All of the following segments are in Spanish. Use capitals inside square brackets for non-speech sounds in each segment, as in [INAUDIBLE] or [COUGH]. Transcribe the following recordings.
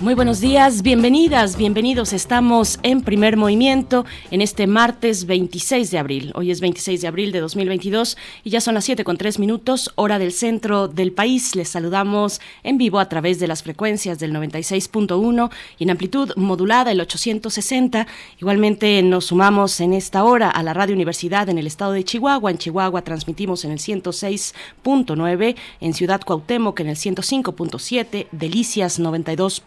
Muy buenos días, bienvenidas, bienvenidos. Estamos en primer movimiento en este martes 26 de abril. Hoy es 26 de abril de 2022 y ya son las 7 con 3 minutos, hora del centro del país. Les saludamos en vivo a través de las frecuencias del 96.1 y en amplitud modulada el 860. Igualmente nos sumamos en esta hora a la Radio Universidad en el estado de Chihuahua. En Chihuahua transmitimos en el 106.9, en Ciudad Cuauhtémoc en el 105.7, Delicias 92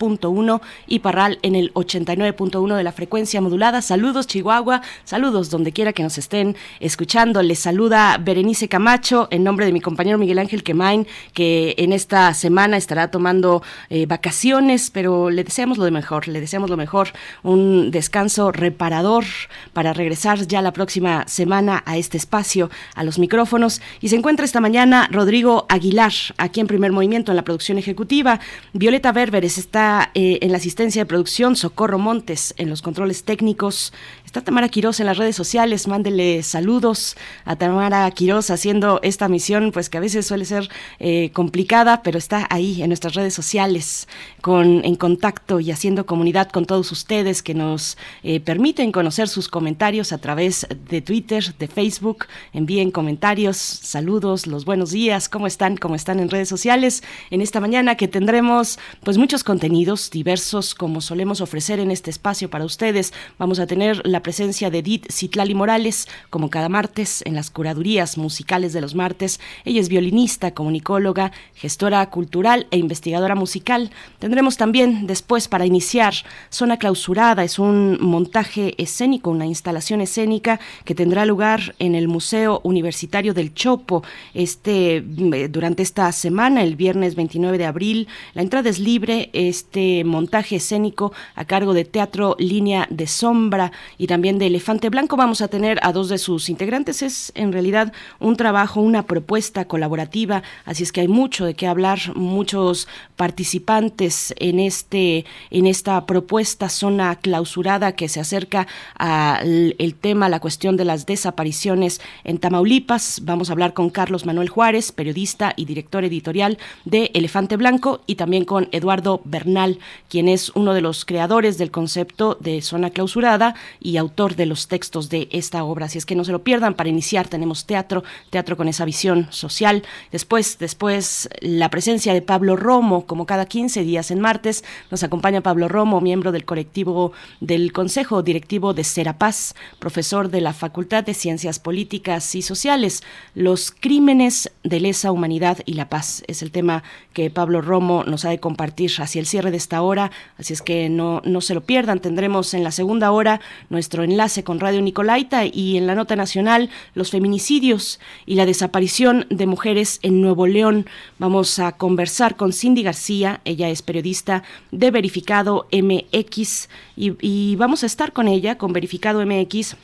y Parral en el 89.1 de la frecuencia modulada. Saludos Chihuahua, saludos donde quiera que nos estén escuchando. Les saluda Berenice Camacho en nombre de mi compañero Miguel Ángel Quemain, que en esta semana estará tomando eh, vacaciones, pero le deseamos lo mejor, le deseamos lo mejor, un descanso reparador para regresar ya la próxima semana a este espacio, a los micrófonos. Y se encuentra esta mañana Rodrigo Aguilar, aquí en primer movimiento en la producción ejecutiva. Violeta Berberes está eh, en la asistencia de producción, Socorro Montes en los controles técnicos. Está Tamara Quiroz en las redes sociales, mándele saludos a Tamara Quiroz haciendo esta misión, pues que a veces suele ser eh, complicada, pero está ahí en nuestras redes sociales, con, en contacto y haciendo comunidad con todos ustedes que nos eh, permiten conocer sus comentarios a través de Twitter, de Facebook. Envíen comentarios, saludos, los buenos días, ¿cómo están? ¿Cómo están en redes sociales? En esta mañana que tendremos pues muchos contenidos diversos como solemos ofrecer en este espacio para ustedes. Vamos a tener la presencia de Edith Citlali Morales, como cada martes, en las curadurías musicales de los martes. Ella es violinista, comunicóloga, gestora cultural e investigadora musical. Tendremos también después para iniciar Zona Clausurada, es un montaje escénico, una instalación escénica que tendrá lugar en el Museo Universitario del Chopo este eh, durante esta semana, el viernes 29 de abril. La entrada es libre. Este montaje escénico a cargo de Teatro Línea de Sombra y también de Elefante Blanco. Vamos a tener a dos de sus integrantes. Es en realidad un trabajo, una propuesta colaborativa, así es que hay mucho de qué hablar, muchos participantes en este en esta propuesta zona clausurada que se acerca al tema, la cuestión de las desapariciones en Tamaulipas. Vamos a hablar con Carlos Manuel Juárez, periodista y director editorial de Elefante Blanco y también con Eduardo Bernal, quien es uno de los creadores del concepto de zona clausurada y autor de los textos de esta obra. Así es que no se lo pierdan. Para iniciar tenemos teatro, teatro con esa visión social. Después, después la presencia de Pablo Romo, como cada 15 días en martes, nos acompaña Pablo Romo, miembro del colectivo del Consejo Directivo de Serapaz, profesor de la Facultad de Ciencias Políticas y Sociales. Los crímenes de lesa humanidad y la paz es el tema que Pablo Romo nos ha de compartir hacia el cierre de esta hora, así es que no, no se lo pierdan. Tendremos en la segunda hora nuestro enlace con Radio Nicolaita y en la nota nacional los feminicidios y la desaparición de mujeres en Nuevo León. Vamos a conversar con Cindy García, ella es periodista de Verificado MX y, y vamos a estar con ella, con Verificado MX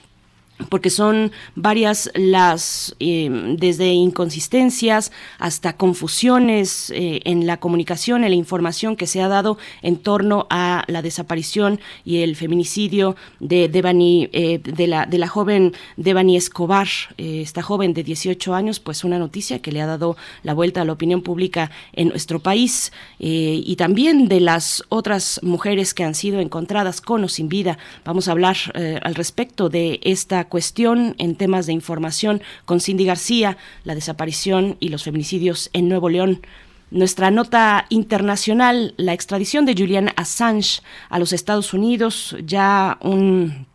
porque son varias las, eh, desde inconsistencias hasta confusiones eh, en la comunicación, en la información que se ha dado en torno a la desaparición y el feminicidio de Devani, eh, de, la, de la joven Devani Escobar, esta joven de 18 años, pues una noticia que le ha dado la vuelta a la opinión pública en nuestro país y también de las otras mujeres que han sido encontradas con o sin vida. Vamos a hablar al respecto de esta cuestión en temas de información con Cindy García, la desaparición y los feminicidios en Nuevo León. Nuestra nota internacional, la extradición de Julian Assange a los Estados Unidos, ya un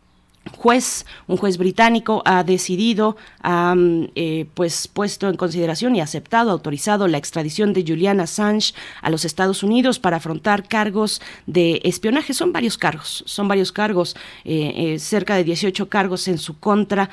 juez, un juez británico ha decidido, ha eh, pues puesto en consideración y aceptado, autorizado la extradición de Julian Assange a los Estados Unidos para afrontar cargos de espionaje. Son varios cargos, son varios cargos, eh, eh, cerca de 18 cargos en su contra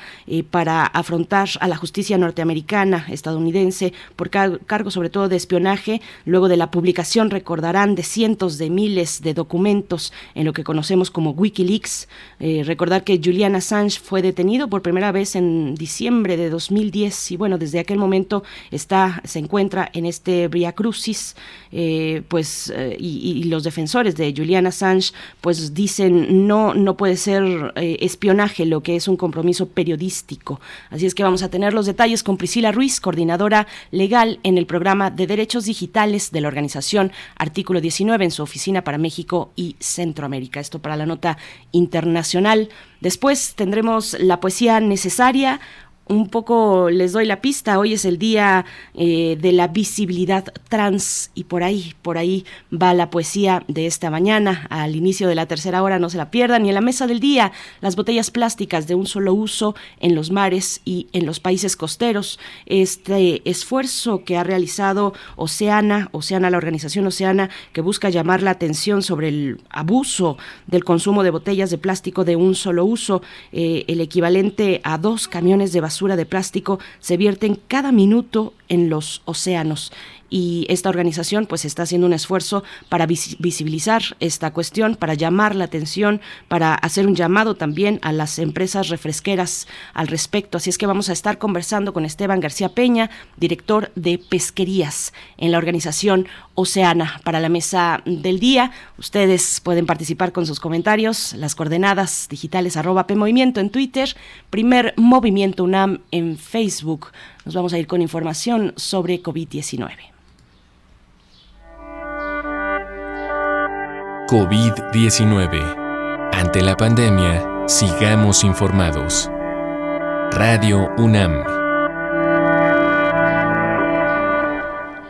para afrontar a la justicia norteamericana, estadounidense, por cargos sobre todo de espionaje, luego de la publicación, recordarán, de cientos de miles de documentos en lo que conocemos como Wikileaks. recordar que Julian Assange fue detenido por primera vez en diciembre de 2010 y bueno, desde aquel momento está, se encuentra en este Via Crucis, eh, pues, eh, y, los defensores de Julian Assange, pues dicen no, no puede ser eh, espionaje lo que es un compromiso periodístico. Así es que vamos a tener los detalles con Priscila Ruiz, coordinadora legal en el programa de derechos digitales de la organización Artículo 19 en su oficina para México y Centroamérica. Esto para la nota internacional. Después tendremos la poesía necesaria, un poco les doy la pista, hoy es el día eh, de la visibilidad trans y por ahí, por ahí va la poesía de esta mañana, al inicio de la tercera hora, no se la pierdan, y en la mesa del día, las botellas plásticas de un solo uso en los mares y en los países costeros, este esfuerzo que ha realizado Oceana, Oceana, la organización Oceana, que busca llamar la atención sobre el abuso del consumo de botellas de plástico de un solo uso, eh, el equivalente a dos camiones de basura basura de plástico se vierten cada minuto en los océanos y esta organización pues está haciendo un esfuerzo para visibilizar esta cuestión, para llamar la atención, para hacer un llamado también a las empresas refresqueras al respecto. Así es que vamos a estar conversando con Esteban García Peña, director de pesquerías en la organización Oceana para la mesa del día. Ustedes pueden participar con sus comentarios, las coordenadas digitales arroba PMovimiento en Twitter, primer Movimiento UNAM en Facebook. Nos vamos a ir con información sobre COVID-19. COVID-19. Ante la pandemia, sigamos informados. Radio UNAM.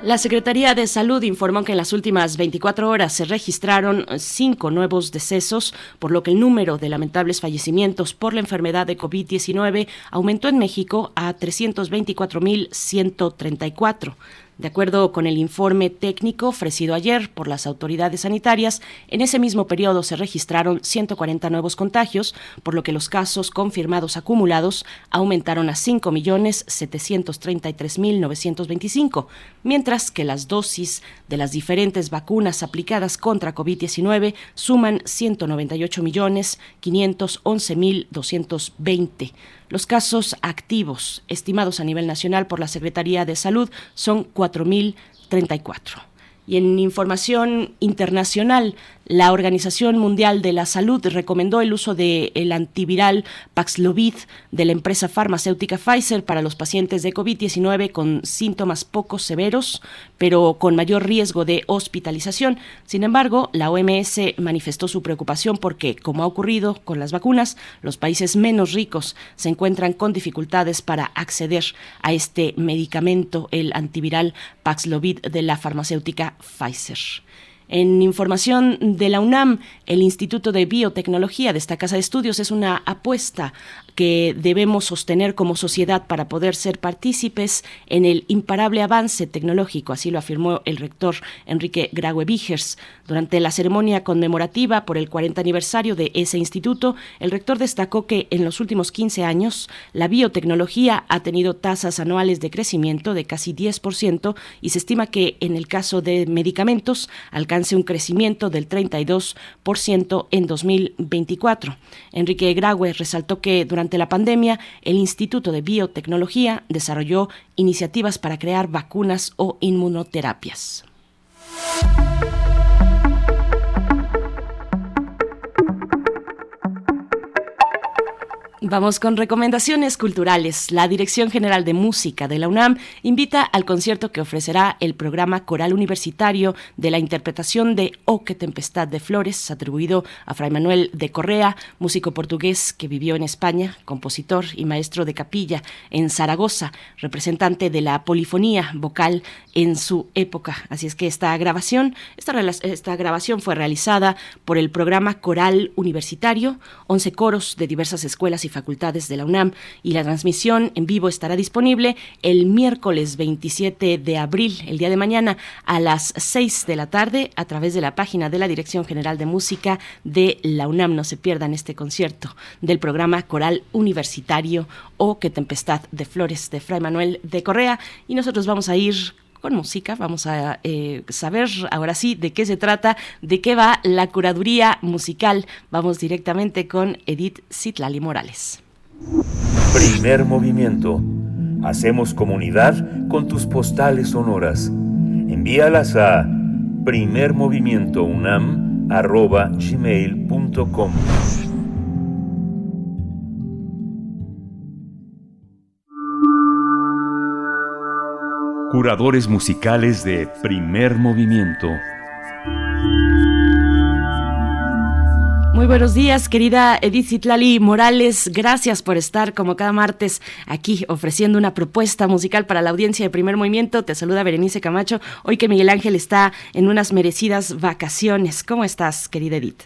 La Secretaría de Salud informó que en las últimas 24 horas se registraron cinco nuevos decesos, por lo que el número de lamentables fallecimientos por la enfermedad de COVID-19 aumentó en México a 324.134. De acuerdo con el informe técnico ofrecido ayer por las autoridades sanitarias, en ese mismo periodo se registraron 140 nuevos contagios, por lo que los casos confirmados acumulados aumentaron a 5.733.925, mientras que las dosis de las diferentes vacunas aplicadas contra COVID-19 suman 198.511.220. Los casos activos estimados a nivel nacional por la Secretaría de Salud son 4.034. Y en información internacional, la Organización Mundial de la Salud recomendó el uso del el antiviral Paxlovid de la empresa farmacéutica Pfizer para los pacientes de COVID-19 con síntomas poco severos, pero con mayor riesgo de hospitalización. Sin embargo, la OMS manifestó su preocupación porque, como ha ocurrido con las vacunas, los países menos ricos se encuentran con dificultades para acceder a este medicamento, el antiviral Paxlovid de la farmacéutica Pfizer. En información de la UNAM, el Instituto de Biotecnología de esta casa de estudios es una apuesta que debemos sostener como sociedad para poder ser partícipes en el imparable avance tecnológico, así lo afirmó el rector Enrique Graue Vigers. Durante la ceremonia conmemorativa por el 40 aniversario de ese instituto, el rector destacó que en los últimos 15 años la biotecnología ha tenido tasas anuales de crecimiento de casi 10% y se estima que en el caso de medicamentos alcance un crecimiento del 32% en 2024. Enrique Graue resaltó que durante durante la pandemia, el Instituto de Biotecnología desarrolló iniciativas para crear vacunas o inmunoterapias. Vamos con recomendaciones culturales. La Dirección General de Música de la UNAM invita al concierto que ofrecerá el programa coral universitario de la interpretación de O que tempestad de flores, atribuido a Fray Manuel de Correa, músico portugués que vivió en España, compositor y maestro de capilla en Zaragoza, representante de la polifonía vocal en su época. Así es que esta grabación, esta, esta grabación fue realizada por el programa coral universitario, 11 coros de diversas escuelas y facultades de la UNAM y la transmisión en vivo estará disponible el miércoles 27 de abril, el día de mañana, a las 6 de la tarde a través de la página de la Dirección General de Música de la UNAM. No se pierdan este concierto del programa Coral Universitario o Que Tempestad de Flores de Fray Manuel de Correa y nosotros vamos a ir con música. Vamos a eh, saber ahora sí de qué se trata, de qué va la curaduría musical. Vamos directamente con Edith Citlali Morales. Primer movimiento. Hacemos comunidad con tus postales sonoras. Envíalas a primermovimientounam.gmail.com Curadores musicales de Primer Movimiento. Muy buenos días, querida Edith Zitlali Morales. Gracias por estar como cada martes aquí ofreciendo una propuesta musical para la audiencia de Primer Movimiento. Te saluda Berenice Camacho. Hoy que Miguel Ángel está en unas merecidas vacaciones. ¿Cómo estás, querida Edith?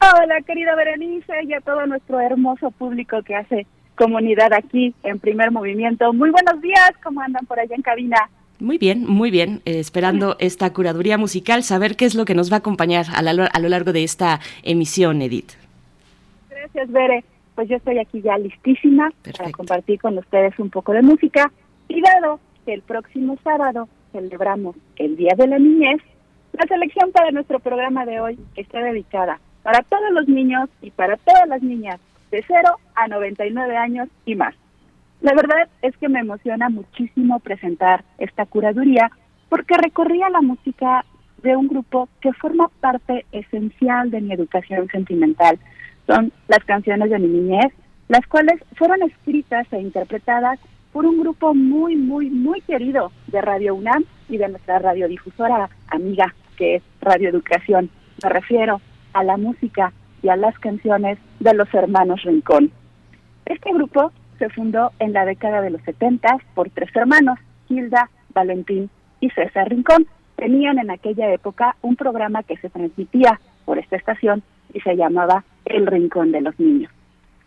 Hola, querida Berenice y a todo nuestro hermoso público que hace comunidad aquí en Primer Movimiento. Muy buenos días, ¿cómo andan por allá en cabina? Muy bien, muy bien. Eh, esperando esta curaduría musical, saber qué es lo que nos va a acompañar a, a lo largo de esta emisión, Edith. Gracias, Bere. Pues yo estoy aquí ya listísima para compartir con ustedes un poco de música. Y dado que el próximo sábado celebramos el Día de la Niñez, la selección para nuestro programa de hoy está dedicada para todos los niños y para todas las niñas de 0 a 99 años y más. La verdad es que me emociona muchísimo presentar esta curaduría porque recorría la música de un grupo que forma parte esencial de mi educación sentimental. Son las canciones de mi niñez, las cuales fueron escritas e interpretadas por un grupo muy, muy, muy querido de Radio UNAM y de nuestra radiodifusora amiga, que es Radio Educación. Me refiero a la música y a las canciones de los hermanos Rincón. Este grupo se fundó en la década de los 70 por tres hermanos, Hilda, Valentín y César Rincón. Tenían en aquella época un programa que se transmitía por esta estación y se llamaba El Rincón de los Niños.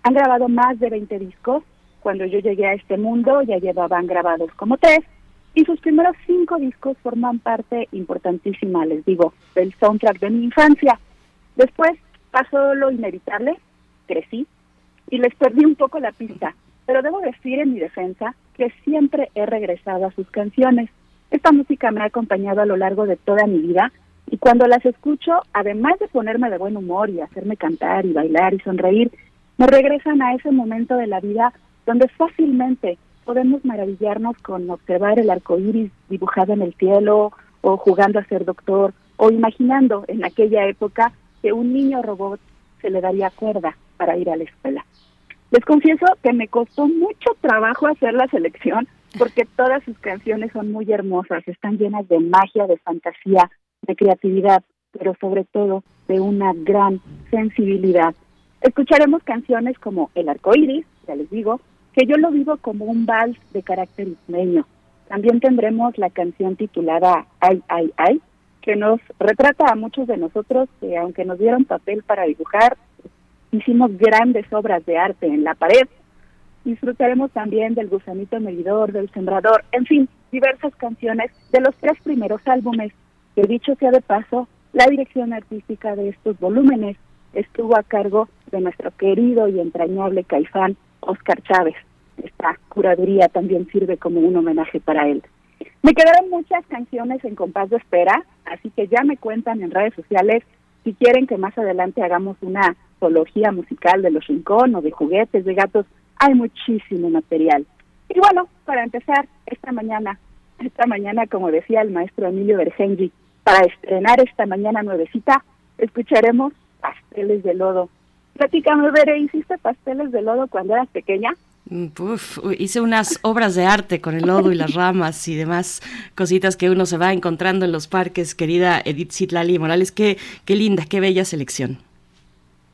Han grabado más de 20 discos. Cuando yo llegué a este mundo ya llevaban grabados como tres y sus primeros cinco discos forman parte importantísima, les digo, del soundtrack de mi infancia. Después pasó lo inevitable, crecí y les perdí un poco la pista pero debo decir en mi defensa que siempre he regresado a sus canciones. Esta música me ha acompañado a lo largo de toda mi vida y cuando las escucho, además de ponerme de buen humor y hacerme cantar y bailar y sonreír, me regresan a ese momento de la vida donde fácilmente podemos maravillarnos con observar el arco iris dibujado en el cielo, o jugando a ser doctor, o imaginando en aquella época que un niño robot se le daría cuerda para ir a la escuela. Les confieso que me costó mucho trabajo hacer la selección porque todas sus canciones son muy hermosas, están llenas de magia, de fantasía, de creatividad, pero sobre todo de una gran sensibilidad. Escucharemos canciones como El arco iris, ya les digo, que yo lo vivo como un vals de carácter ismeño. También tendremos la canción titulada Ay, ay, ay, que nos retrata a muchos de nosotros que aunque nos dieron papel para dibujar, hicimos grandes obras de arte en la pared. Disfrutaremos también del gusanito medidor, del sembrador, en fin, diversas canciones de los tres primeros álbumes, que dicho sea de paso, la dirección artística de estos volúmenes estuvo a cargo de nuestro querido y entrañable caifán Oscar Chávez. Esta curaduría también sirve como un homenaje para él. Me quedaron muchas canciones en compás de espera, así que ya me cuentan en redes sociales si quieren que más adelante hagamos una zoología musical de los rincón o de juguetes, de gatos, hay muchísimo material. Y bueno, para empezar, esta mañana, esta mañana, como decía el maestro Emilio Bergengi, para estrenar esta mañana nuevecita, escucharemos Pasteles de Lodo. Platícame, Veré, ¿hiciste pasteles de lodo cuando eras pequeña? Hice unas obras de arte con el lodo y las ramas y demás cositas que uno se va encontrando en los parques, querida Edith Zitlali Morales. Qué, qué linda, qué bella selección.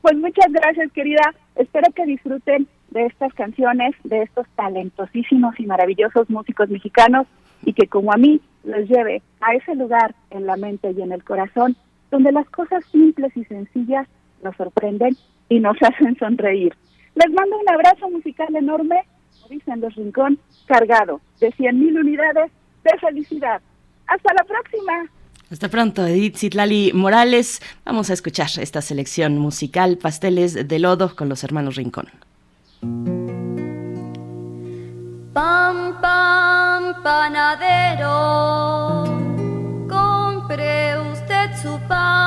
Pues muchas gracias, querida. Espero que disfruten de estas canciones, de estos talentosísimos y maravillosos músicos mexicanos y que como a mí los lleve a ese lugar en la mente y en el corazón donde las cosas simples y sencillas nos sorprenden y nos [LAUGHS] hacen sonreír. Les mando un abrazo musical enorme, como dicen los rincón, cargado de 100.000 unidades de felicidad. Hasta la próxima. Hasta pronto, Edith Citlali Morales. Vamos a escuchar esta selección musical Pasteles de Lodo con los hermanos Rincón. Pam, pam, panadero, compre usted su pan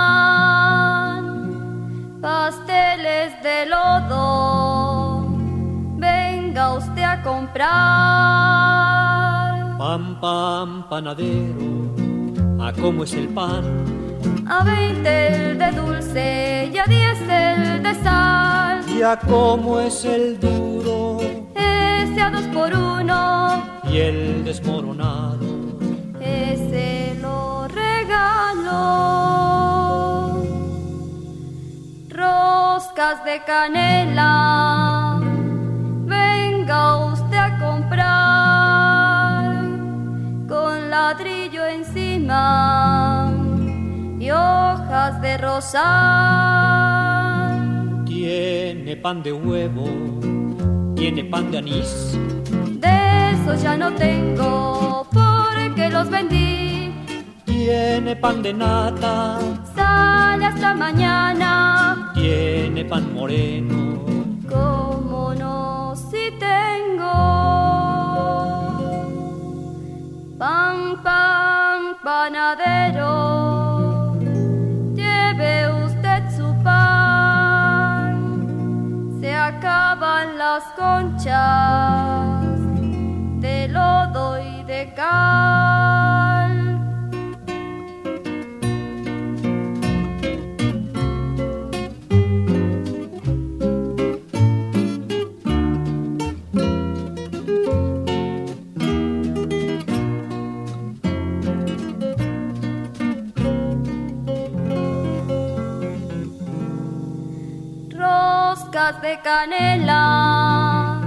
comprar. Pam, pam, panadero, ¿a cómo es el pan? A veinte el de dulce y a diez el de sal. ¿Y a cómo es el duro? Ese a dos por uno. Y el desmoronado. Ese lo regalo. Roscas de canela. Venga usted a comprar. Con ladrillo encima y hojas de rosal. Tiene pan de huevo, tiene pan de anís. De esos ya no tengo porque los vendí. Tiene pan de nata, sale hasta mañana. Tiene pan moreno, Pan, pan, panadero acaban las conchas de lodo y de cal. De canela,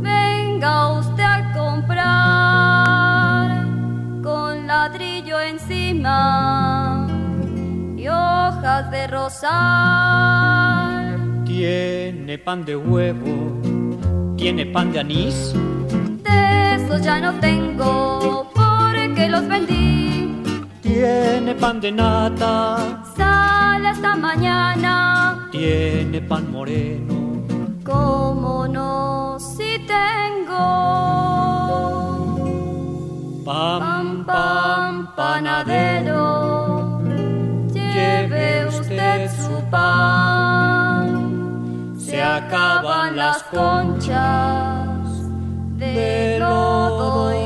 venga usted a comprar con ladrillo encima y hojas de rosal. Tiene pan de huevo, tiene pan de anís. De esos ya no tengo porque los vendí. Tiene pan de nata, sale hasta mañana tiene pan moreno. ¿Cómo no si tengo? Pam, pam, panadero, lleve usted su pan. Se acaban las conchas de lodo y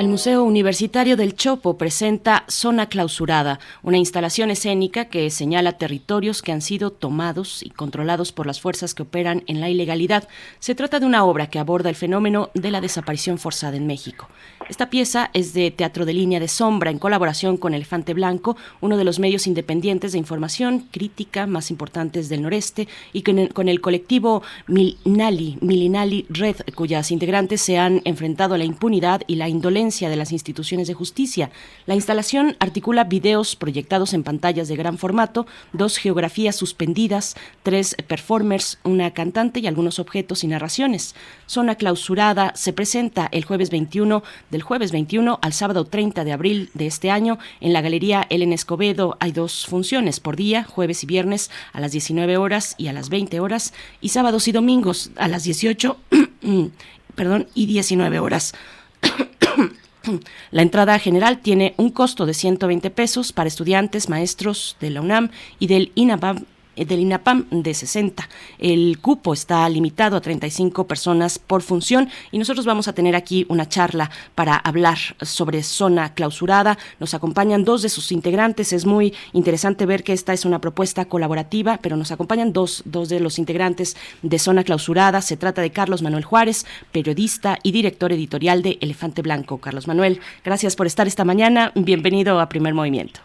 El Museo Universitario del Chopo presenta Zona Clausurada, una instalación escénica que señala territorios que han sido tomados y controlados por las fuerzas que operan en la ilegalidad. Se trata de una obra que aborda el fenómeno de la desaparición forzada en México. Esta pieza es de Teatro de Línea de Sombra en colaboración con Elefante Blanco, uno de los medios independientes de información crítica más importantes del noreste, y con el, colectivo Milinali, Milinali Red, cuyas integrantes se han enfrentado a la impunidad y la indolencia de las instituciones de justicia. La instalación articula videos proyectados en pantallas de gran formato, dos geografías suspendidas, tres performers, una cantante y algunos objetos y narraciones. Zona clausurada se presenta el jueves 21 del jueves 21 al sábado 30 de abril de este año en la Galería Ellen Escobedo hay dos funciones por día, jueves y viernes a las 19 horas y a las 20 horas y sábados y domingos a las 18 [COUGHS] perdón, y 19 horas. [COUGHS] La entrada general tiene un costo de 120 pesos para estudiantes, maestros de la UNAM y del INAPAM eh, del INAPAM de 60. El cupo está limitado a 35 personas por función y nosotros vamos a tener aquí una charla para hablar sobre zona clausurada. Nos acompañan dos de sus integrantes. Es muy interesante ver que esta es una propuesta colaborativa, pero nos acompañan dos, dos de los integrantes de zona clausurada. Se trata de Carlos Manuel Juárez, periodista y director editorial de Elefante Blanco. Carlos Manuel, gracias por estar esta mañana. Bienvenido a Primer Movimiento.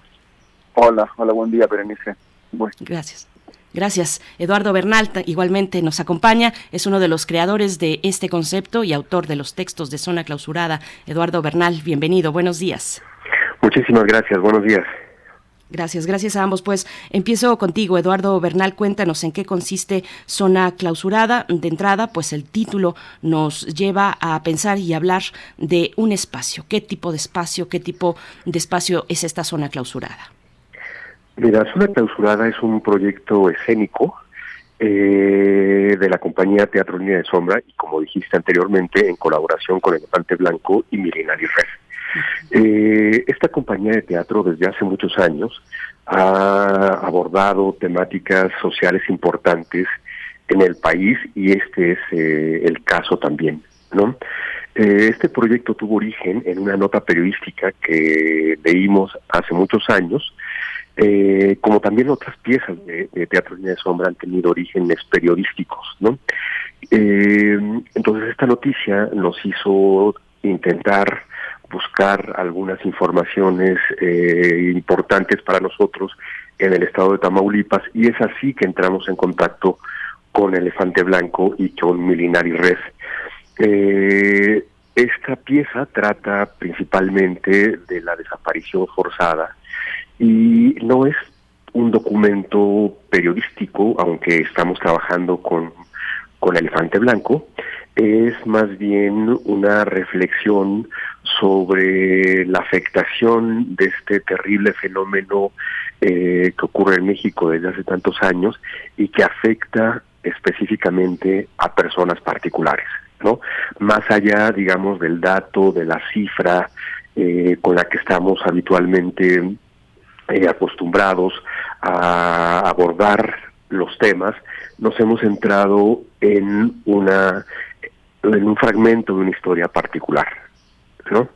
Hola, hola, buen día, Berenice. Gracias. Gracias. Eduardo Bernal igualmente nos acompaña, es uno de los creadores de este concepto y autor de los textos de Zona Clausurada. Eduardo Bernal, bienvenido, buenos días. Muchísimas gracias, buenos días. Gracias, gracias a ambos. Pues empiezo contigo, Eduardo Bernal, cuéntanos en qué consiste zona clausurada. De entrada, pues el título nos lleva a pensar y hablar de un espacio. ¿Qué tipo de espacio, qué tipo de espacio es esta zona clausurada? Mira, Zona Clausurada es un proyecto escénico eh, de la compañía Teatro Línea de Sombra y como dijiste anteriormente, en colaboración con Elefante Blanco y Milenari Red. Eh, esta compañía de teatro desde hace muchos años ha abordado temáticas sociales importantes en el país y este es eh, el caso también, ¿no? Este proyecto tuvo origen en una nota periodística que leímos hace muchos años, como también otras piezas de, Teatro Línea de Sombra han tenido orígenes periodísticos, ¿no? entonces esta noticia nos hizo intentar buscar algunas informaciones eh, importantes para nosotros en el estado de Tamaulipas y es así que entramos en contacto con Elefante Blanco y con Milinari Red. Eh, esta pieza trata principalmente de la desaparición forzada y no es un documento periodístico, aunque estamos trabajando con, con Elefante Blanco, es más bien una reflexión sobre la afectación de este terrible fenómeno eh, que ocurre en México desde hace tantos años y que afecta específicamente a personas particulares, ¿no? Más allá, digamos, del dato, de la cifra eh, con la que estamos habitualmente eh, acostumbrados a abordar los temas, nos hemos centrado en una en un fragmento de una historia particular, ¿no?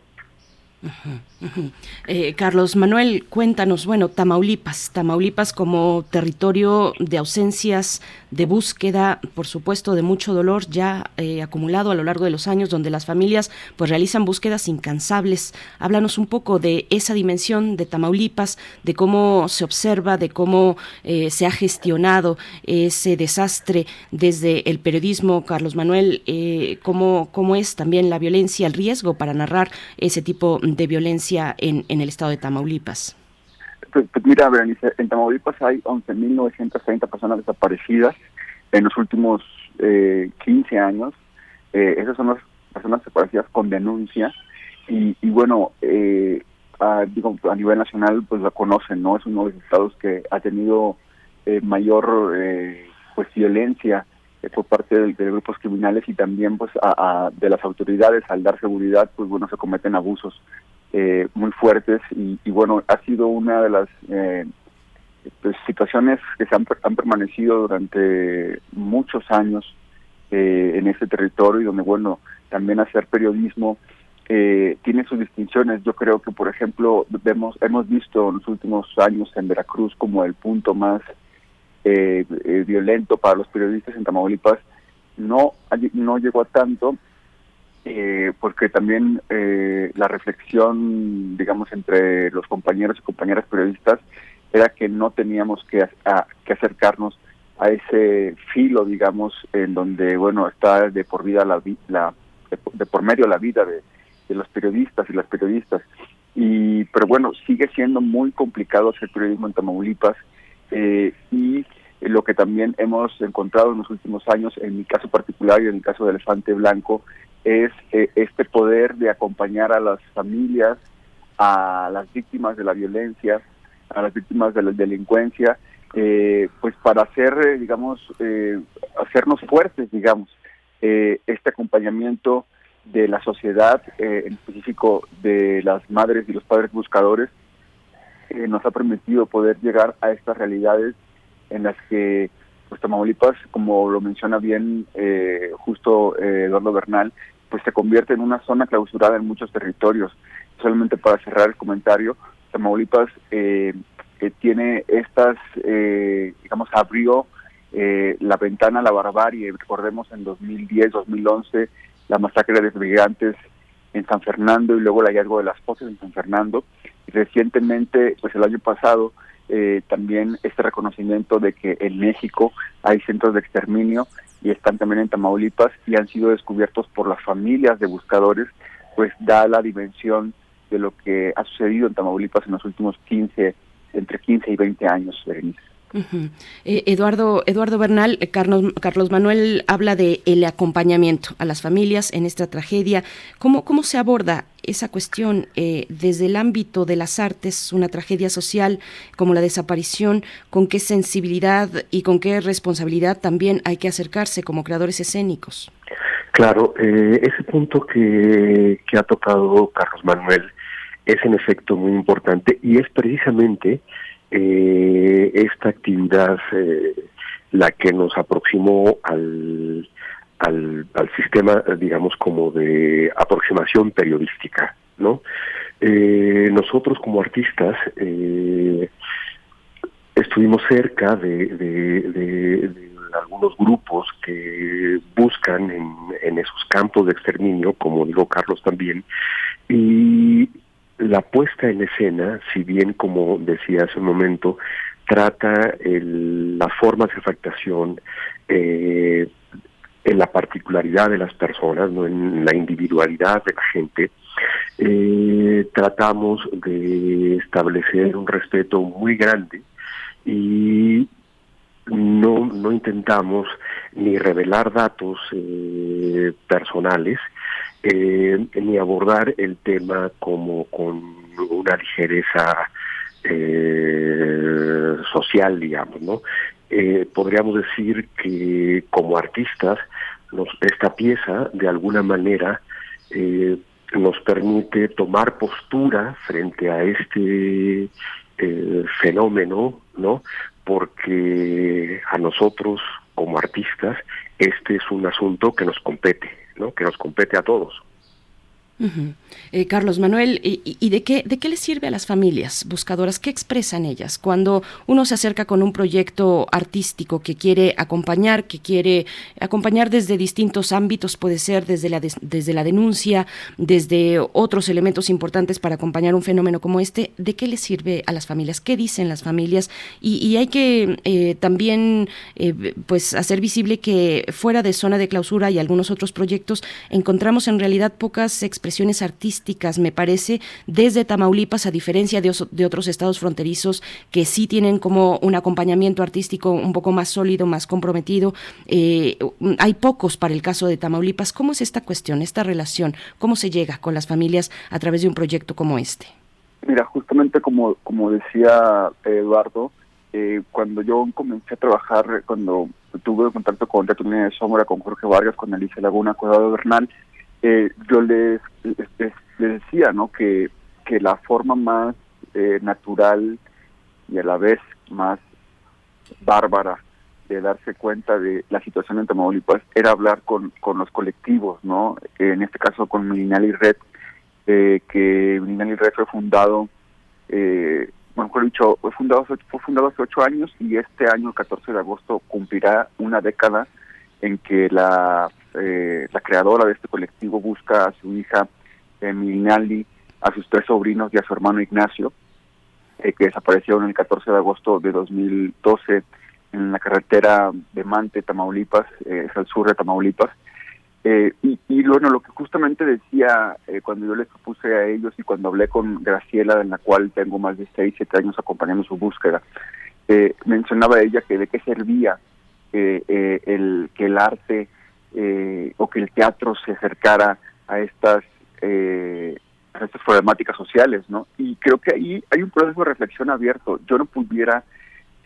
Eh, Carlos Manuel, cuéntanos, bueno, Tamaulipas, Tamaulipas como territorio de ausencias, de búsqueda, por supuesto, de mucho dolor ya eh, acumulado a lo largo de los años, donde las familias pues realizan búsquedas incansables. Háblanos un poco de esa dimensión de Tamaulipas, de cómo se observa, de cómo eh, se ha gestionado ese desastre desde el periodismo, Carlos Manuel, cómo, cómo es también la violencia, el riesgo para narrar ese tipo de violencia en, en el estado de Tamaulipas? Pues, pues mira, Berenice, en Tamaulipas hay 11.930 personas desaparecidas en los últimos eh, 15 años. Eh, esas son las personas desaparecidas con denuncia. Y, y bueno, eh, a, digo, a nivel nacional, pues la conocen, ¿no? Es uno de los estados que ha tenido eh, mayor eh, pues violencia eh, por parte de, grupos criminales y también pues a, a, de las autoridades al dar seguridad, pues bueno, se cometen abusos eh, muy fuertes y, y, bueno, ha sido una de las eh, pues, situaciones que se han, han, permanecido durante muchos años eh, en este territorio y donde, bueno, también hacer periodismo eh, tiene sus distinciones. Yo creo que, por ejemplo, vemos, hemos visto en los últimos años en Veracruz como el punto más eh, eh, violento para los periodistas en Tamaulipas. No, no llegó a tanto, eh, porque también eh, la reflexión, digamos, entre los compañeros y compañeras periodistas era que no teníamos que, a, que acercarnos a ese filo, digamos, en donde, bueno, está de por vida la, la de, de por medio la vida de, de, los periodistas y las periodistas. Y, pero bueno, sigue siendo muy complicado hacer periodismo en Tamaulipas eh, y lo que también hemos encontrado en los últimos años, en mi caso particular y en el caso de Elefante Blanco, es eh, este poder de acompañar a las familias, a las víctimas de la violencia, a las víctimas de la delincuencia, eh, pues para hacer, eh, digamos, eh, hacernos fuertes, digamos, eh, este acompañamiento de la sociedad, eh, en específico de las madres y los padres buscadores, nos ha permitido poder llegar a estas realidades en las que pues Tamaulipas, como lo menciona bien eh, justo eh, Eduardo Bernal, pues se convierte en una zona clausurada en muchos territorios. Solamente para cerrar el comentario, Tamaulipas eh, tiene estas, eh, digamos, abrió eh, la ventana a la barbarie. Recordemos en 2010, 2011, la masacre de brigantes en San Fernando y luego el hallazgo de las fosas en San Fernando. Recientemente, pues el año pasado, eh, también este reconocimiento de que en México hay centros de exterminio y están también en Tamaulipas y han sido descubiertos por las familias de buscadores, pues da la dimensión de lo que ha sucedido en Tamaulipas en los últimos 15 entre 15 y 20 años. Eh, Eduardo, Eduardo Bernal, eh, Carlos, Carlos, Manuel habla de el acompañamiento a las familias en esta tragedia. ¿Cómo, cómo se aborda esa cuestión eh, desde el ámbito de las artes, una tragedia social como la desaparición? ¿Con qué sensibilidad y con qué responsabilidad también hay que acercarse como creadores escénicos? Claro, ese punto que, que ha tocado Carlos Manuel es en efecto muy importante y es precisamente eh, esta actividad eh, la que nos aproximó al, al, sistema, digamos, como de aproximación periodística, ¿no? Eh, nosotros como artistas estuvimos cerca de, de, algunos grupos que buscan en, en esos campos de exterminio, como dijo Carlos también, y la puesta en escena, si bien como decía hace un momento, trata el, las formas de afectación eh, en la particularidad de las personas, no en la individualidad de la gente, eh, tratamos de establecer un respeto muy grande y no, no intentamos ni revelar datos eh, personales, eh, ni abordar el tema como con una ligereza eh, social, digamos, ¿no? Eh, podríamos decir que como artistas nos, esta pieza de alguna manera eh, nos permite tomar postura frente a este eh, fenómeno, ¿no? Porque a nosotros como artistas este es un asunto que nos compete, ¿no? Que nos compete a todos. Eh, Carlos Manuel, ¿y, de qué de qué les sirve a las familias buscadoras? ¿Qué expresan ellas cuando uno se acerca con un proyecto artístico que quiere acompañar, que quiere acompañar desde distintos ámbitos, puede ser desde la desde la denuncia, desde otros elementos importantes para acompañar un fenómeno como este? ¿De qué les sirve a las familias? ¿Qué dicen las familias? Y, hay que eh, también eh, pues hacer visible que fuera de zona de clausura y algunos otros proyectos encontramos en realidad pocas expresiones artísticas, me parece, desde Tamaulipas, a diferencia de, otros estados fronterizos que sí tienen como un acompañamiento artístico un poco más sólido, más comprometido. Eh, hay pocos para el caso de Tamaulipas. ¿Cómo es esta cuestión, esta relación? ¿Cómo se llega con las familias a través de un proyecto como este? Mira, justamente como, decía Eduardo, eh, cuando yo comencé a trabajar, cuando tuve contacto con Teatro de Sombra, con Jorge Vargas, con Alicia Laguna, Cuidado Bernal, eh, yo les, les, decía ¿no? que, que la forma más eh, natural y a la vez más bárbara de darse cuenta de la situación en Tamaulipas era hablar con, con los colectivos, ¿no? En este caso con Milinali Red, eh, que Milinali Red fue fundado, eh, bueno, dicho, fue fundado, fue fundado hace ocho años y este año, el 14 de agosto, cumplirá una década en que la eh, la creadora de este colectivo busca a su hija Emilinaldi, a sus tres sobrinos y a su hermano Ignacio, eh, que desaparecieron el 14 de agosto de 2012 en la carretera de Mante, Tamaulipas, eh, es al sur de Tamaulipas. Eh, y, y, bueno, lo que justamente decía cuando yo les propuse a ellos y cuando hablé con Graciela, en la cual tengo más de 6, 7 años acompañando su búsqueda, mencionaba ella que de qué servía el que el arte eh, o que el teatro se acercara a estas eh, a estas problemáticas sociales, ¿no? Y creo que ahí hay un proceso de reflexión abierto. Yo no pudiera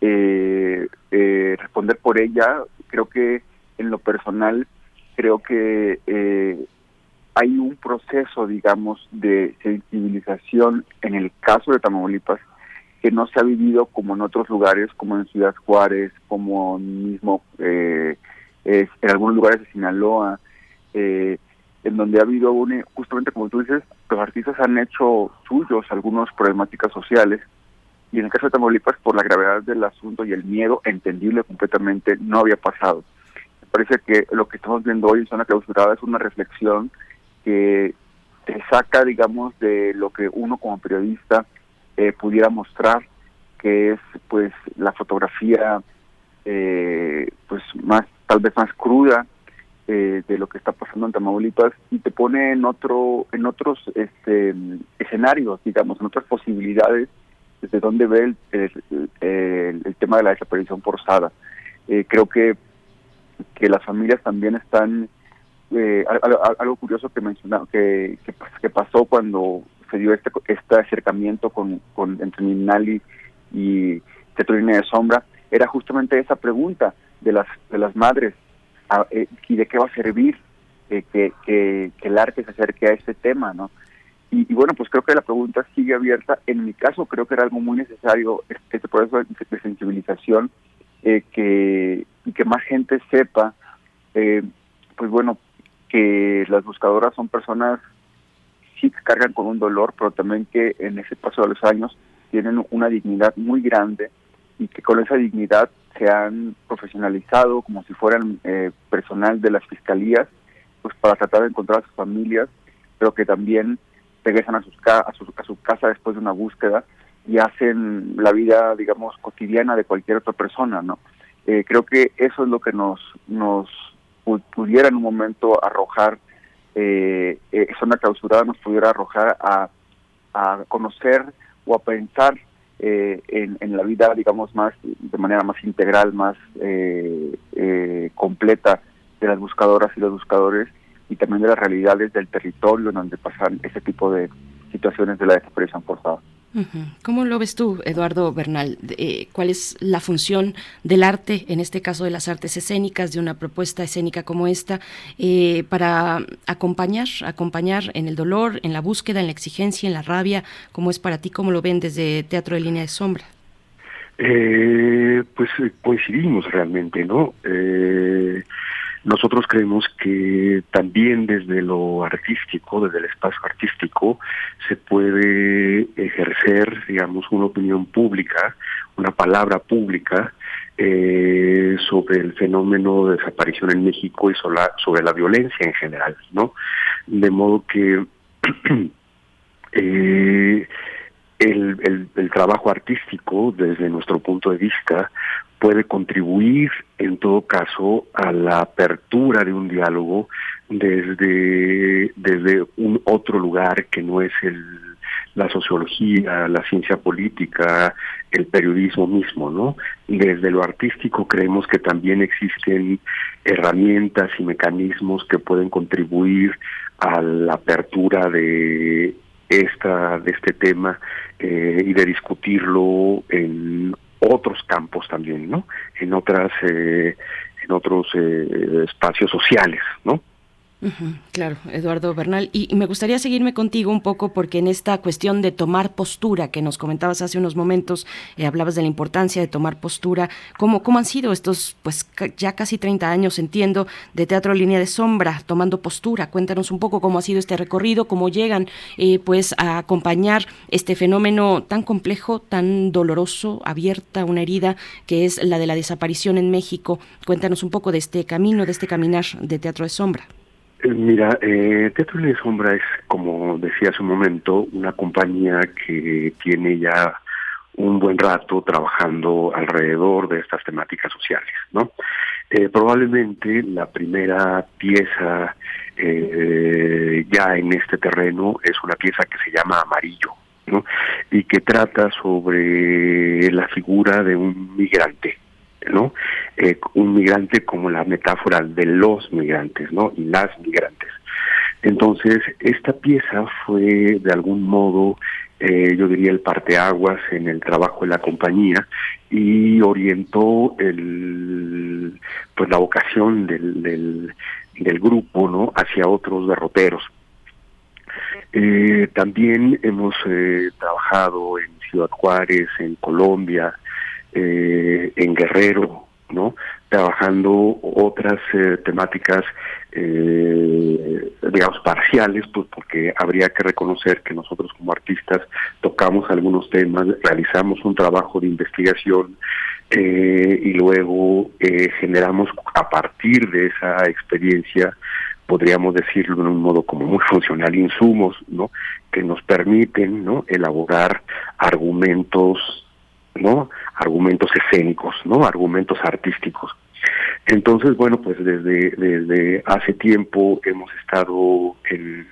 eh, eh, responder por ella. Creo que en lo personal creo que eh, hay un proceso, digamos, de sensibilización en el caso de Tamaulipas que no se ha vivido como en otros lugares, como en Ciudad Juárez, como mismo eh, en algunos lugares de Sinaloa, eh, en donde ha habido un, justamente como tú dices, los artistas han hecho suyos algunas problemáticas sociales y en el caso de Tamaulipas por la gravedad del asunto y el miedo entendible completamente no había pasado. Me parece que lo que estamos viendo hoy en Zona Clausurada es una reflexión que te saca, digamos, de lo que uno como periodista eh, pudiera mostrar, que es pues la fotografía eh, pues más tal vez más cruda eh, de lo que está pasando en Tamaulipas y te pone en otro en otros este escenarios digamos en otras posibilidades desde dónde ve el, tema de la desaparición forzada. Eh, creo que, que las familias también están, eh, algo, curioso que mencionaba, que, que, pasó cuando se dio este, este acercamiento con, con entre Minali y Tetrolina de Sombra, era justamente esa pregunta de las, de las madres, eh, y de qué va a servir que, que, el arte se acerque a este tema, ¿no? Y, bueno, pues creo que la pregunta sigue abierta. En mi caso creo que era algo muy necesario este, este proceso de sensibilización, eh, que, y que más gente sepa, eh, pues bueno, que las buscadoras son personas sí cargan con un dolor, pero también que en ese paso de los años tienen una dignidad muy grande y que con esa dignidad se han profesionalizado como si fueran eh, personal de las fiscalías, pues para tratar de encontrar a sus familias, pero que también regresan a, sus, a, su, a su casa después de una búsqueda y hacen la vida, digamos, cotidiana de cualquier otra persona, ¿no? Eh, creo que eso es lo que nos pudiera en un momento arrojar, eh, eh, zona clausurada nos pudiera arrojar a, a conocer o a pensar eh, en, en, la vida, digamos, más de manera más integral, más completa de las buscadoras y los buscadores y también de las realidades del territorio en donde pasan ese tipo de situaciones de la desaparición forzada. ¿Cómo lo ves tú, Eduardo Bernal? Eh, ¿Cuál es la función del arte, en este caso de las artes escénicas, de una propuesta escénica como esta, eh, para acompañar, acompañar en el dolor, en la búsqueda, en la exigencia, en la rabia? ¿Cómo es para ti? ¿Cómo lo ven desde Teatro de Línea de Sombra? Eh, pues coincidimos realmente, ¿no? Nosotros creemos que también desde lo artístico, desde el espacio artístico, se puede ejercer, digamos, una opinión pública, una palabra pública eh, sobre el fenómeno de desaparición en México y sobre la, violencia en general, ¿no? De modo que [CLEARS THROAT] eh, el, el, trabajo artístico, desde nuestro punto de vista, puede contribuir en todo caso a la apertura de un diálogo desde, desde un otro lugar que no es el, la sociología, la ciencia política, el periodismo mismo, ¿no? Desde lo artístico creemos que también existen herramientas y mecanismos que pueden contribuir a la apertura de esta de este tema eh, y de discutirlo en otros campos también, ¿no? En otras, eh, en otros eh, espacios sociales, ¿no? Claro, Eduardo Bernal. Y, me gustaría seguirme contigo un poco porque en esta cuestión de tomar postura que nos comentabas hace unos momentos, eh, hablabas de la importancia de tomar postura. ¿Cómo, ¿Cómo han sido estos, pues ya casi 30 años, entiendo, de Teatro Línea de Sombra, tomando postura? Cuéntanos un poco cómo ha sido este recorrido, cómo llegan eh, pues a acompañar este fenómeno tan complejo, tan doloroso, abierta, una herida que es la de la desaparición en México. Cuéntanos un poco de este camino, de este caminar de Teatro de Sombra. Mira, eh, Teatro de Sombra es, como decía hace un momento, una compañía que tiene ya un buen rato trabajando alrededor de estas temáticas sociales, ¿no? Eh, probablemente la primera pieza eh, ya en este terreno es una pieza que se llama Amarillo, ¿no? Y que trata sobre la figura de un migrante, ¿no? Eh, un migrante como la metáfora de los migrantes, ¿no? Y las migrantes. Entonces, esta pieza fue de algún modo, eh, yo diría, el parteaguas en el trabajo de la compañía y orientó el, pues la vocación del, del, grupo, ¿no? Hacia otros derroteros. Eh, también hemos trabajado en Ciudad Juárez, en Colombia, eh, en Guerrero, ¿no? Trabajando otras eh, temáticas, eh, digamos, parciales, pues porque habría que reconocer que nosotros como artistas tocamos algunos temas, realizamos un trabajo de investigación eh, y luego generamos a partir de esa experiencia podríamos decirlo de un modo como muy funcional, insumos, ¿no? Que nos permiten, ¿no? Elaborar argumentos ¿no? Argumentos escénicos, ¿no? Argumentos artísticos. Entonces, bueno, pues desde, desde hace tiempo hemos estado en,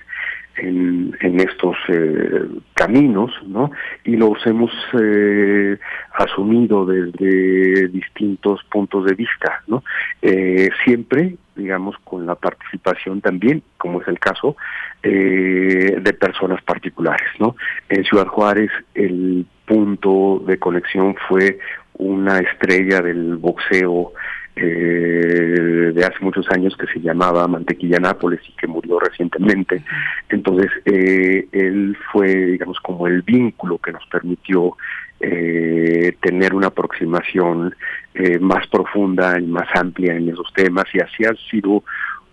en, estos eh, caminos, ¿no? Y los hemos eh, asumido desde distintos puntos de vista, ¿no? Eh, siempre, digamos, con la participación también, como es el caso, de personas particulares, ¿no? En Ciudad Juárez el punto de conexión fue una estrella del boxeo eh, de hace muchos años que se llamaba Mantequilla Nápoles y que murió recientemente. Entonces, eh, él fue, digamos, como el vínculo que nos permitió eh, tener una aproximación eh, más profunda y más amplia en esos temas y así han sido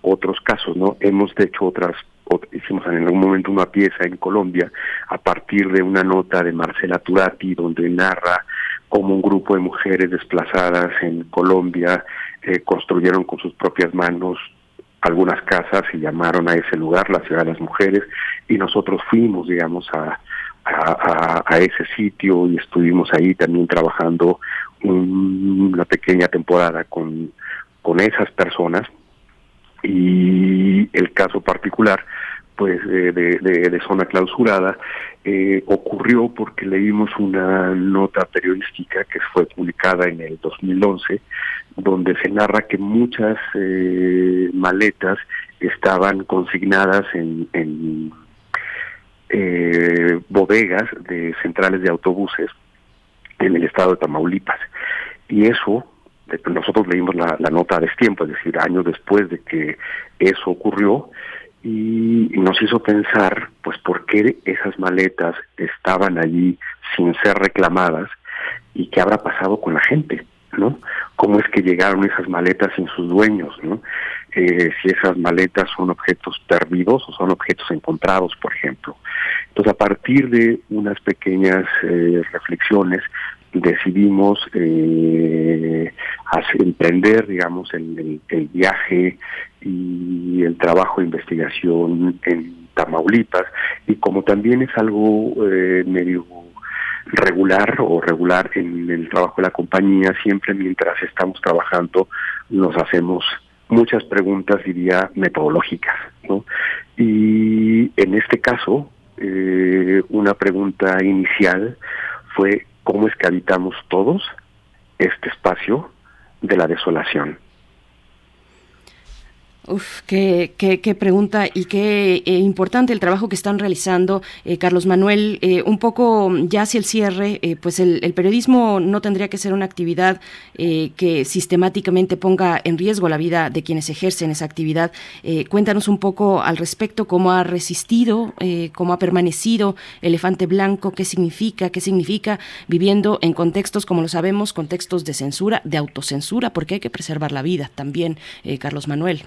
otros casos, ¿no? Hemos hecho otras hicimos en algún momento una pieza en Colombia a partir de una nota de Marcela Turati donde narra cómo un grupo de mujeres desplazadas en Colombia eh, construyeron con sus propias manos algunas casas y llamaron a ese lugar la ciudad de las mujeres y nosotros fuimos digamos a, a, ese sitio y estuvimos ahí también trabajando una pequeña temporada con, con esas personas. Y el caso particular pues de, de, zona clausurada eh, ocurrió porque leímos una nota periodística que fue publicada en el 2011 donde se narra que muchas eh, maletas estaban consignadas en, en eh, bodegas de centrales de autobuses en el estado de Tamaulipas. Y eso nosotros leímos la, la nota a destiempo, es decir, años después de que eso ocurrió, y nos hizo pensar, pues, por qué esas maletas estaban allí sin ser reclamadas y qué habrá pasado con la gente, ¿no? ¿Cómo es que llegaron esas maletas sin sus dueños, ¿no? Eh, si esas maletas son objetos perdidos o son objetos encontrados, por ejemplo. Entonces, a partir de unas pequeñas eh, reflexiones, decidimos eh, emprender, digamos, el, viaje y el trabajo de investigación en Tamaulipas y como también es algo eh, medio regular o regular en el trabajo de la compañía, siempre mientras estamos trabajando nos hacemos muchas preguntas, diría, metodológicas. ¿no? Y en este caso, eh, una pregunta inicial fue cómo es que habitamos todos este espacio de la desolación. Uf, qué, qué, pregunta y qué eh, importante el trabajo que están realizando, eh, Carlos Manuel. Eh, un poco ya hacia el cierre, pues el, periodismo no tendría que ser una actividad que sistemáticamente ponga en riesgo la vida de quienes ejercen esa actividad. cuéntanos un poco al respecto, cómo ha resistido, cómo ha permanecido Elefante Blanco, qué significa, qué significa viviendo en contextos, como lo sabemos, contextos de censura, de autocensura, porque hay que preservar la vida también, Carlos Manuel.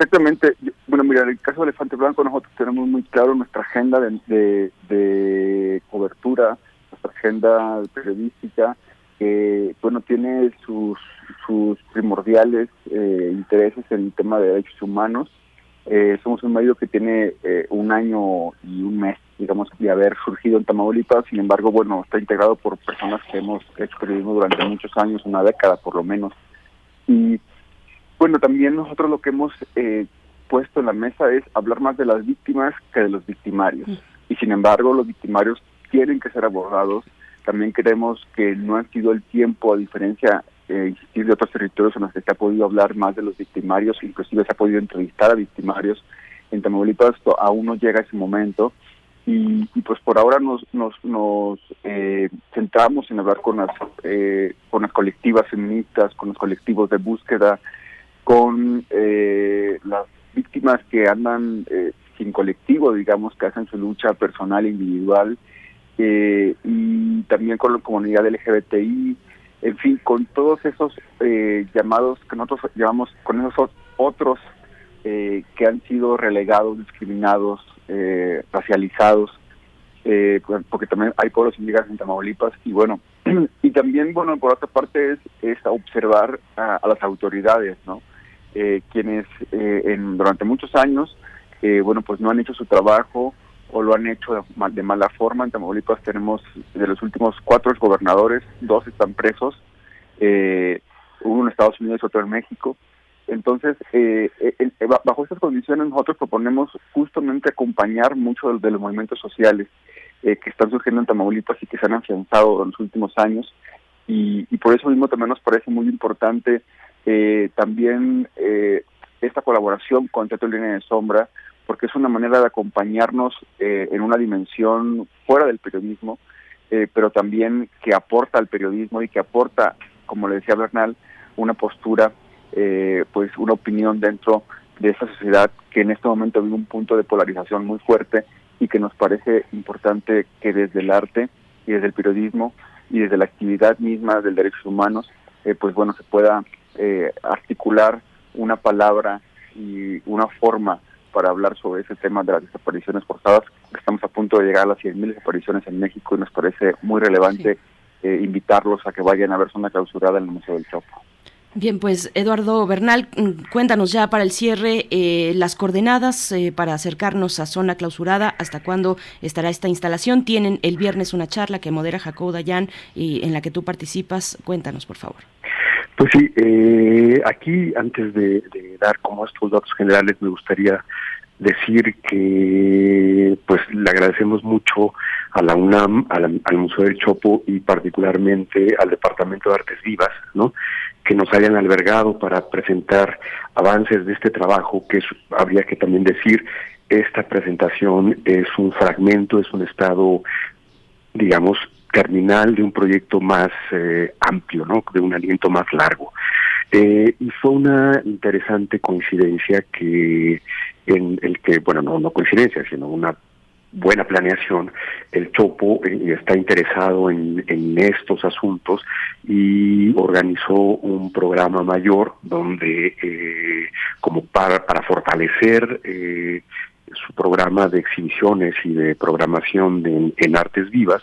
Exactamente. Bueno, mira, en el caso de Elefante Blanco nosotros tenemos muy claro nuestra agenda de, de, cobertura, nuestra agenda periodística, que, bueno, tiene sus, sus primordiales eh, intereses en el tema de derechos humanos. Eh, somos un medio que tiene eh, un año y un mes, digamos, de haber surgido en Tamaulipas. Sin embargo, bueno, está integrado por personas que hemos hecho periodismo durante muchos años, una década por lo menos. Y bueno, también nosotros lo que hemos eh, puesto en la mesa es hablar más de las víctimas que de los victimarios. Y sin embargo, los victimarios tienen que ser abordados. También creemos que no ha sido el tiempo, a diferencia, eh, de otros territorios en los que se ha podido hablar más de los victimarios, inclusive se ha podido entrevistar a victimarios. En Tamaulipas aún no llega ese momento. Y, pues por ahora nos nos, nos eh, centramos en hablar con las eh, con las colectivas feministas, con los colectivos de búsqueda, con eh, las víctimas que andan eh, sin colectivo, digamos, que hacen su lucha personal, individual, eh, y también con la comunidad LGBTI, en fin, con todos esos eh, llamados que nosotros llamamos, con esos otros eh, que han sido relegados, discriminados, eh, racializados, eh, porque también hay pueblos indígenas en Tamaulipas, y bueno, [CLEARS THROAT] y también, bueno, por otra parte es, es observar a las autoridades, ¿no? Eh, quienes eh, en, durante muchos años, eh, bueno, pues no han hecho su trabajo o lo han hecho de, mala forma. En Tamaulipas tenemos de los últimos cuatro gobernadores, dos están presos, eh, uno en Estados Unidos otro en México. Entonces, eh, eh, bajo estas condiciones nosotros proponemos justamente acompañar mucho de, los movimientos sociales que están surgiendo en Tamaulipas y que se han afianzado en los últimos años. Y, por eso mismo también nos parece muy importante también esta colaboración con Teatro Línea de Sombra, porque es una manera de acompañarnos en una dimensión fuera del periodismo, pero también que aporta al periodismo y que aporta, como le decía Bernal, una postura eh, pues una opinión dentro de esta sociedad que en este momento vive un punto de polarización muy fuerte y que nos parece importante que desde el arte y desde el periodismo y desde la actividad misma del derechos humanos, eh, pues bueno, se pueda eh, articular una palabra y una forma para hablar sobre ese tema de las desapariciones forzadas. Estamos a punto de llegar a las 100.000 desapariciones en México y nos parece muy relevante invitarlos a que vayan a ver zona clausurada en el Museo del Chopo. Bien, pues Eduardo Bernal, mm, cuéntanos ya para el cierre eh, las coordenadas eh, para acercarnos a zona clausurada, hasta cuándo estará esta instalación. Tienen el viernes una charla que modera Jacobo Dayan y en la que tú participas. Cuéntanos, por favor. Pues sí, eh, aquí antes de, dar como estos datos generales me gustaría decir que pues le agradecemos mucho a la UNAM, al Museo del Chopo y particularmente al Departamento de Artes Vivas, ¿no? que nos hayan albergado para presentar avances de este trabajo, que habría que también decir, esta presentación es un fragmento, es un estado, digamos, terminal de un proyecto más eh, amplio, ¿no? de un aliento más largo. Eh, y fue una interesante coincidencia que en el que, bueno, no, coincidencia, sino una buena planeación, el Chopo eh, está interesado en, en, estos asuntos y organizó un programa mayor donde, eh, como para, para fortalecer eh, su programa de exhibiciones y de programación de, en artes vivas,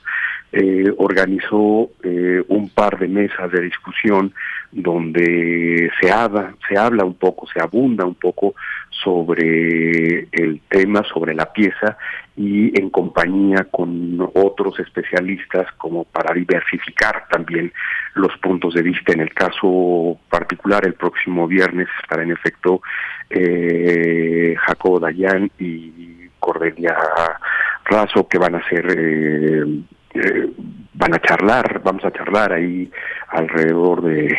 eh, organizó eh, un par de mesas de discusión donde se habla, se habla un poco, se abunda un poco sobre el tema, sobre la pieza y en compañía con otros especialistas como para diversificar también los puntos de vista. En el caso particular, el próximo viernes estará en efecto eh, Jacobo Dayan y Cordelia Razo que van a ser eh, eh, van a charlar, vamos a charlar ahí alrededor de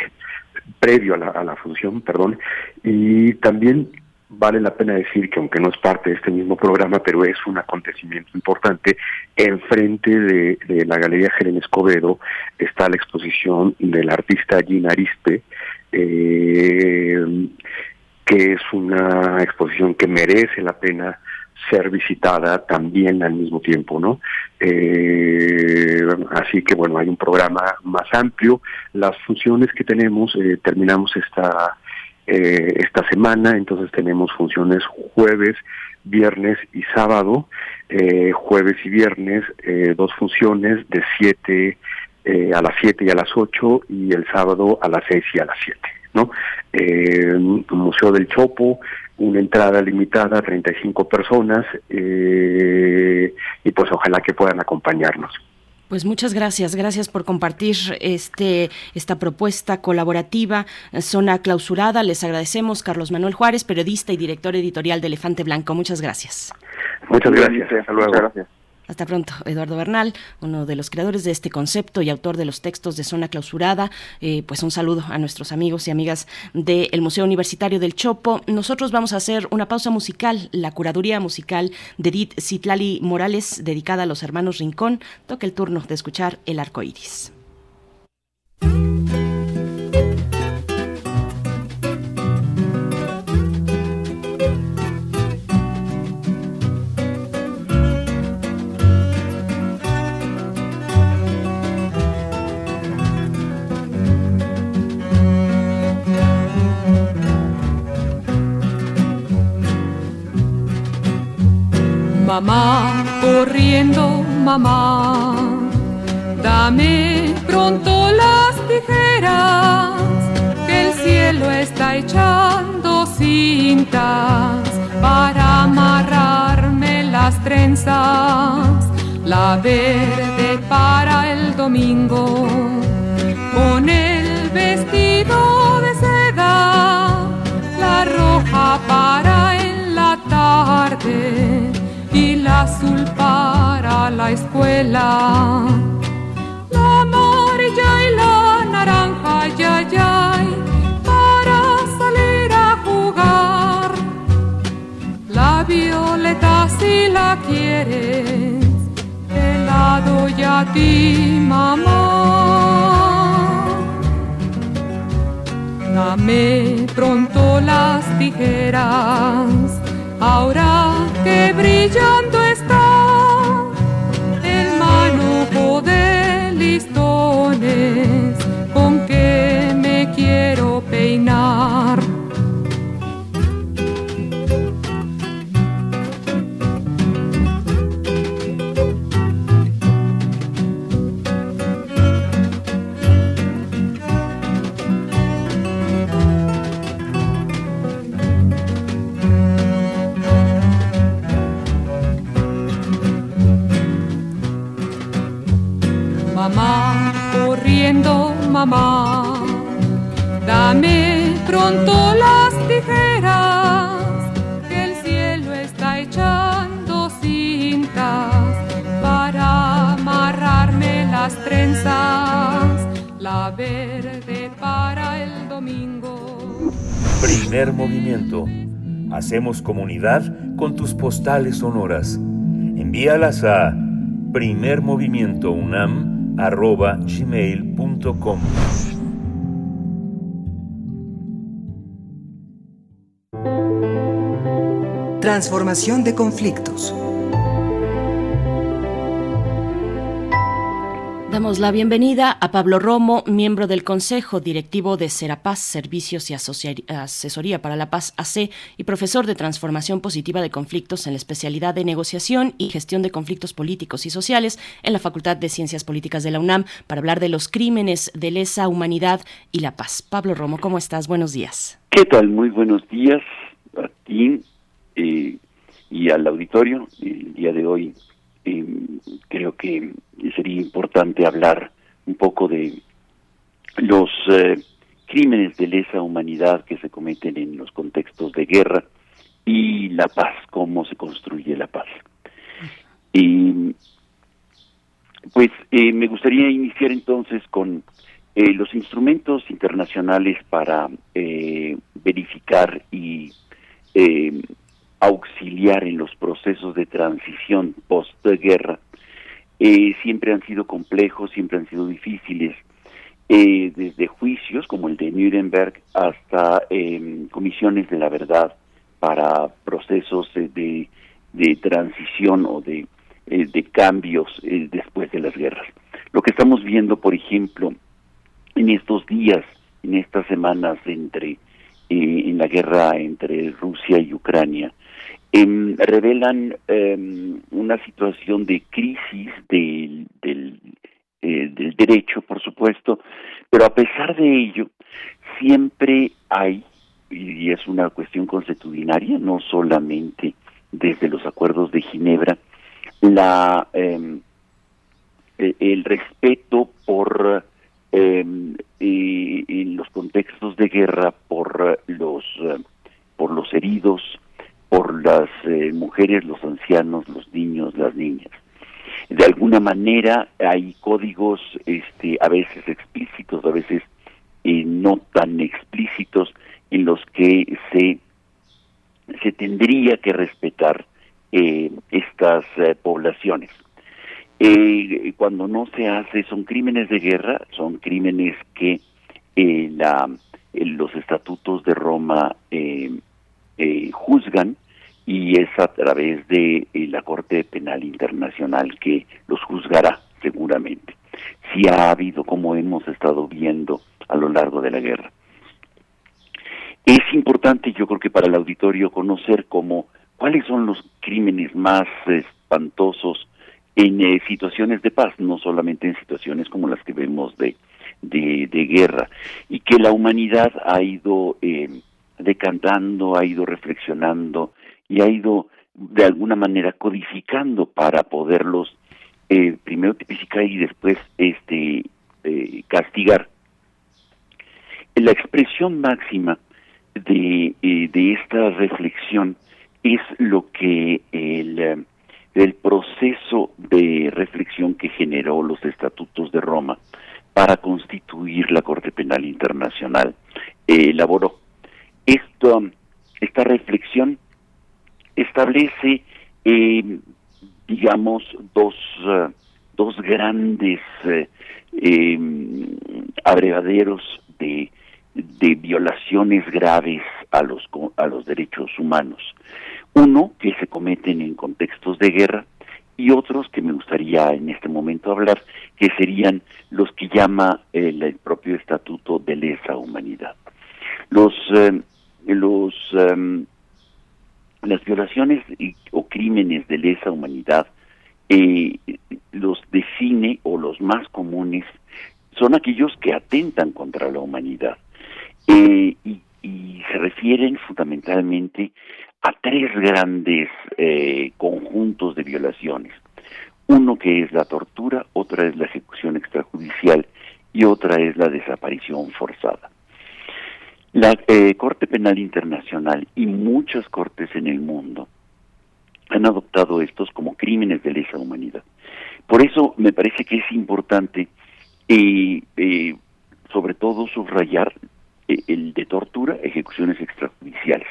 previo a la, a la función, perdón, y también vale la pena decir que aunque no es parte de este mismo programa, pero es un acontecimiento importante, enfrente de, de la Galería Jeremy Escobedo está la exposición del artista Gina Arispe, eh, que es una exposición que merece la pena ser visitada también al mismo tiempo, ¿no? Eh, así que bueno, hay un programa más amplio. Las funciones que tenemos, eh, terminamos esta eh, esta semana, entonces tenemos funciones jueves, viernes y sábado. Eh, jueves y viernes eh, dos funciones de 7 eh, a las 7 y a las 8 y el sábado a las 6 y a las 7. ¿no? Museo del Chopo, una entrada limitada a 35 personas y pues ojalá que puedan acompañarnos. Pues muchas gracias, gracias por compartir este esta propuesta colaborativa Zona Clausurada. Les agradecemos Carlos Manuel Juárez, periodista y director editorial de Elefante Blanco. Muchas gracias. Muchas gracias. Hasta luego. gracias. Hasta pronto, Eduardo Bernal, uno de los creadores de este concepto y autor de los textos de Zona Clausurada. Eh, pues un saludo a nuestros amigos y amigas del Museo Universitario del Chopo. Nosotros vamos a hacer una pausa musical, la curaduría musical de Edith Citlali Morales, dedicada a los hermanos Rincón. Toca el turno de escuchar El Arco Iris. Mamá, corriendo, mamá, dame pronto las tijeras, que el cielo está echando cintas para amarrarme las trenzas, la verde para el domingo, azul para la escuela. La amarilla y la naranja, ya, ya, para salir a jugar. La violeta si la quieres, te la doy a ti, mamá. Dame pronto las tijeras, ahora que brillando pronto las tijeras, que el cielo está echando cintas para amarrarme las trenzas, la verde para el domingo. Primer movimiento. Hacemos comunidad con tus postales sonoras. Envíalas a primermovimientounam Transformación de conflictos. Damos la bienvenida a Pablo Romo, miembro del Consejo Directivo de Serapaz, Servicios y Asesoría para la Paz AC y profesor de Transformación Positiva de Conflictos en la especialidad de Negociación y Gestión de Conflictos Políticos y Sociales en la Facultad de Ciencias Políticas de la UNAM para hablar de los crímenes de lesa humanidad y la paz. Pablo Romo, ¿cómo estás? Buenos días. ¿Qué tal? Muy buenos días a ti eh, y al auditorio. El día de hoy eh, creo que sería importante hablar un poco de los eh, crímenes de lesa humanidad que se cometen en los contextos de guerra y la paz, cómo se construye la paz. Y pues eh, me gustaría iniciar entonces con los instrumentos internacionales para verificar y auxiliar en los procesos de transición post-guerra eh, siempre han sido complejos, siempre han sido difíciles, eh, desde juicios como el de Nuremberg hasta em, comisiones de la verdad para procesos de, de transición o de, eh, de cambios después de las guerras. Lo que estamos viendo, por ejemplo, en estos días, en estas semanas entre en la guerra entre Rusia y Ucrania, Em, revelan em, una situación de crisis del, del, eh, del derecho, por supuesto, pero a pesar de ello, siempre hay, y es una cuestión consuetudinaria, no solamente desde los acuerdos de Ginebra, la eh, el respeto por en los contextos de guerra por los por los heridos por las eh, mujeres, los ancianos, los niños, las niñas. De alguna manera hay códigos este, a veces explícitos, a veces eh, no tan explícitos, en los que se, se tendría que respetar eh, estas poblaciones. cuando no se hace, son crímenes de guerra, son crímenes que la, los estatutos de Roma eh, juzgan y es a través de eh, la Corte Penal Internacional que los juzgará seguramente. Si ha habido, como hemos estado viendo a lo largo de la guerra. Es importante, yo creo que para el auditorio, conocer cómo, cuáles son los crímenes más espantosos en eh, situaciones de paz, no solamente en situaciones como las que vemos de, de, de guerra, y que la humanidad ha ido eh, decantando, ha ido reflexionando y ha ido de alguna manera codificando para poderlos eh, primero tipificar y después este eh, castigar. La expresión máxima de, eh, de esta reflexión es lo que el, eh, el proceso de reflexión que generó los estatutos de Roma para constituir la Corte Penal Internacional elaboró. Esto, esta reflexión establece, eh, digamos, dos, dos grandes abrevaderos de de violaciones graves a los, a los derechos humanos. Uno, que se cometen en contextos de guerra, y otros que me gustaría en este momento hablar, que serían los que llama el, propio Estatuto de Lesa Humanidad. Los, eh, los, em, las violaciones o crímenes de lesa humanidad eh, los define o los más comunes son aquellos que atentan contra la humanidad eh, y, se refieren fundamentalmente a tres grandes eh, conjuntos de violaciones. Uno que es la tortura, otra es la ejecución extrajudicial y otra es la desaparición forzada. La eh, Corte Penal Internacional y muchas cortes en el mundo han adoptado estos como crímenes de lesa humanidad. Por eso me parece que es importante, eh, sobre todo, subrayar eh, el de tortura, ejecuciones extrajudiciales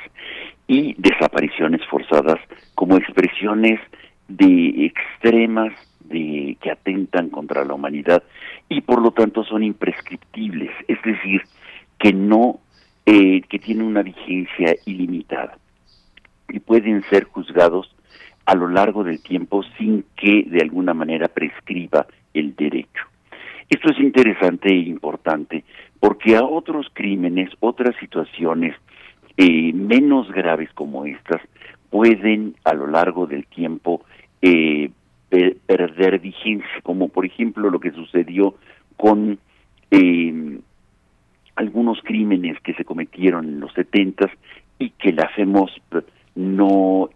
y desapariciones forzadas como expresiones de extremas de que atentan contra la humanidad y por lo tanto son imprescriptibles, es decir, que no eh, que tienen una vigencia ilimitada y pueden ser juzgados a lo largo del tiempo sin que de alguna manera prescriba el derecho. Esto es interesante e importante porque a otros crímenes, otras situaciones eh, menos graves como estas, pueden a lo largo del tiempo eh, perder vigencia, como por ejemplo lo que sucedió con eh, algunos crímenes que se cometieron en los setentas y que la FEMOS no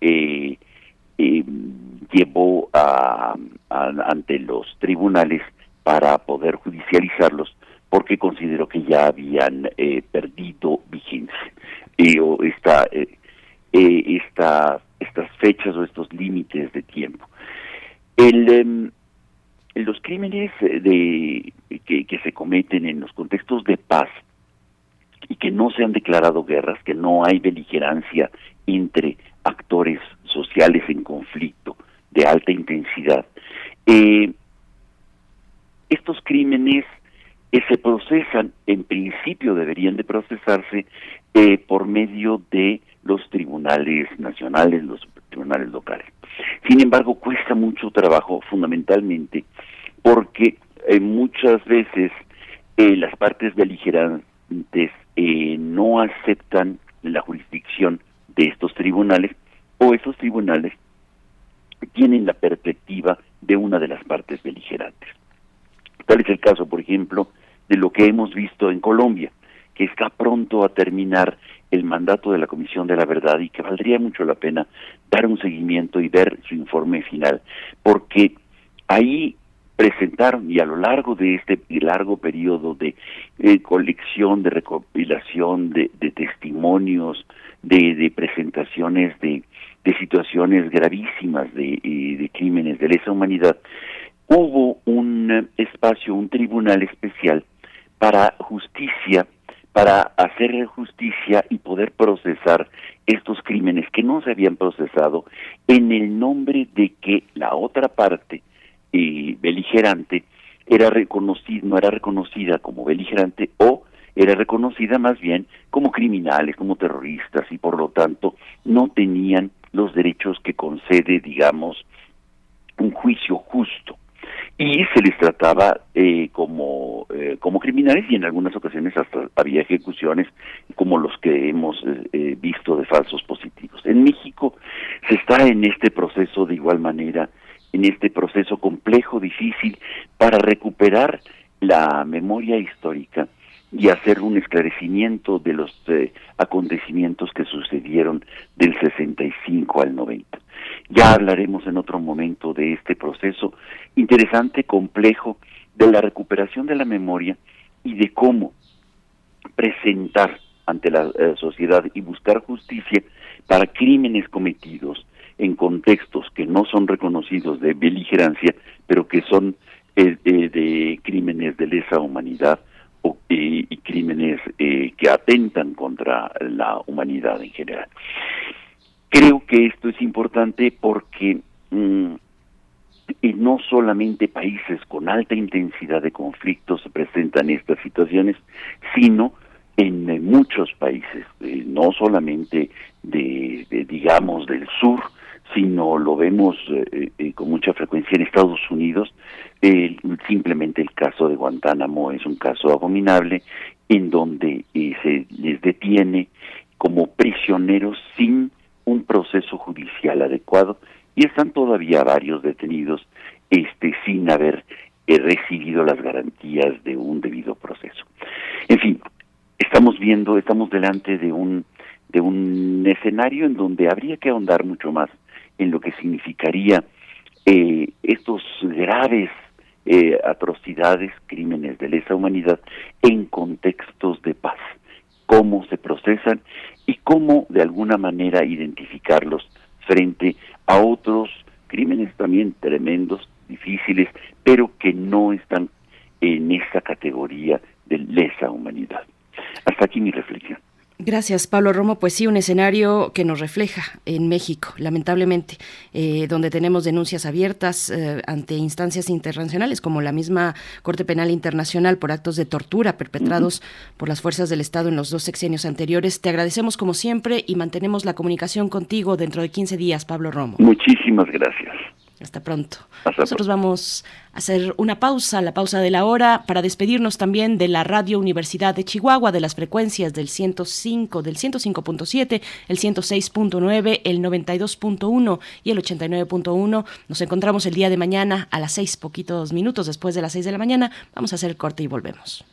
llevó a, ante los tribunales para poder judicializarlos porque consideró que ya habían eh, perdido vigencia eh, o esta, eh, esta, estas fechas o estos límites de tiempo. El, em, los crímenes de, que se cometen en los contextos de paz y que no se han declarado guerras, que no hay beligerancia entre actores sociales en conflicto de alta intensidad, estos crímenes se procesan, en principio deberían de procesarse eh, por medio de los tribunales nacionales, los tribunales locales. Sin embargo, cuesta mucho trabajo fundamentalmente porque eh, muchas veces eh, las partes beligerantes no aceptan la jurisdicción de estos tribunales o esos tribunales tienen la perspectiva de una de las partes beligerantes. Tal es el caso, por ejemplo, de lo que hemos visto en Colombia, que está pronto a terminar el mandato de la Comisión de la Verdad y que valdría mucho la pena dar un seguimiento y ver su informe final, porque ahí presentaron y a lo largo de este largo periodo de eh, colección, de recopilación de, testimonios, de, presentaciones de, situaciones gravísimas de, eh, de crímenes de lesa humanidad, hubo un espacio, un tribunal especial para justicia, para hacer justicia y poder procesar estos crímenes que no se habían procesado en el nombre de que la otra parte eh, beligerante era reconocida, no era reconocida como beligerante o era reconocida más bien como criminales, como terroristas y por lo tanto no tenían los derechos que concede, digamos, un juicio justo y se les trataba eh, como, eh, como criminales y en algunas ocasiones hasta había ejecuciones como los que hemos eh, visto de falsos positivos. En México se está en este proceso de igual manera, en este proceso complejo, difícil, para recuperar la memoria histórica y hacer un esclarecimiento de los acontecimientos que sucedieron del 65 al 90. Ya hablaremos en otro momento de este proceso interesante, complejo, de la recuperación de la memoria y de cómo presentar ante la eh, sociedad y buscar justicia para crímenes cometidos en contextos que no son reconocidos de beligerancia, pero que son eh, eh, de crímenes de lesa humanidad o, y crímenes eh, que atentan contra la humanidad en general. Creo que esto es importante porque mm, y no solamente países con alta intensidad de conflictos se presentan estas situaciones, sino en muchos países, no solamente de, digamos del sur, sino lo vemos eh, eh, con mucha frecuencia en Estados Unidos. simplemente el caso de Guantánamo es un caso abominable en donde eh, se les detiene como prisioneros sin un proceso judicial adecuado y están todavía varios detenidos este sin haber recibido las garantías de un debido proceso. En fin, estamos viendo, estamos delante de un de un escenario en donde habría que ahondar mucho más en lo que significaría eh, estos graves eh, atrocidades, crímenes de lesa humanidad en contextos de paz, cómo se procesan y cómo de alguna manera identificarlos frente a otros crímenes también tremendos, difíciles, pero que no están en esa categoría de lesa humanidad. Hasta aquí mi reflexión. Gracias, Pablo Romo. Pues sí, un escenario que nos refleja en México, lamentablemente, eh, donde tenemos denuncias abiertas eh, ante instancias internacionales, como la misma Corte Penal Internacional por actos de tortura perpetrados por las fuerzas del Estado en los dos sexenios anteriores. Te agradecemos como siempre y mantenemos la comunicación contigo dentro de 15 días, Pablo Romo. Muchísimas gracias. Hasta pronto. Nosotros vamos a hacer una pausa, la pausa de la hora, para despedirnos también de la Radio Universidad de Chihuahua, de las frecuencias del 105, del 105.7, el 106.9, el 92.1 y el 89.1. Nos encontramos el día de mañana a las seis, poquitos minutos después de las seis de la mañana. Vamos a hacer el corte y volvemos.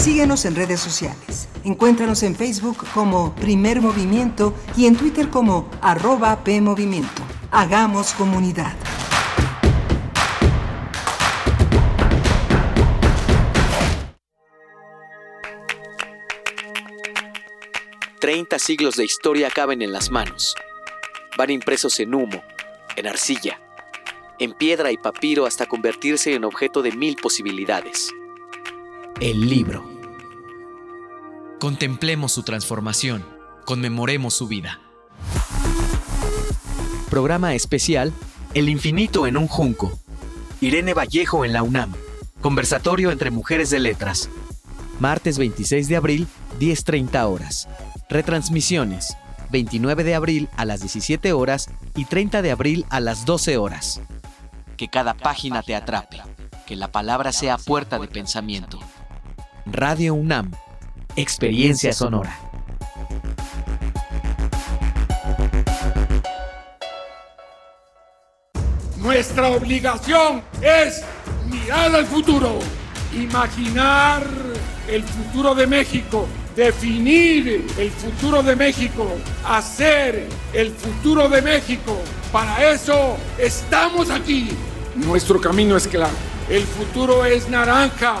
Síguenos en redes sociales. Encuéntranos en Facebook como Primer Movimiento y en Twitter como arroba PMovimiento. Hagamos comunidad. Treinta siglos de historia caben en las manos. Van impresos en humo, en arcilla, en piedra y papiro hasta convertirse en objeto de mil posibilidades. El libro. Contemplemos su transformación, conmemoremos su vida. Programa especial El infinito en un junco. Irene Vallejo en la UNAM. Conversatorio entre mujeres de letras. Martes 26 de abril, 10.30 horas. Retransmisiones. 29 de abril a las 17 horas y 30 de abril a las 12 horas. Que cada página te atrape. Que la palabra sea puerta de pensamiento. Radio UNAM Experiencia Sonora. Nuestra obligación es mirar al futuro, imaginar el futuro de México, definir el futuro de México, hacer el futuro de México. Para eso estamos aquí. Nuestro camino es claro. El futuro es naranja.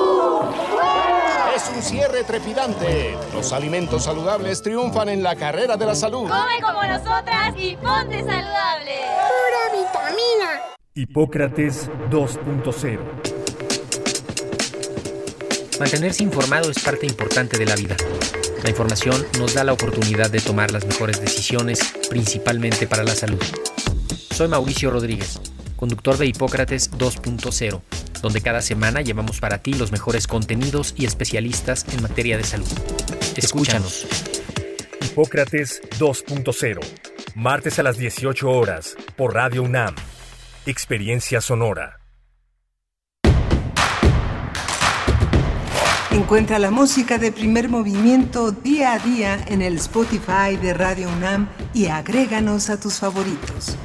un cierre trepidante. Los alimentos saludables triunfan en la carrera de la salud. Come como nosotras y ponte saludable. Pura vitamina. Hipócrates 2.0 Mantenerse informado es parte importante de la vida. La información nos da la oportunidad de tomar las mejores decisiones, principalmente para la salud. Soy Mauricio Rodríguez, conductor de Hipócrates 2.0 donde cada semana llevamos para ti los mejores contenidos y especialistas en materia de salud. Escúchanos. Hipócrates 2.0, martes a las 18 horas, por Radio UNAM. Experiencia Sonora. Encuentra la música de primer movimiento día a día en el Spotify de Radio UNAM y agréganos a tus favoritos.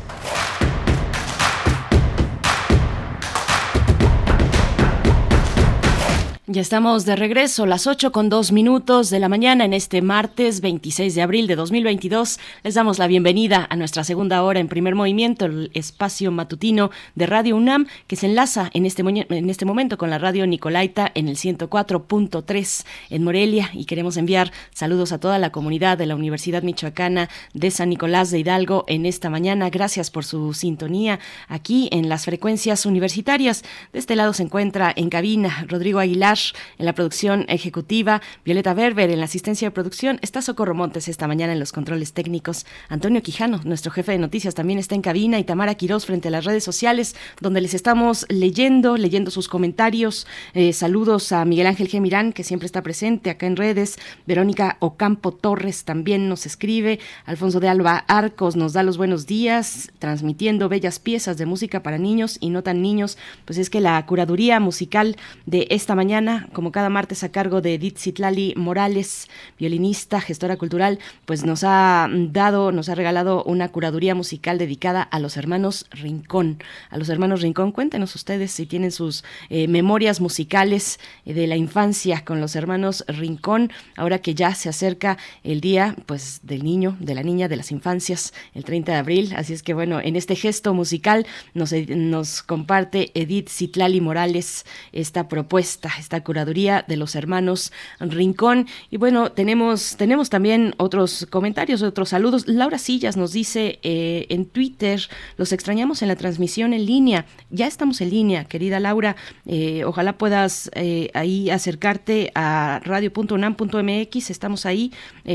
Ya estamos de regreso, las 8 con 2 minutos de la mañana en este martes 26 de abril de 2022. Les damos la bienvenida a nuestra segunda hora en primer movimiento, el espacio matutino de Radio UNAM, que se enlaza en este, en este momento con la radio Nicolaita en el 104.3 en Morelia. Y queremos enviar saludos a toda la comunidad de la Universidad Michoacana de San Nicolás de Hidalgo en esta mañana. Gracias por su sintonía aquí en las frecuencias universitarias. De este lado se encuentra en cabina Rodrigo Aguilar en la producción ejecutiva, Violeta Berber en la asistencia de producción, está Socorro Montes esta mañana en los controles técnicos, Antonio Quijano, nuestro jefe de noticias, también está en cabina y Tamara Quirós frente a las redes sociales, donde les estamos leyendo, leyendo sus comentarios. Eh, saludos a Miguel Ángel Gemirán, que siempre está presente acá en redes, Verónica Ocampo Torres también nos escribe, Alfonso de Alba Arcos nos da los buenos días, transmitiendo bellas piezas de música para niños y no tan niños, pues es que la curaduría musical de esta mañana como cada martes a cargo de Edith Citlali Morales, violinista, gestora cultural, pues nos ha dado, nos ha regalado una curaduría musical dedicada a los hermanos Rincón. A los hermanos Rincón, cuéntenos ustedes si tienen sus eh, memorias musicales eh, de la infancia con los hermanos Rincón, ahora que ya se acerca el día pues del niño, de la niña, de las infancias, el 30 de abril. Así es que bueno, en este gesto musical nos, comparte Edith Citlali Morales esta propuesta, esta curaduría de los hermanos Rincón. Y bueno, tenemos, tenemos también otros comentarios, otros saludos. Laura Sillas nos dice eh, en Twitter, los extrañamos en la transmisión en línea. Ya estamos en línea, querida Laura. Eh, ojalá puedas eh, ahí acercarte a radio.unam.mx. Estamos ahí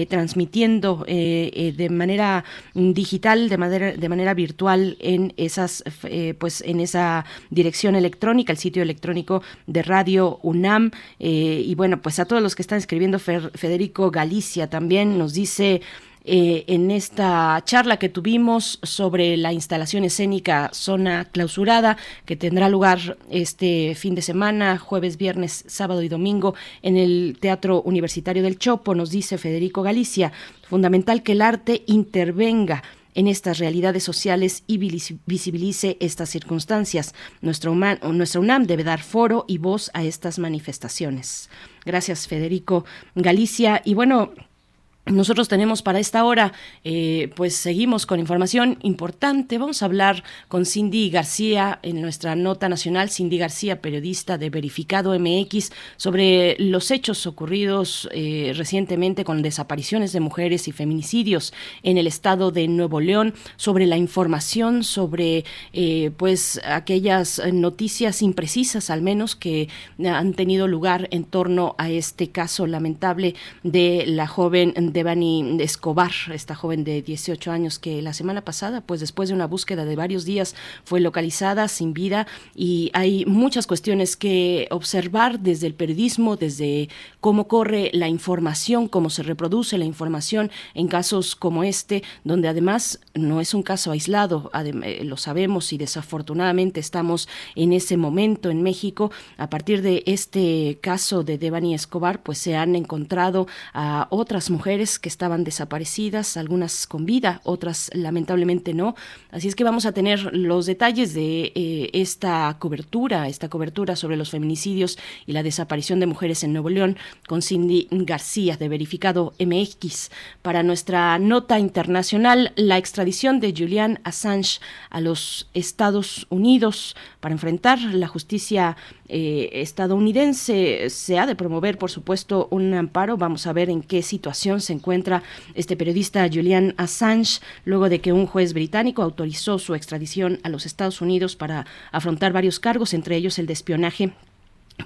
transmitiendo de manera digital, de manera, de manera virtual en esas, pues en esa dirección electrónica, el sitio electrónico de Radio UNAM eh, y bueno, pues a todos los que están escribiendo, Federico Galicia también nos dice... Eh, en esta charla que tuvimos sobre la instalación escénica Zona Clausurada, que tendrá lugar este fin de semana, jueves, viernes, sábado y domingo, en el Teatro Universitario del Chopo, nos dice Federico Galicia, fundamental que el arte intervenga en estas realidades sociales y visibilice estas circunstancias. Nuestra UNAM, nuestra UNAM debe dar foro y voz a estas manifestaciones. Gracias, Federico Galicia. Y bueno, nosotros tenemos para esta hora, eh, pues seguimos con información importante. Vamos a hablar con Cindy García en nuestra nota nacional, Cindy García, periodista de Verificado MX, sobre los hechos ocurridos eh, recientemente con desapariciones de mujeres y feminicidios en el estado de Nuevo León, sobre la información, sobre eh, pues aquellas noticias imprecisas al menos que han tenido lugar en torno a este caso lamentable de la joven Devani Escobar, esta joven de 18 años que la semana pasada, pues después de una búsqueda de varios días, fue localizada sin vida. Y hay muchas cuestiones que observar desde el periodismo, desde cómo corre la información, cómo se reproduce la información en casos como este, donde además no es un caso aislado, eh, lo sabemos y desafortunadamente estamos en ese momento en México. A partir de este caso de Devani Escobar, pues se han encontrado a otras mujeres que estaban desaparecidas, algunas con vida, otras lamentablemente no. Así es que vamos a tener los detalles de eh, esta cobertura, esta cobertura sobre los feminicidios y la desaparición de mujeres en Nuevo León con Cindy García de Verificado MX. Para nuestra nota internacional, la extradición de Julian Assange a los Estados Unidos para enfrentar la justicia eh, estadounidense. Se ha de promover, por supuesto, un amparo. Vamos a ver en qué situación se encuentra este periodista Julian Assange luego de que un juez británico autorizó su extradición a los Estados Unidos para afrontar varios cargos, entre ellos el de espionaje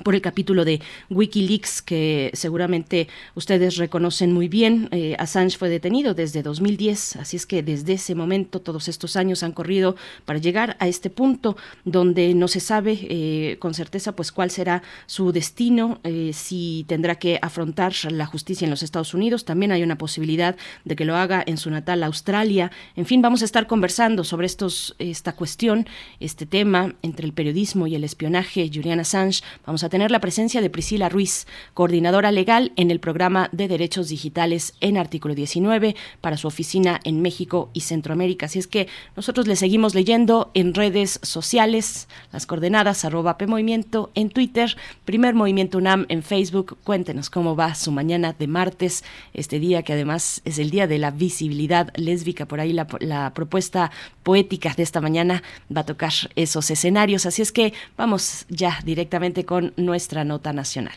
por el capítulo de Wikileaks que seguramente ustedes reconocen muy bien. Eh, Assange fue detenido desde 2010, así es que desde ese momento todos estos años han corrido para llegar a este punto donde no se sabe eh, con certeza pues cuál será su destino, eh, si tendrá que afrontar la justicia en los Estados Unidos. También hay una posibilidad de que lo haga en su natal Australia. En fin, vamos a estar conversando sobre estos, esta cuestión, este tema entre el periodismo y el espionaje. Julian Assange, vamos a a tener la presencia de Priscila Ruiz, coordinadora legal en el programa de derechos digitales en artículo 19 para su oficina en México y Centroamérica. Así es que nosotros le seguimos leyendo en redes sociales, las coordenadas arroba PMovimiento en Twitter, Primer Movimiento UNAM en Facebook. Cuéntenos cómo va su mañana de martes, este día que además es el día de la visibilidad lésbica. Por ahí la, la propuesta poética de esta mañana va a tocar esos escenarios. Así es que vamos ya directamente con nuestra nota nacional.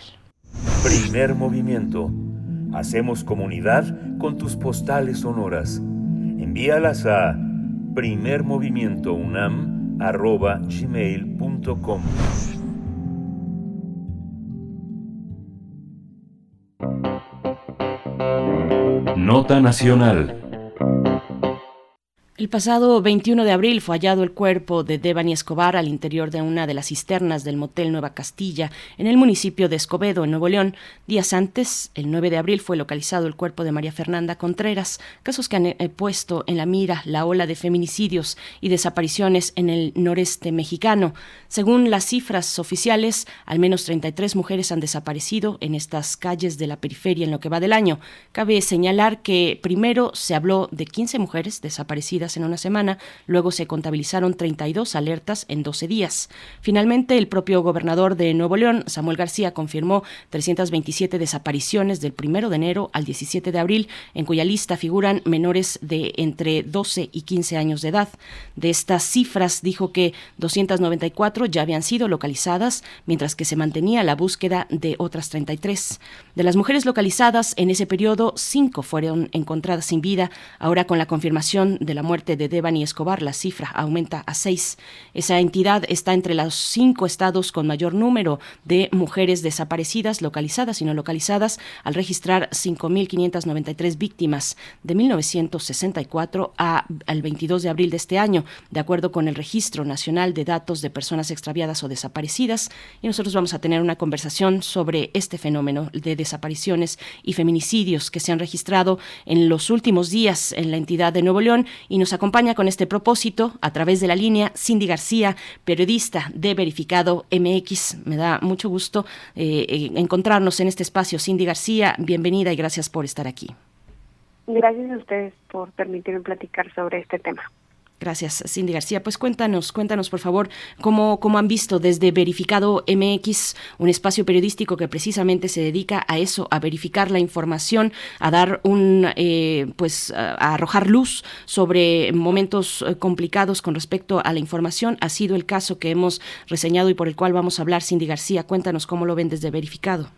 Primer movimiento. Hacemos comunidad con tus postales sonoras. Envíalas a primermovimientounam.gmail.com Nota Nacional el pasado 21 de abril fue hallado el cuerpo de Devani Escobar al interior de una de las cisternas del motel Nueva Castilla, en el municipio de Escobedo, en Nuevo León. Días antes, el 9 de abril, fue localizado el cuerpo de María Fernanda Contreras, casos que han eh, puesto en la mira la ola de feminicidios y desapariciones en el noreste mexicano. Según las cifras oficiales, al menos 33 mujeres han desaparecido en estas calles de la periferia en lo que va del año. Cabe señalar que primero se habló de 15 mujeres desaparecidas en una semana, luego se contabilizaron 32 alertas en 12 días. Finalmente, el propio gobernador de Nuevo León, Samuel García, confirmó 327 desapariciones del 1 de enero al 17 de abril, en cuya lista figuran menores de entre 12 y 15 años de edad. De estas cifras, dijo que 294 ya habían sido localizadas, mientras que se mantenía la búsqueda de otras 33. De las mujeres localizadas en ese periodo, cinco fueron encontradas sin vida, ahora con la confirmación de la muerte de Devani Escobar, la cifra aumenta a seis. Esa entidad está entre los cinco estados con mayor número de mujeres desaparecidas, localizadas y no localizadas, al registrar 5.593 víctimas de 1964 a, al 22 de abril de este año, de acuerdo con el Registro Nacional de Datos de Personas Extraviadas o Desaparecidas. Y nosotros vamos a tener una conversación sobre este fenómeno de desapariciones y feminicidios que se han registrado en los últimos días en la entidad de Nuevo León y nos acompaña con este propósito a través de la línea Cindy García, periodista de Verificado MX. Me da mucho gusto eh, eh, encontrarnos en este espacio. Cindy García, bienvenida y gracias por estar aquí. Gracias a ustedes por permitirme platicar sobre este tema. Gracias, Cindy García. Pues cuéntanos, cuéntanos, por favor, cómo, cómo han visto desde Verificado MX, un espacio periodístico que precisamente se dedica a eso, a verificar la información, a dar un, eh, pues, a arrojar luz sobre momentos eh, complicados con respecto a la información. Ha sido el caso que hemos reseñado y por el cual vamos a hablar, Cindy García. Cuéntanos cómo lo ven desde Verificado.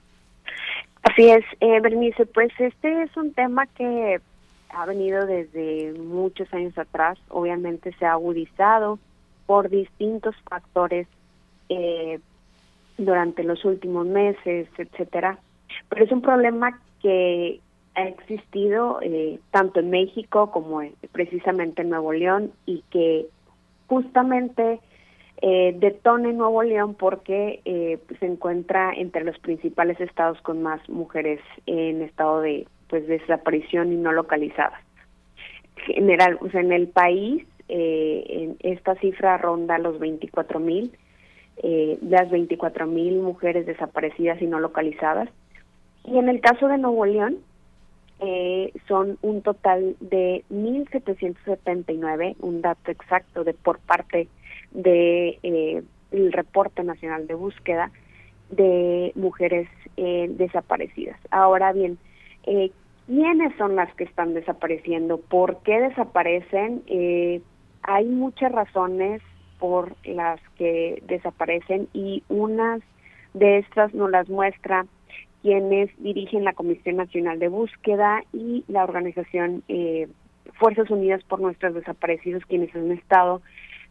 Así es, eh, Bernice, pues este es un tema que ha venido desde muchos años atrás, obviamente se ha agudizado por distintos factores eh, durante los últimos meses, etcétera. Pero es un problema que ha existido eh, tanto en México como precisamente en Nuevo León y que justamente eh, detona en Nuevo León porque eh, se encuentra entre los principales estados con más mujeres en estado de pues desaparición y no localizadas. General, o en el país eh, en esta cifra ronda los 24 mil, eh, las 24 mil mujeres desaparecidas y no localizadas. Y en el caso de Nuevo León, eh, son un total de 1.779, un dato exacto de por parte de eh, el reporte nacional de búsqueda de mujeres eh, desaparecidas. Ahora bien, eh, ¿quiénes son las que están desapareciendo? ¿Por qué desaparecen? Eh, hay muchas razones por las que desaparecen y unas de estas nos las muestra quienes dirigen la Comisión Nacional de Búsqueda y la organización eh, Fuerzas Unidas por Nuestros Desaparecidos, quienes han estado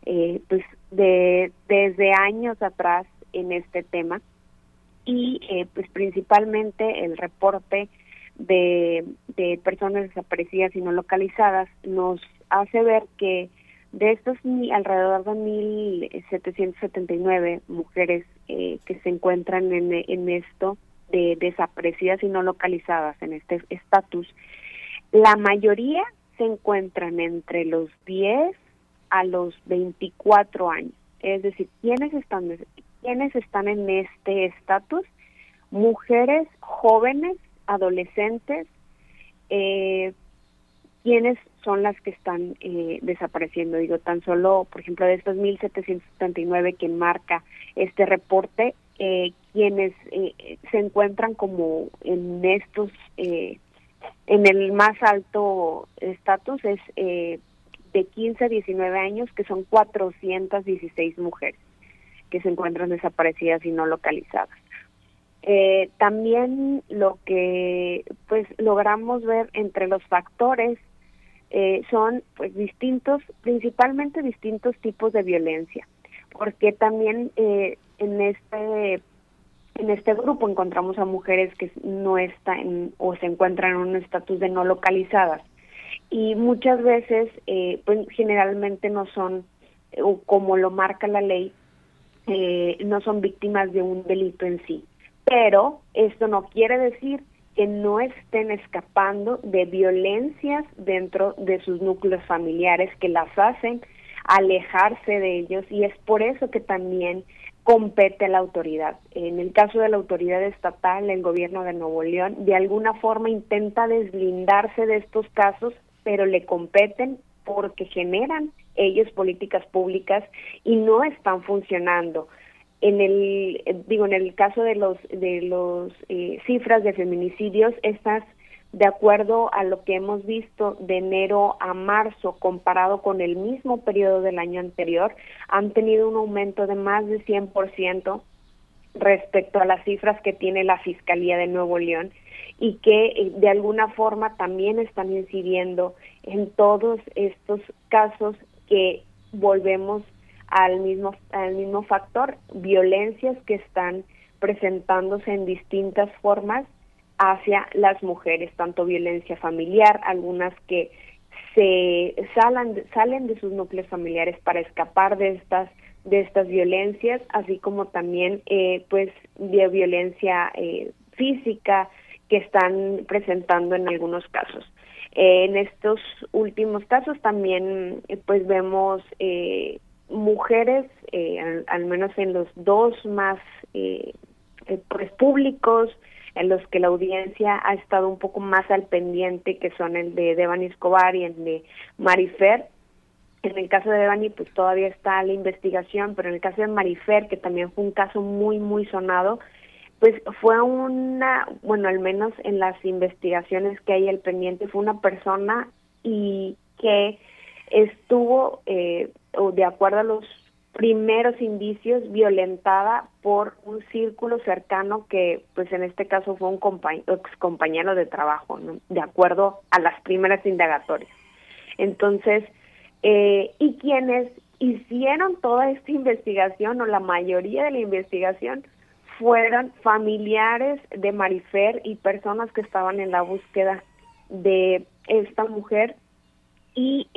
eh, pues de desde años atrás en este tema y eh, pues principalmente el reporte de, de personas desaparecidas y no localizadas nos hace ver que de estos alrededor de 1.779 mujeres eh, que se encuentran en, en esto de desaparecidas y no localizadas en este estatus, la mayoría se encuentran entre los 10 a los 24 años. Es decir, quienes están ¿quiénes están en este estatus? Mujeres jóvenes, adolescentes, eh, ¿quiénes son las que están eh, desapareciendo? Digo, tan solo, por ejemplo, de estos 1.779 que marca este reporte, eh, quienes eh, se encuentran como en estos, eh, en el más alto estatus es eh, de 15 a 19 años, que son 416 mujeres que se encuentran desaparecidas y no localizadas. Eh, también lo que pues logramos ver entre los factores eh, son pues distintos, principalmente distintos tipos de violencia, porque también eh, en este en este grupo encontramos a mujeres que no están o se encuentran en un estatus de no localizadas. Y muchas veces eh, pues generalmente no son o como lo marca la ley eh, no son víctimas de un delito en sí pero esto no quiere decir que no estén escapando de violencias dentro de sus núcleos familiares que las hacen alejarse de ellos y es por eso que también compete a la autoridad. En el caso de la autoridad estatal, el gobierno de Nuevo León de alguna forma intenta deslindarse de estos casos, pero le competen porque generan ellos políticas públicas y no están funcionando en el digo en el caso de los de los eh, cifras de feminicidios estas de acuerdo a lo que hemos visto de enero a marzo comparado con el mismo periodo del año anterior han tenido un aumento de más de 100% respecto a las cifras que tiene la Fiscalía de Nuevo León y que eh, de alguna forma también están incidiendo en todos estos casos que volvemos al mismo al mismo factor violencias que están presentándose en distintas formas hacia las mujeres tanto violencia familiar algunas que se salen salen de sus núcleos familiares para escapar de estas de estas violencias así como también eh, pues de violencia eh, física que están presentando en algunos casos. Eh, en estos últimos casos también pues vemos eh, mujeres, eh, al, menos en los dos más eh, eh, pues públicos, en los que la audiencia ha estado un poco más al pendiente, que son el de Devani Escobar y el de Marifer. En el caso de Devani, pues todavía está la investigación, pero en el caso de Marifer, que también fue un caso muy, muy sonado, pues fue una, bueno, al menos en las investigaciones que hay al pendiente, fue una persona y que estuvo eh, o de acuerdo a los primeros indicios violentada por un círculo cercano que pues en este caso fue un compañ ex compañero de trabajo ¿no? de acuerdo a las primeras indagatorias entonces eh, y quienes hicieron toda esta investigación o la mayoría de la investigación fueron familiares de Marifer y personas que estaban en la búsqueda de esta mujer y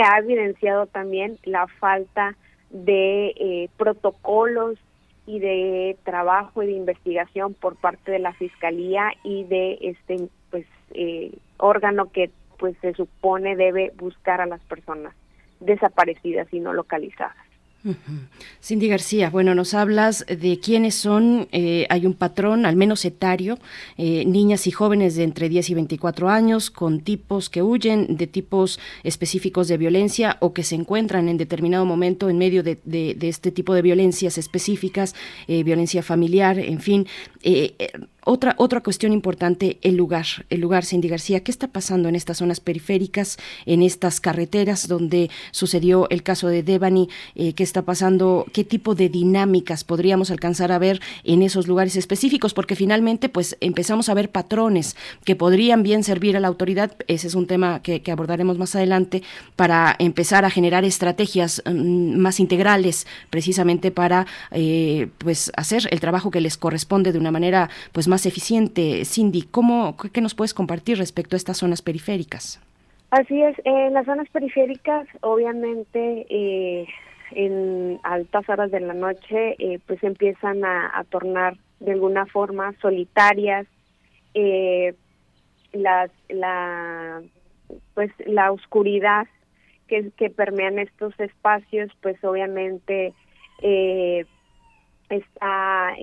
que ha evidenciado también la falta de eh, protocolos y de trabajo y de investigación por parte de la fiscalía y de este pues eh, órgano que pues se supone debe buscar a las personas desaparecidas y no localizadas. Cindy García, bueno, nos hablas de quiénes son, eh, hay un patrón, al menos etario, eh, niñas y jóvenes de entre 10 y 24 años, con tipos que huyen de tipos específicos de violencia o que se encuentran en determinado momento en medio de este tipo de violencias específicas, eh, violencia familiar, en fin. Otra, otra cuestión importante, el lugar. El lugar, Cindy García, ¿qué está pasando en estas zonas periféricas, en estas carreteras donde sucedió el caso de Devani? Eh, ¿Qué está pasando? ¿Qué tipo de dinámicas podríamos alcanzar a ver en esos lugares específicos? Porque finalmente, pues empezamos a ver patrones que podrían bien servir a la autoridad. Ese es un tema que, abordaremos más adelante para empezar a generar estrategias um, más integrales, precisamente para eh, pues hacer el trabajo que les corresponde de una manera pues más eficiente. Cindy, ¿cómo, ¿qué nos puedes compartir respecto a estas zonas periféricas? Así es, en las zonas periféricas, obviamente, eh, en altas horas de la noche, eh, pues empiezan a, a, tornar de alguna forma solitarias, eh, las, la, pues la oscuridad que, que permean estos espacios, pues obviamente está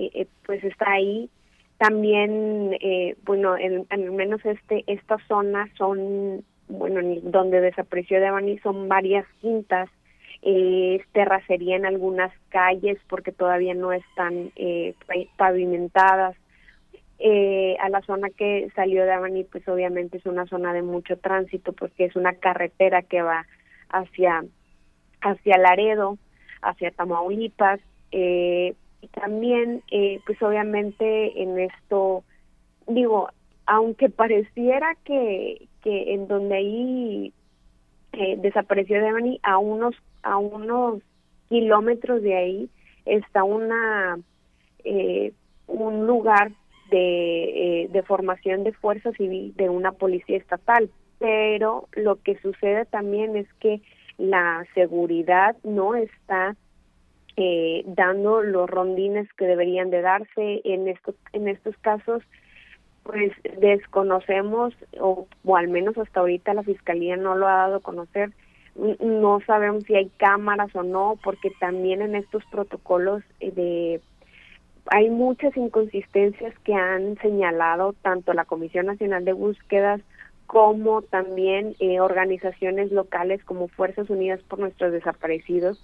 pues está ahí también bueno en, al menos este esta zona son bueno donde desapareció Devani son varias quintas eh, terracería en algunas calles porque todavía no están eh, pavimentadas. Eh, a la zona que salió de Avani, pues obviamente es una zona de mucho tránsito porque es una carretera que va hacia hacia Laredo, hacia Tamaulipas. Eh, y también, eh, pues obviamente en esto, digo, aunque pareciera que, que en donde ahí eh, desapareció Devani, a unos a unos kilómetros de ahí está una eh, un lugar de, eh, de formación de fuerza civil de una policía estatal. Pero lo que sucede también es que la seguridad no está eh, dando los rondines que deberían de darse. En estos en estos casos pues desconocemos o, o al menos hasta ahorita la fiscalía no lo ha dado a conocer. No sabemos si hay cámaras o no, porque también en estos protocolos eh, de hay muchas inconsistencias que han señalado tanto la Comisión Nacional de Búsquedas como también eh, organizaciones locales como Fuerzas Unidas por Nuestros Desaparecidos,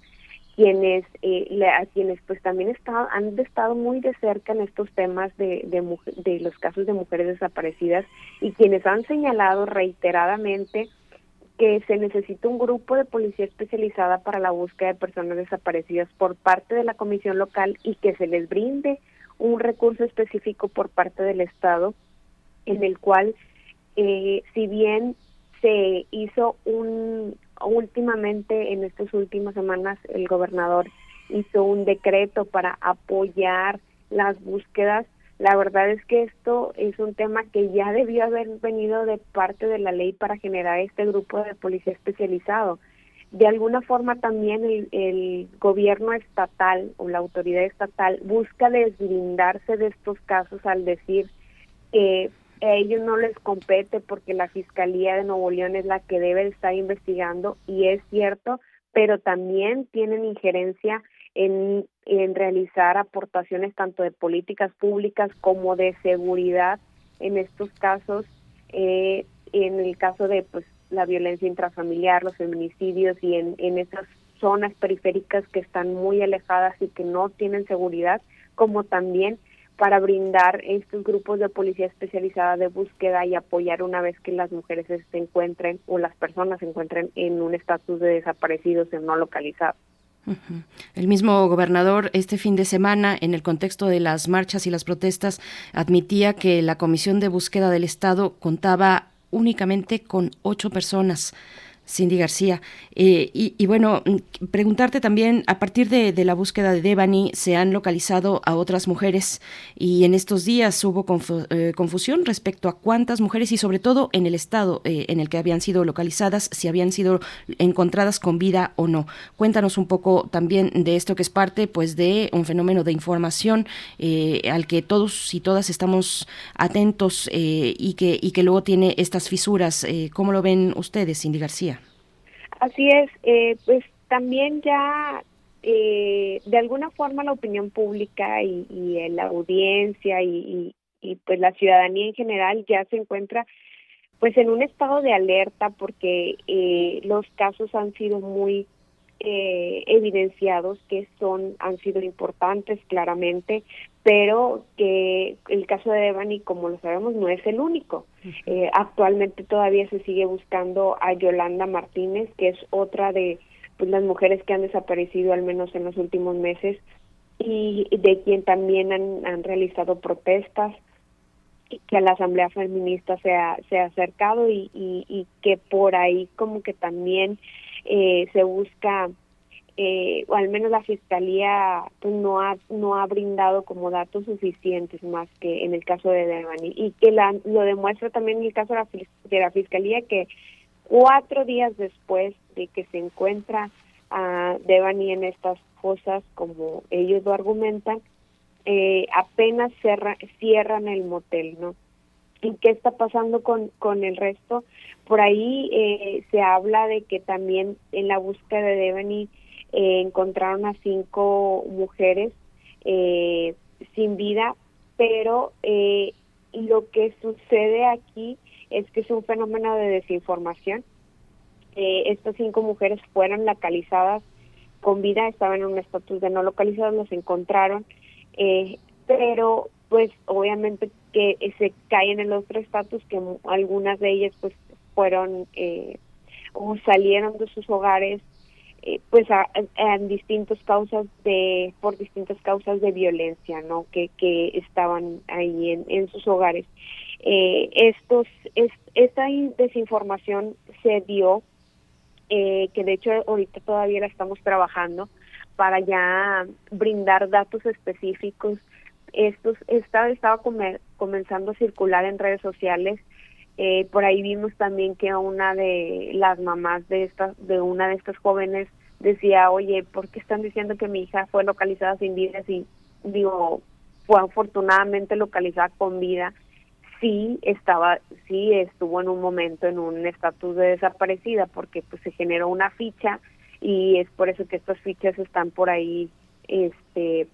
quienes eh, a quienes pues también han estado muy de cerca en estos temas de, de, de los casos de mujeres desaparecidas y quienes han señalado reiteradamente que se necesita un grupo de policía especializada para la búsqueda de personas desaparecidas por parte de la comisión local y que se les brinde un recurso específico por parte del Estado en el cual, eh, si bien se hizo un, últimamente en estas últimas semanas el gobernador hizo un decreto para apoyar las búsquedas, la verdad es que esto es un tema que ya debió haber venido de parte de la ley para generar este grupo de policía especializado. De alguna forma también el, gobierno estatal o la autoridad estatal busca deslindarse de estos casos al decir que a ellos no les compete porque la Fiscalía de Nuevo León es la que debe estar investigando y es cierto, pero también tienen injerencia en, en realizar aportaciones tanto de políticas públicas como de seguridad en estos casos, eh, en el caso de pues la violencia intrafamiliar, los feminicidios y en, en esas zonas periféricas que están muy alejadas y que no tienen seguridad, como también para brindar estos grupos de policía especializada de búsqueda y apoyar una vez que las mujeres se encuentren o las personas se encuentren en un estatus de desaparecidos o no localizados. El mismo gobernador este fin de semana, en el contexto de las marchas y las protestas, admitía que la Comisión de Búsqueda del Estado contaba únicamente con ocho personas. Cindy García. Eh, y, bueno, preguntarte también, a partir de, la búsqueda de Devani, se han localizado a otras mujeres y en estos días hubo eh, confusión respecto a cuántas mujeres y sobre todo en el estado eh, en el que habían sido localizadas, si habían sido encontradas con vida o no. Cuéntanos un poco también de esto que es parte pues de un fenómeno de información al que todos y todas estamos atentos y, que, y que luego tiene estas fisuras. ¿Cómo lo ven ustedes, Cindy García? Así es, eh, pues también ya eh, de alguna forma la opinión pública y, y la audiencia y, y, pues la ciudadanía en general ya se encuentra pues en un estado de alerta porque eh, los casos han sido muy eh, evidenciados que son han sido importantes claramente pero que el caso de Devani, como lo sabemos, no es el único. Eh, actualmente todavía se sigue buscando a Yolanda Martínez, que es otra de pues, las mujeres que han desaparecido al menos en los últimos meses y de quien también han, han realizado protestas que a la asamblea feminista se ha, se ha acercado y, y, y que por ahí como que también eh, se busca eh, o al menos la fiscalía pues, no ha no ha brindado como datos suficientes más que en el caso de Devani. Y que la, lo demuestra también en el caso de la, fiscalía que cuatro días después de que se encuentra a Devani en estas cosas como ellos lo argumentan eh, apenas cerra, cierran el motel no y qué está pasando con con el resto por ahí eh, se habla de que también en la búsqueda de Devani eh, encontraron a cinco mujeres eh, sin vida, pero eh, lo que sucede aquí es que es un fenómeno de desinformación. Eh, estas cinco mujeres fueron localizadas con vida, estaban en un estatus de no localizados, los encontraron, eh, pero pues obviamente que se caen en el otro estatus que algunas de ellas pues fueron eh, o salieron de sus hogares eh, pues a, distintas causas de por distintas causas de violencia no que, estaban ahí en, sus hogares. Eh, estos es, esta desinformación se dio eh, que de hecho ahorita todavía la estamos trabajando para ya brindar datos específicos. Estos estaba estaba comenzando a circular en redes sociales eh, por ahí vimos también que una de las mamás de esta, de una de estas jóvenes decía, oye, ¿por qué están diciendo que mi hija fue localizada sin vida? Y digo, fue afortunadamente localizada con vida. Sí estaba, sí estuvo en un momento en un estatus de desaparecida porque pues se generó una ficha y es por eso que estas fichas están por ahí, este,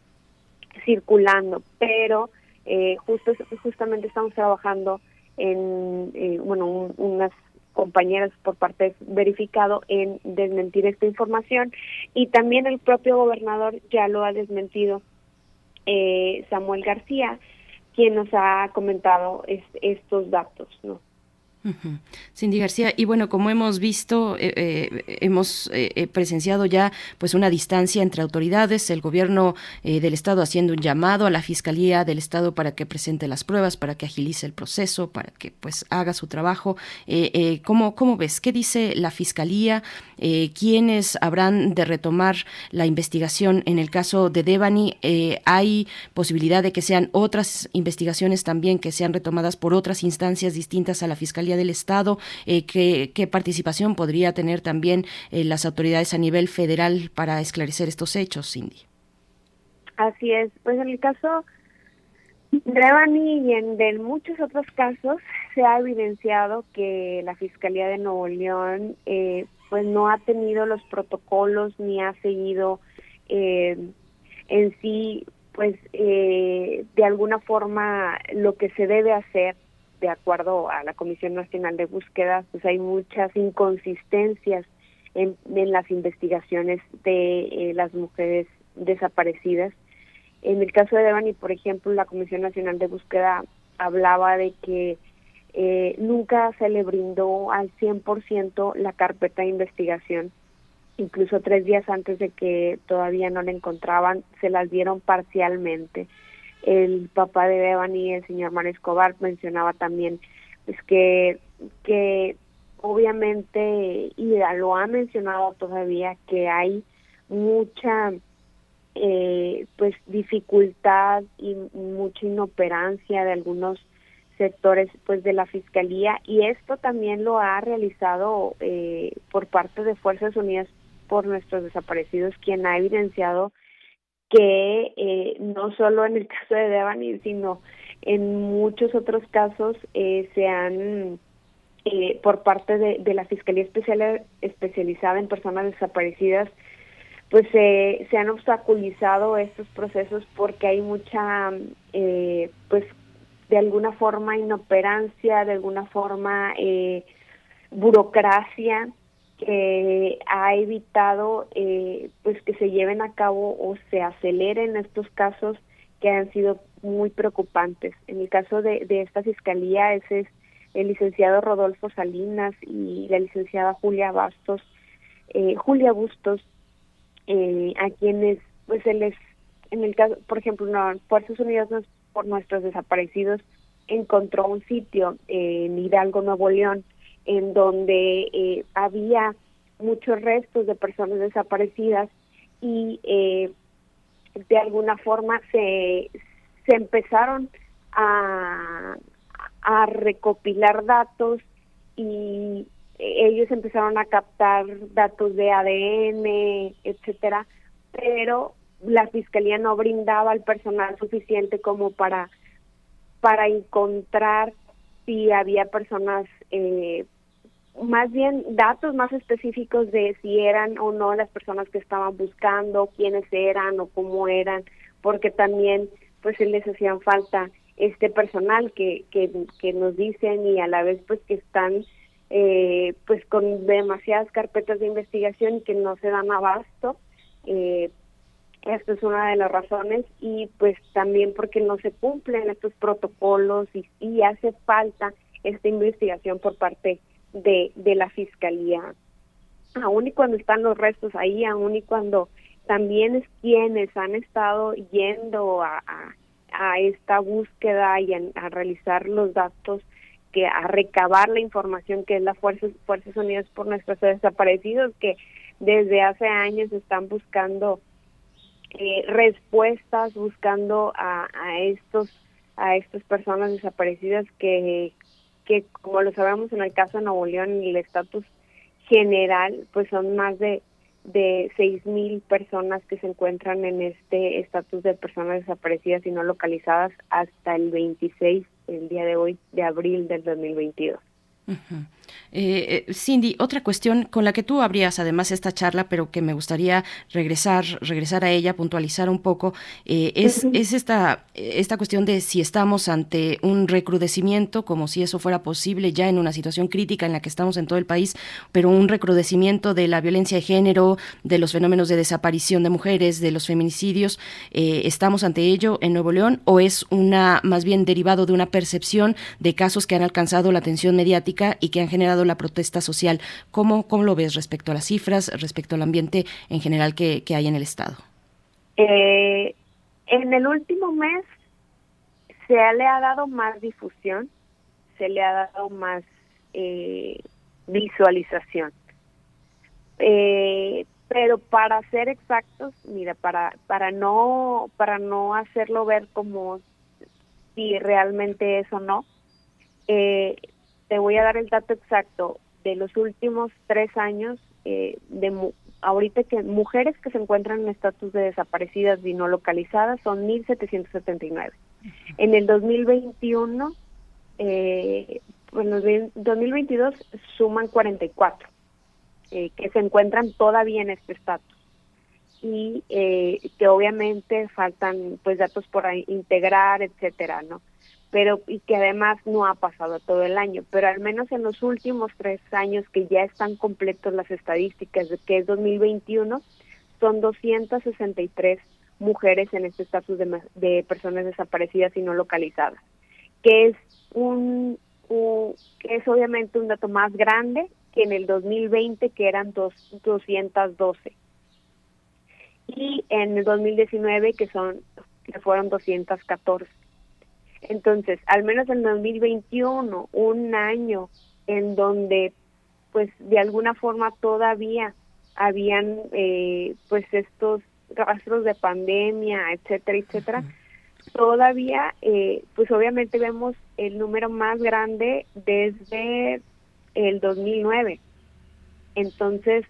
circulando. Pero eh, justo, justamente estamos trabajando en, eh, bueno, unas compañeras por parte verificado en desmentir esta información. Y también el propio gobernador ya lo ha desmentido eh, Samuel García quien nos ha comentado estos datos no Cindy García, y bueno, como hemos visto, eh, eh, hemos eh, presenciado ya pues una distancia entre autoridades, el gobierno del estado haciendo un llamado a la fiscalía del estado para que presente las pruebas, para que agilice el proceso, para que pues haga su trabajo. ¿cómo, ¿Cómo ves? ¿Qué dice la fiscalía? ¿Quiénes habrán de retomar la investigación en el caso de Devani? ¿Hay posibilidad de que sean otras investigaciones también que sean retomadas por otras instancias distintas a la fiscalía? Del Estado, eh, ¿qué, participación podría tener también eh, las autoridades a nivel federal para esclarecer estos hechos, Cindy? Así es, pues en el caso de Evani y en muchos otros casos se ha evidenciado que la Fiscalía de Nuevo León eh, pues no ha tenido los protocolos ni ha seguido eh, en sí pues eh, de alguna forma lo que se debe hacer de acuerdo a la Comisión Nacional de Búsqueda, pues hay muchas inconsistencias en, las investigaciones de eh, las mujeres desaparecidas. En el caso de Devani, por ejemplo, la Comisión Nacional de Búsqueda hablaba de que eh, nunca se le brindó al 100% la carpeta de investigación. Incluso tres días antes de que todavía no la encontraban, se las dieron parcialmente el papá de Devani, el señor Mario Escobar, mencionaba también pues que, que obviamente, y lo ha mencionado todavía, que hay mucha eh, pues dificultad y mucha inoperancia de algunos sectores pues de la fiscalía y esto también lo ha realizado eh, por parte de Fuerzas Unidas por nuestros desaparecidos quien ha evidenciado que eh, no solo en el caso de Devani, sino en muchos otros casos eh, se han, eh, por parte de, la Fiscalía Especial, especializada en personas desaparecidas, pues se han obstaculizado estos procesos porque hay mucha, pues de alguna forma inoperancia, de alguna forma burocracia que ha evitado eh, pues que se lleven a cabo o se aceleren estos casos que han sido muy preocupantes. En el caso de, de esta fiscalía, ese es el licenciado Rodolfo Salinas y la licenciada Julia Bastos, eh, Julia Bustos, eh, a quienes pues él es, en el caso, por ejemplo, no, Fuerzas Unidas por nuestros desaparecidos encontró un sitio en Hidalgo, Nuevo León, en donde eh, había muchos restos de personas desaparecidas y eh, de alguna forma se, se empezaron a, a recopilar datos y ellos empezaron a captar datos de ADN, etcétera, pero la fiscalía no brindaba el personal suficiente como para para encontrar si había personas, eh, más bien datos más específicos de si eran o no las personas que estaban buscando, quiénes eran o cómo eran, porque también pues les hacían falta este personal que, que, que nos dicen y a la vez pues que están eh, pues con demasiadas carpetas de investigación y que no se dan abasto. Eh, esta es una de las razones y pues también porque no se cumplen estos protocolos y, hace falta esta investigación por parte de, de la fiscalía. Aún y cuando están los restos ahí, aún y cuando también es quienes han estado yendo a, a, esta búsqueda y a, realizar los datos que a recabar la información que es la Fuerzas Fuerzas Unidas por nuestros desaparecidos que desde hace años están buscando eh, respuestas buscando a, a estos a estas personas desaparecidas que que como lo sabemos en el caso de Nuevo León el estatus general pues son más de de seis mil personas que se encuentran en este estatus de personas desaparecidas y no localizadas hasta el 26 el día de hoy de abril del 2022. Eh, eh, Cindy, otra cuestión con la que tú abrías además esta charla, pero que me gustaría regresar, regresar a ella, puntualizar un poco, eh, es, es esta, esta cuestión de si estamos ante un recrudecimiento, como si eso fuera posible ya en una situación crítica en la que estamos en todo el país, pero un recrudecimiento de la violencia de género, de los fenómenos de desaparición de mujeres, de los feminicidios, ¿estamos ante ello en Nuevo León o es una más bien derivado de una percepción de casos que han alcanzado la atención mediática y que han generado generado la protesta social. ¿Cómo, cómo lo ves respecto a las cifras, respecto al ambiente en general que, hay en el Estado? Eh, en el último mes se le ha dado más difusión, se le ha dado más eh, visualización. Eh, pero para ser exactos, mira, para para no para no hacerlo ver como si realmente es o no, te voy a dar el dato exacto de los últimos tres años eh, de ahorita que mujeres que se encuentran en estatus de desaparecidas y no localizadas son 1.779. En el 2021, eh, en 2022 suman 44 eh, que se encuentran todavía en este estatus y eh, que obviamente faltan pues datos por integrar, etcétera, ¿no? Pero y que además no ha pasado todo el año, pero al menos en los últimos tres años que ya están completos las estadísticas de que es 2021, son 263 mujeres en este estatus de, personas desaparecidas y no localizadas, que es un, que es obviamente un dato más grande que en el 2020 que eran dos, 212 y en el 2019 que son que fueron 214 entonces, al menos en 2021, un año en donde, pues, de alguna forma todavía habían, eh, pues, estos rastros de pandemia, etcétera, etcétera, todavía, eh, pues, obviamente vemos el número más grande desde el 2009. Entonces,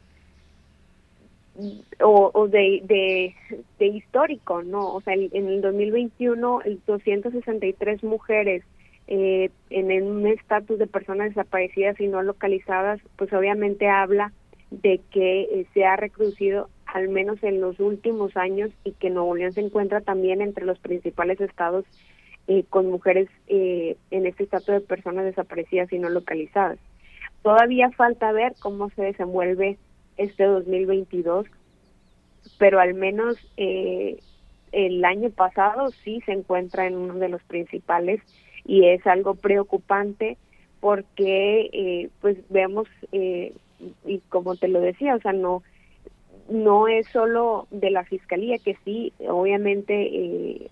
o, de, de, histórico, ¿no? O sea, en el 2021, 263 mujeres eh, en un estatus de personas desaparecidas y no localizadas, pues obviamente habla de que eh, se ha reducido al menos en los últimos años y que Nuevo León se encuentra también entre los principales estados eh, con mujeres en este estatus de personas desaparecidas y no localizadas. Todavía falta ver cómo se desenvuelve este 2022, pero al menos eh, el año pasado sí se encuentra en uno de los principales y es algo preocupante porque eh, pues vemos eh, y como te lo decía, o sea, no no es solo de la fiscalía que sí, obviamente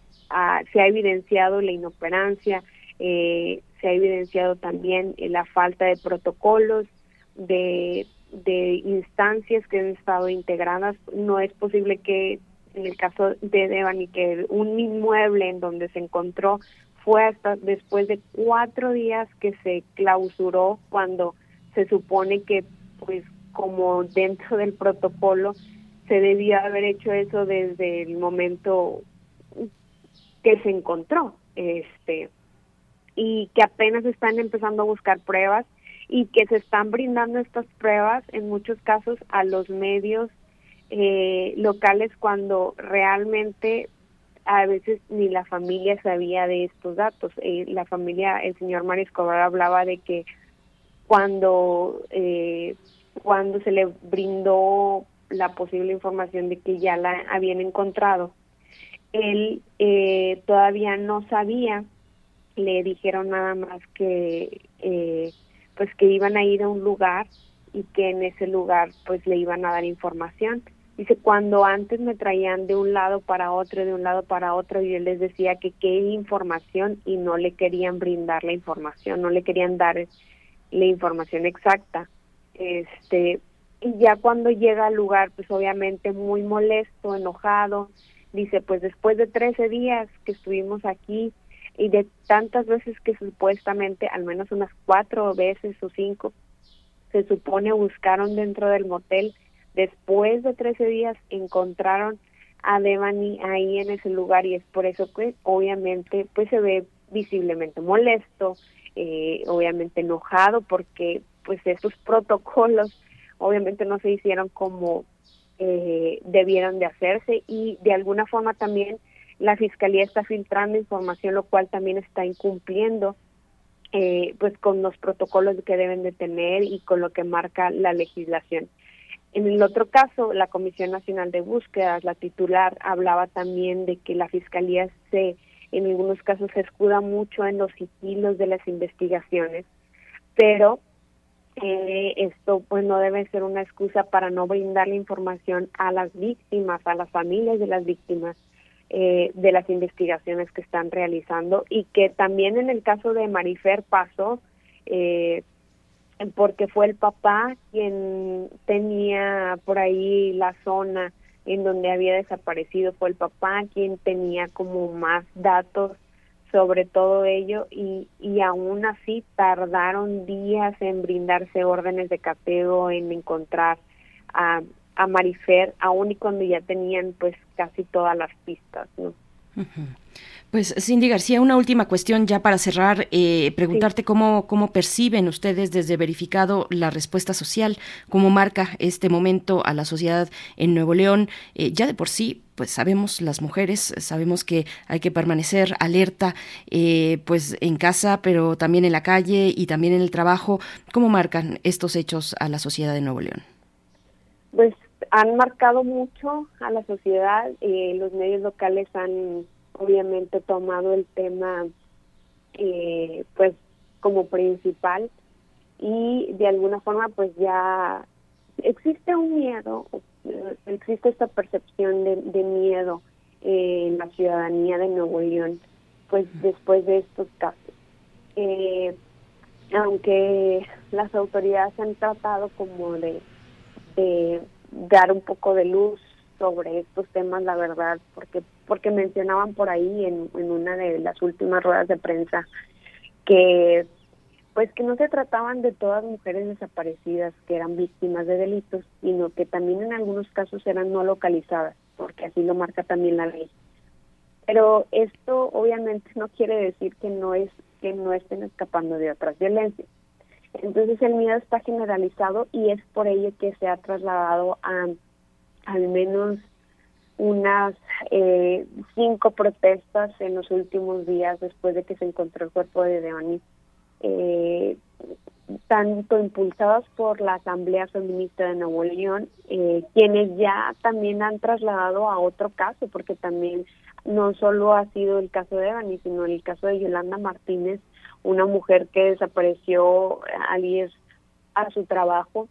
se ha evidenciado la inoperancia, se ha evidenciado también la falta de protocolos, de de instancias que han estado integradas. No es posible que en el caso de Devani que un inmueble en donde se encontró fue hasta después de cuatro días que se clausuró cuando se supone que pues como dentro del protocolo se debía haber hecho eso desde el momento que se encontró este y que apenas están empezando a buscar pruebas y que se están brindando estas pruebas en muchos casos a los medios eh, locales cuando realmente a veces ni la familia sabía de estos datos. Eh, la familia, el señor Mario Escobar hablaba de que cuando, eh, cuando se le brindó la posible información de que ya la habían encontrado, él eh, todavía no sabía, le dijeron nada más que eh, pues que iban a ir a un lugar y que en ese lugar pues le iban a dar información. Dice, cuando antes me traían de un lado para otro, de un lado para otro, y él les decía que qué información y no le querían brindar la información, no le querían dar la información exacta. Este, y ya cuando llega al lugar, pues obviamente muy molesto, enojado, dice, pues después de 13 días que estuvimos aquí y de tantas veces que supuestamente, al menos unas cuatro veces o cinco, se supone buscaron dentro del motel, después de 13 días encontraron a Devani ahí en ese lugar y es por eso que obviamente pues se ve visiblemente molesto, eh, obviamente enojado porque pues estos protocolos obviamente no se hicieron como eh, debieron de hacerse y de alguna forma también la fiscalía está filtrando información lo cual también está incumpliendo eh, pues con los protocolos que deben de tener y con lo que marca la legislación. En el otro caso, la Comisión Nacional de Búsquedas, la titular, hablaba también de que la Fiscalía se, en algunos casos, se escuda mucho en los sigilos de las investigaciones, pero eh, esto pues no debe ser una excusa para no brindar la información a las víctimas, a las familias de las víctimas eh, de las investigaciones que están realizando y que también en el caso de Marifer pasó eh, porque fue el papá quien tenía por ahí la zona en donde había desaparecido, fue el papá quien tenía como más datos sobre todo ello y, y aún así tardaron días en brindarse órdenes de cateo, en encontrar a, a Marifer, aún y cuando ya tenían pues casi todas las pistas, ¿no? Pues Cindy García, una última cuestión ya para cerrar, eh, preguntarte cómo, cómo perciben ustedes desde verificado la respuesta social, cómo marca este momento a la sociedad en Nuevo León. Eh, ya de por sí, pues sabemos las mujeres, sabemos que hay que permanecer alerta, eh, pues en casa, pero también en la calle y también en el trabajo. ¿Cómo marcan estos hechos a la sociedad de Nuevo León? Pues han marcado mucho a la sociedad, los medios locales han obviamente tomado el tema eh, pues como principal y de alguna forma pues ya existe un miedo, existe esta percepción de, miedo en la ciudadanía de Nuevo León pues después de estos casos. Eh, aunque las autoridades han tratado como de, de dar un poco de luz sobre estos temas, la verdad, porque porque mencionaban por ahí en, en una de las últimas ruedas de prensa que pues que no se trataban de todas mujeres desaparecidas que eran víctimas de delitos, sino que también en algunos casos eran no localizadas, porque así lo marca también la ley. Pero esto obviamente no quiere decir que no es que no estén escapando de otras violencias. Entonces el miedo está generalizado y es por ello que se ha trasladado a al menos unas eh, cinco protestas en los últimos días después de que se encontró el cuerpo de Deoni, eh, tanto impulsadas por la Asamblea Feminista de Nuevo León, eh, quienes ya también han trasladado a otro caso, porque también no solo ha sido el caso de Devani, sino el caso de Yolanda Martínez, una mujer que desapareció al a su trabajo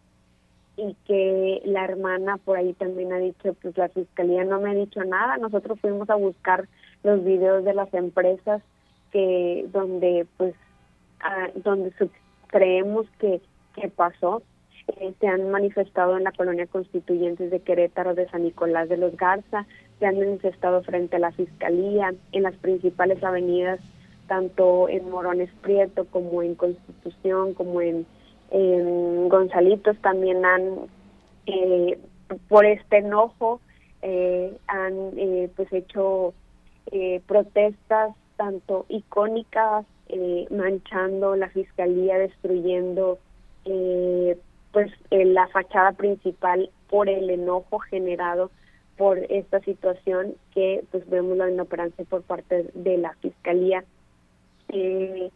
y que la hermana por ahí también ha dicho, pues la fiscalía no me ha dicho nada, nosotros fuimos a buscar los videos de las empresas que donde pues ah, donde creemos que, que pasó, eh, se han manifestado en la colonia constituyentes de Querétaro, de San Nicolás de los Garza, se han manifestado frente a la fiscalía, en las principales avenidas, tanto en Morones Prieto como en Constitución, como en Gonzalitos también han, eh, por este enojo, eh, han eh, pues hecho protestas tanto icónicas, manchando la fiscalía, destruyendo pues la fachada principal por el enojo generado por esta situación que pues vemos la inoperancia por parte de la fiscalía. Eh,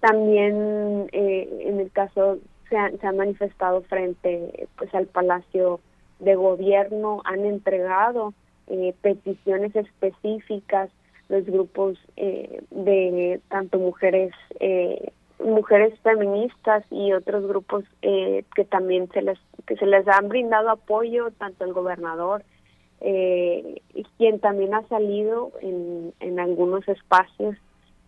también eh, en el caso se han, se han manifestado frente pues al Palacio de Gobierno, han entregado eh, peticiones específicas los grupos eh, de tanto mujeres eh, mujeres feministas y otros grupos eh, que también se les que se les han brindado apoyo tanto el gobernador eh, quien también ha salido en, en algunos espacios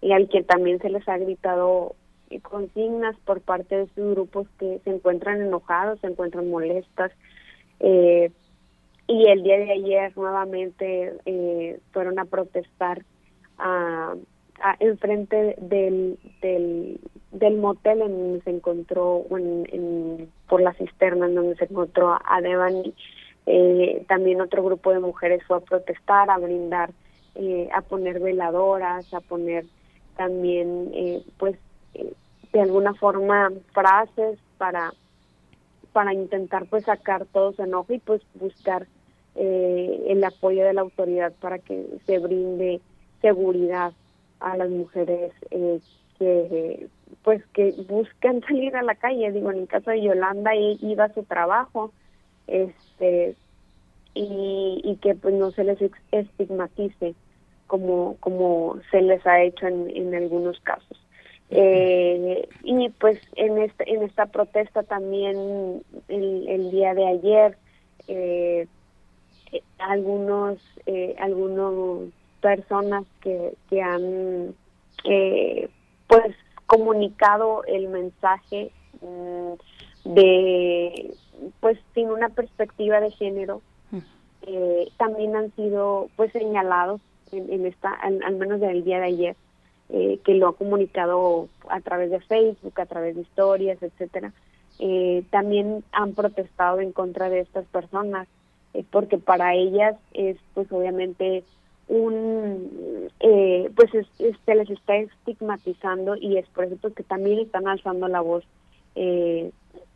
y al que también se les ha gritado consignas por parte de estos grupos que se encuentran enojados, se encuentran molestas. Eh, y el día de ayer nuevamente eh, fueron a protestar a, a enfrente del, del, motel en donde se encontró en, por la cisterna en donde se encontró a Devani eh, también otro grupo de mujeres fue a protestar a brindar eh, a poner veladoras a poner también eh, pues de alguna forma frases para para intentar pues sacar todo su enojo y pues buscar eh, el apoyo de la autoridad para que se brinde seguridad a las mujeres eh, que pues que buscan salir a la calle. Digo en el caso de Yolanda iba a su trabajo este y, y que pues no se les estigmatice como como se les ha hecho en, en algunos casos. Eh, y pues en esta en esta protesta también el, el día de ayer eh, algunos eh, algunos personas que, que han eh, pues comunicado el mensaje mm, de pues sin una perspectiva de género eh, también han sido pues señalados en, esta al, al, menos del día de ayer eh, que lo ha comunicado a través de Facebook a través de historias etcétera eh, también han protestado en contra de estas personas eh, porque para ellas es pues obviamente un pues es, se les está estigmatizando y es por eso que también están alzando la voz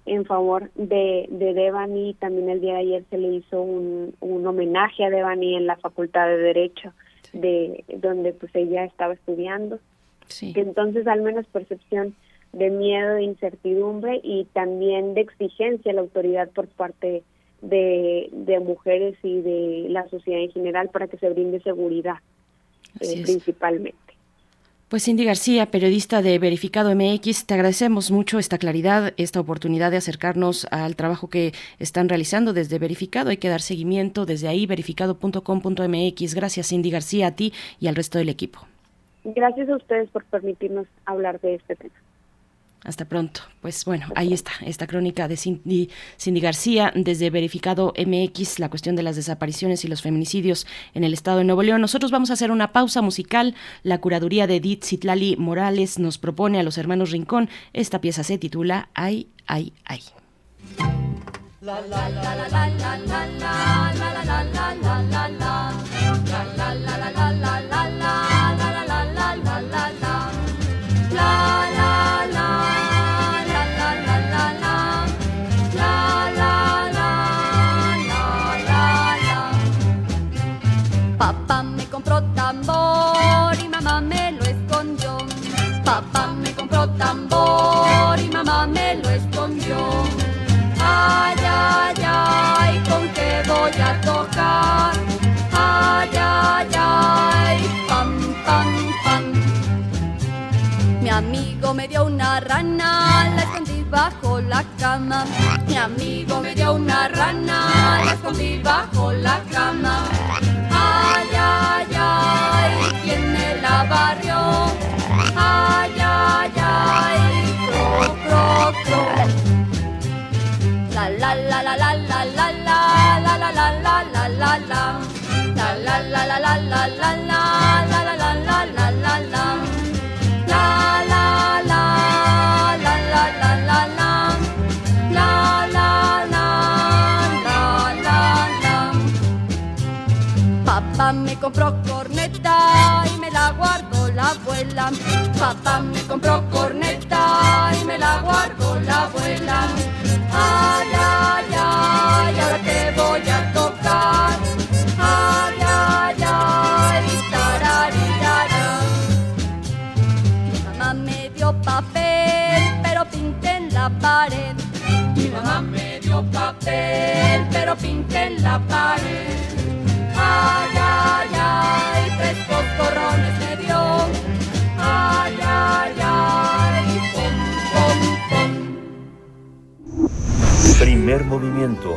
en favor de, de Devani. También el día de ayer se le hizo un, un homenaje a Devani en la facultad de derecho de donde pues ella estaba estudiando sí. entonces al menos percepción de miedo de incertidumbre y también de exigencia a la autoridad por parte de, de mujeres y de la sociedad en general para que se brinde seguridad eh, principalmente. Pues Cindy García, periodista de Verificado MX, te agradecemos mucho esta claridad, esta oportunidad de acercarnos al trabajo que están realizando desde Verificado. Hay que dar seguimiento desde ahí, verificado.com.mx. Gracias Cindy García, a ti y al resto del equipo. Gracias a ustedes por permitirnos hablar de este tema. Hasta pronto. Pues bueno, ahí está, esta crónica de Cindy, García desde Verificado MX, la cuestión de las desapariciones y los feminicidios en el estado de Nuevo León. Nosotros vamos a hacer una pausa musical. La curaduría de Edith Citlali Morales nos propone a los hermanos Rincón. Esta pieza se titula Ay, ay, ay. La la la la la la la la la la la la la la la la la la la compró voy a tocar? Ay, ay, ay, pam, pam, pam. Mi amigo me dio una rana, la escondí bajo la cama. Mi amigo me dio una rana, la escondí bajo la cama. Ay, ay, ay, ¿quién me la barrió? Ay, ay, ay, cro, cro, cro. La la la la la la la Papá me compró corneta y me la guardó la abuela. Papá me compró corneta y me la guardó la abuela. Ay, ay, ay, ahora que voy a cantar. Ay, ay, ay, tararara. Mi mamá me dio papel, pero pinté en la pared. Mi mamá me dio papel, pero pinté en la pared. Ay, ay, ay, tres coscorrones me dio. Ay, ay, ay, pom, pom, pom. Primer movimiento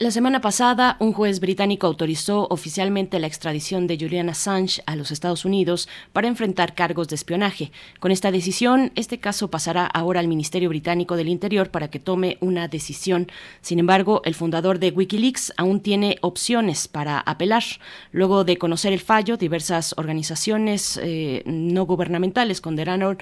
La semana pasada, un juez británico autorizó oficialmente la extradición de Julian Assange a los Estados Unidos para enfrentar cargos de espionaje. Con esta decisión, este caso pasará ahora al Ministerio Británico del Interior para que tome una decisión. Sin embargo, el fundador de Wikileaks aún tiene opciones para apelar. Luego de conocer el fallo, diversas organizaciones eh, no gubernamentales condenaron,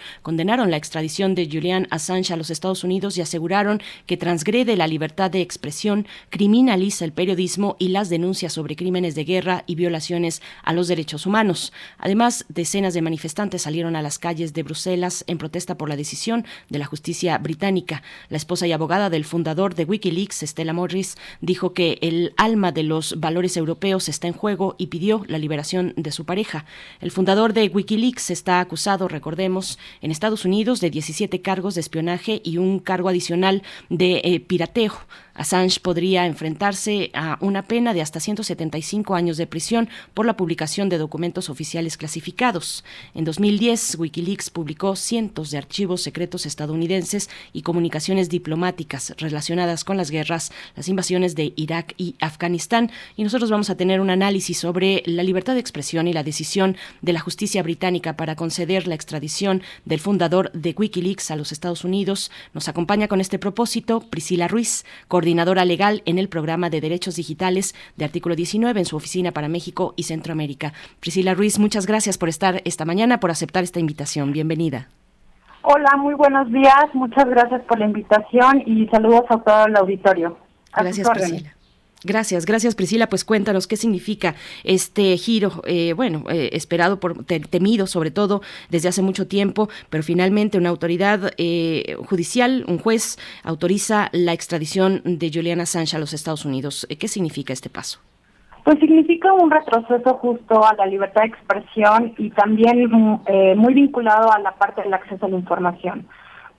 la extradición de Julian Assange a los Estados Unidos y aseguraron que transgrede la libertad de expresión, criminal criminaliza el periodismo y las denuncias sobre crímenes de guerra y violaciones a los derechos humanos. Además, decenas de manifestantes salieron a las calles de Bruselas en protesta por la decisión de la justicia británica. La esposa y abogada del fundador de Wikileaks, Stella Morris, dijo que el alma de los valores europeos está en juego y pidió la liberación de su pareja. El fundador de Wikileaks está acusado, recordemos, en Estados Unidos de 17 cargos de espionaje y un cargo adicional de eh, pirateo. Assange podría enfrentarse a una pena de hasta 175 años de prisión por la publicación de documentos oficiales clasificados. En 2010, Wikileaks publicó cientos de archivos secretos estadounidenses y comunicaciones diplomáticas relacionadas con las guerras, las invasiones de Irak y Afganistán. Y nosotros vamos a tener un análisis sobre la libertad de expresión y la decisión de la justicia británica para conceder la extradición del fundador de Wikileaks a los Estados Unidos. Nos acompaña con este propósito Priscila Ruiz, coordinadora legal en el programa de Derechos Digitales de Artículo 19 en su oficina para México y Centroamérica. Priscila Ruiz, muchas gracias por estar esta mañana, por aceptar esta invitación. Bienvenida. Hola, muy buenos días. Muchas gracias por la invitación y saludos a todo el auditorio. gracias, Priscila. Gracias, gracias Priscila. Pues cuéntanos qué significa este giro, eh, bueno, eh, esperado por, temido sobre todo desde hace mucho tiempo, pero finalmente una autoridad eh, judicial, un juez, autoriza la extradición de Juliana Assange a los Estados Unidos. ¿Qué significa este paso? Pues significa un retroceso justo a la libertad de expresión y también muy vinculado a la parte del acceso a la información.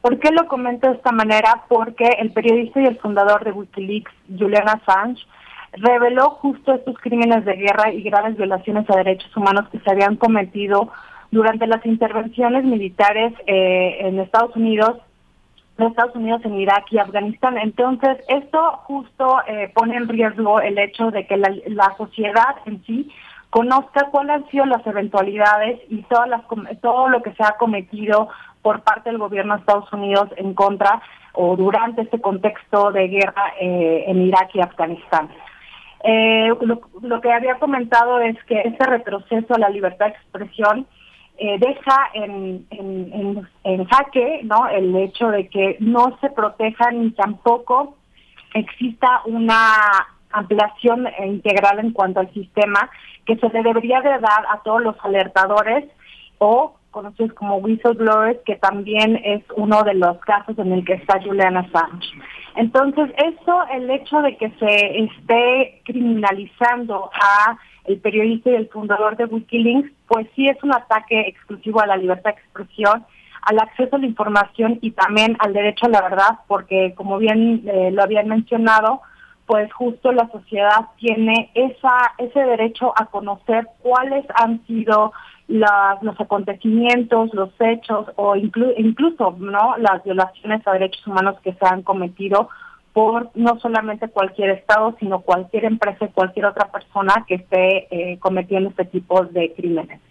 ¿Por qué lo comento de esta manera? Porque el periodista y el fundador de Wikileaks, Julian Assange, reveló justo estos crímenes de guerra y graves violaciones a derechos humanos que se habían cometido durante las intervenciones militares eh, en Estados Unidos, Estados Unidos, en Irak y Afganistán. Entonces, esto justo eh, pone en riesgo el hecho de que la, la, sociedad en sí conozca cuáles han sido las eventualidades y todas las, todo lo que se ha cometido por parte del gobierno de Estados Unidos en contra o durante este contexto de guerra eh, en Irak y Afganistán. Eh, lo, que había comentado es que este retroceso a la libertad de expresión eh, deja en, en, jaque ¿no? el hecho de que no se proteja ni tampoco exista una ampliación integral en cuanto al sistema que se le debería de dar a todos los alertadores o conocidos como whistleblowers, que también es uno de los casos en el que está Julian Assange. Entonces, eso, el hecho de que se esté criminalizando a el periodista y el fundador de Wikileaks, pues sí es un ataque exclusivo a la libertad de expresión, al acceso a la información y también al derecho a la verdad, porque como bien eh, lo habían mencionado, pues justo la sociedad tiene esa ese derecho a conocer cuáles han sido los acontecimientos, los hechos o incluso no las violaciones a derechos humanos que se han cometido por no solamente cualquier estado, sino cualquier empresa y cualquier otra persona que esté eh, cometiendo este tipo de crímenes.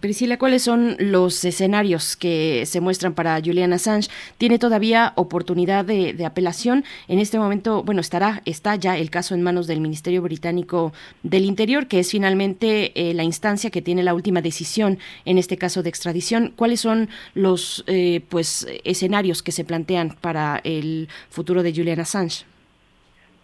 Priscila, ¿cuáles son los escenarios que se muestran para Julian Assange? ¿Tiene todavía oportunidad de, apelación? En este momento, bueno, estará, está ya el caso en manos del Ministerio Británico del Interior, que es finalmente eh, la instancia que tiene la última decisión en este caso de extradición. ¿Cuáles son los eh, pues escenarios que se plantean para el futuro de Julian Assange?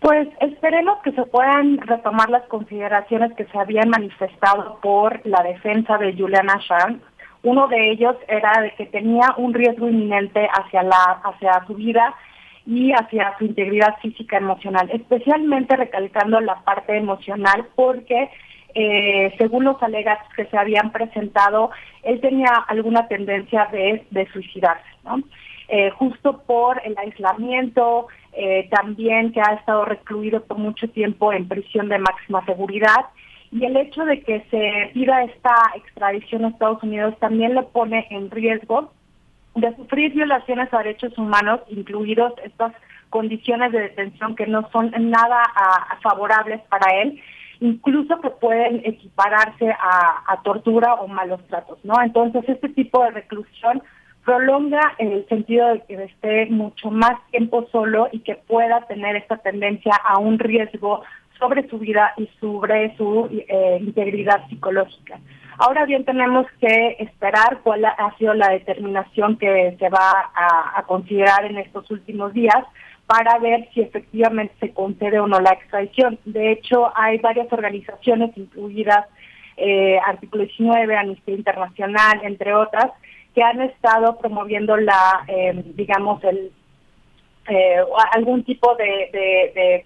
Pues esperemos que se puedan retomar las consideraciones que se habían manifestado por la defensa de Julian Assange. Uno de ellos era de que tenía un riesgo inminente hacia la hacia su vida y hacia su integridad física emocional, especialmente recalcando la parte emocional porque eh, según los alegatos que se habían presentado, él tenía alguna tendencia de, de suicidarse. ¿no? Eh, justo por el aislamiento, eh, también que ha estado recluido por mucho tiempo en prisión de máxima seguridad. Y el hecho de que se pida esta extradición a Estados Unidos también le pone en riesgo de sufrir violaciones a derechos humanos, incluidos estas condiciones de detención que no son nada favorables para él, incluso que pueden equipararse a, tortura o malos tratos, ¿no? Entonces, este tipo de reclusión prolonga el sentido de que esté mucho más tiempo solo y que pueda tener esta tendencia a un riesgo sobre su vida y sobre su eh, integridad psicológica. Ahora bien, tenemos que esperar cuál ha sido la determinación que se va a considerar en estos últimos días para ver si efectivamente se concede o no la extradición. De hecho, hay varias organizaciones, incluidas eh, Artículo 19, Amnistía Internacional, entre otras, que han estado promoviendo la, eh, digamos, el eh, algún tipo de,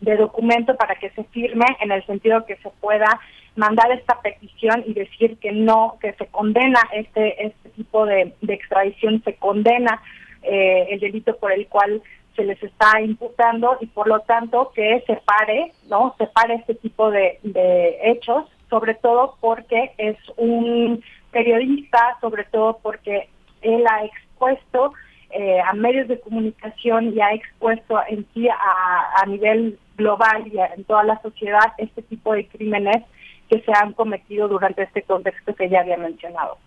de, documento para que se firme en el sentido que se pueda mandar esta petición y decir que no, que se condena este, este tipo de, extradición, se condena el delito por el cual se les está imputando y por lo tanto que se pare, ¿no? Se pare este tipo de, hechos, sobre todo porque es un periodista, sobre todo porque él ha expuesto eh, a medios de comunicación y ha expuesto en sí a, a nivel global y en toda la sociedad este tipo de crímenes que se han cometido durante este contexto que ya había mencionado.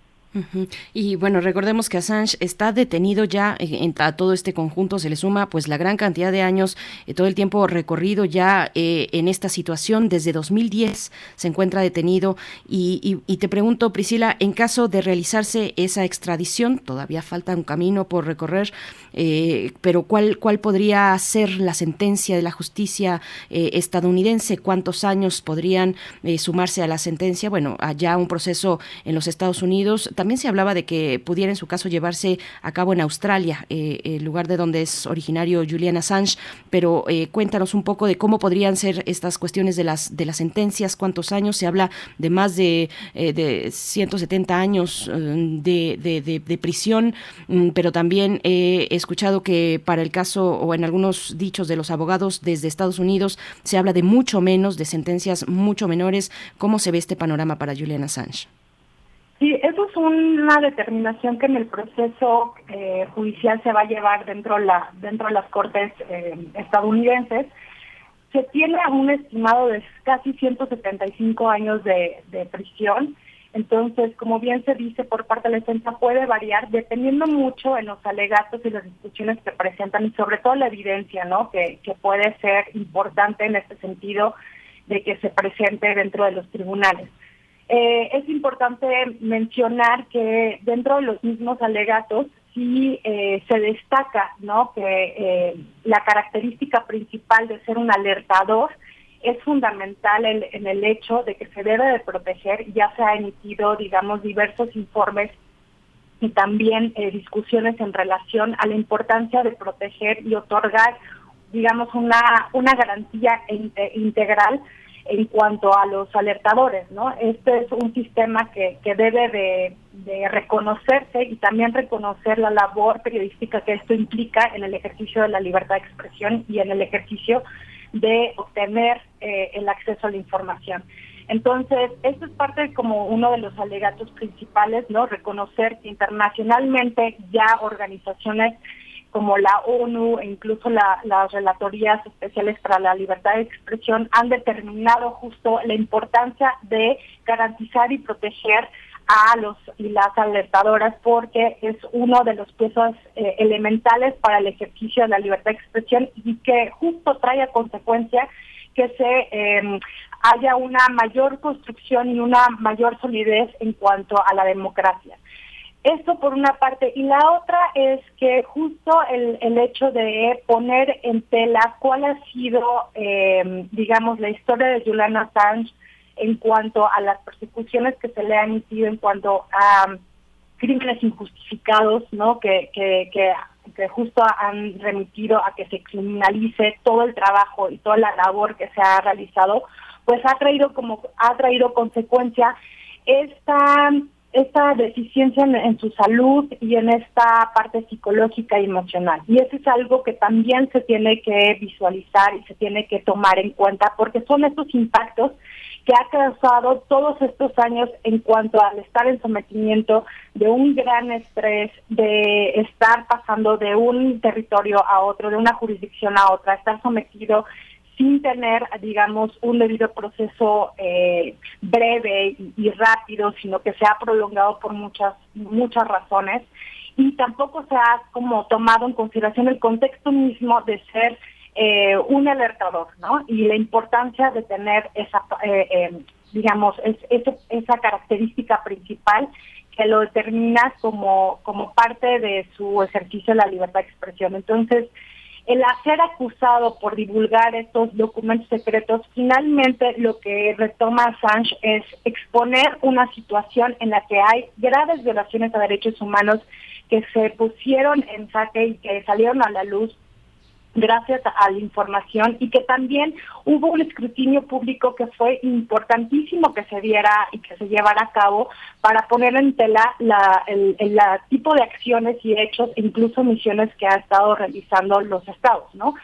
Y bueno, recordemos que Assange está detenido ya en, a todo este conjunto, se le suma pues la gran cantidad de años, eh, todo el tiempo recorrido ya eh, en esta situación, desde 2010 se encuentra detenido y, te pregunto, Priscila, en caso de realizarse esa extradición, todavía falta un camino por recorrer, eh, pero ¿cuál, ¿cuál podría ser la sentencia de la justicia estadounidense? ¿Cuántos años podrían sumarse a la sentencia? Bueno, allá un proceso en los Estados Unidos también se hablaba de que pudiera en su caso llevarse a cabo en Australia, eh, el lugar de donde es originario Julian Assange, pero eh, cuéntanos un poco de cómo podrían ser estas cuestiones de las de las sentencias, cuántos años, se habla de más de, eh, de 170 años de, de, de, prisión, mm, pero también he escuchado que para el caso o en algunos dichos de los abogados desde Estados Unidos se habla de mucho menos, de sentencias mucho menores. ¿Cómo se ve este panorama para Julian Assange? Sí, eso es una determinación que en el proceso eh, judicial se va a llevar dentro, la, dentro de las cortes eh, estadounidenses. Se tiene un estimado de casi 175 años de, prisión. Entonces, como bien se dice por parte de la defensa, puede variar dependiendo mucho en los alegatos y las discusiones que presentan y sobre todo la evidencia, ¿no? Que, que puede ser importante en este sentido de que se presente dentro de los tribunales. Eh, es importante mencionar que dentro de los mismos alegatos sí eh, se destaca ¿no? que eh, la característica principal de ser un alertador es fundamental en, el hecho de que se debe de proteger, ya se ha emitido, digamos, diversos informes y también discusiones en relación a la importancia de proteger y otorgar, digamos, una, una garantía integral en cuanto a los alertadores, ¿no? Este es un sistema que, que debe de, reconocerse y también reconocer la labor periodística que esto implica en el ejercicio de la libertad de expresión y en el ejercicio de obtener eh, el acceso a la información. Entonces, esto es parte como uno de los alegatos principales, ¿no? Reconocer que internacionalmente ya organizaciones como la ONU e incluso las relatorías especiales para la libertad de expresión han determinado justo la importancia de garantizar y proteger a los y las alertadoras porque es uno de los piezas eh, elementales para el ejercicio de la libertad de expresión y que justo trae a consecuencia que se em, haya una mayor construcción y una mayor solidez en cuanto a la democracia. Esto por una parte. Y la otra es que justo el, el hecho de poner en tela cuál ha sido, eh, digamos, la historia de Julian Assange en cuanto a las persecuciones que se le han emitido en cuanto a um, crímenes injustificados, ¿no? Que, que, que, que justo han remitido a que se criminalice todo el trabajo y toda la labor que se ha realizado, pues ha traído como ha traído consecuencia esta esta deficiencia en, su salud y en esta parte psicológica y emocional. Y eso es algo que también se tiene que visualizar y se tiene que tomar en cuenta porque son estos impactos que ha causado todos estos años en cuanto al estar en sometimiento de un gran estrés, de estar pasando de un territorio a otro, de una jurisdicción a otra, estar sometido sin tener, digamos, un debido proceso eh, breve y, rápido, sino que se ha prolongado por muchas, muchas razones. Y tampoco se ha como tomado en consideración el contexto mismo de ser eh, un alertador, ¿no? Y la importancia de tener esa, eh, digamos, es, esa característica principal que lo determina como, como parte de su ejercicio de la libertad de expresión. Entonces, el hacer acusado por divulgar estos documentos secretos, finalmente lo que retoma Assange es exponer una situación en la que hay graves violaciones a derechos humanos que se pusieron en saque y que salieron a la luz gracias a la información y que también hubo un escrutinio público que fue importantísimo que se diera y que se llevara a cabo para poner en tela la, el, tipo de acciones y hechos, incluso misiones que ha estado realizando los estados, ¿no?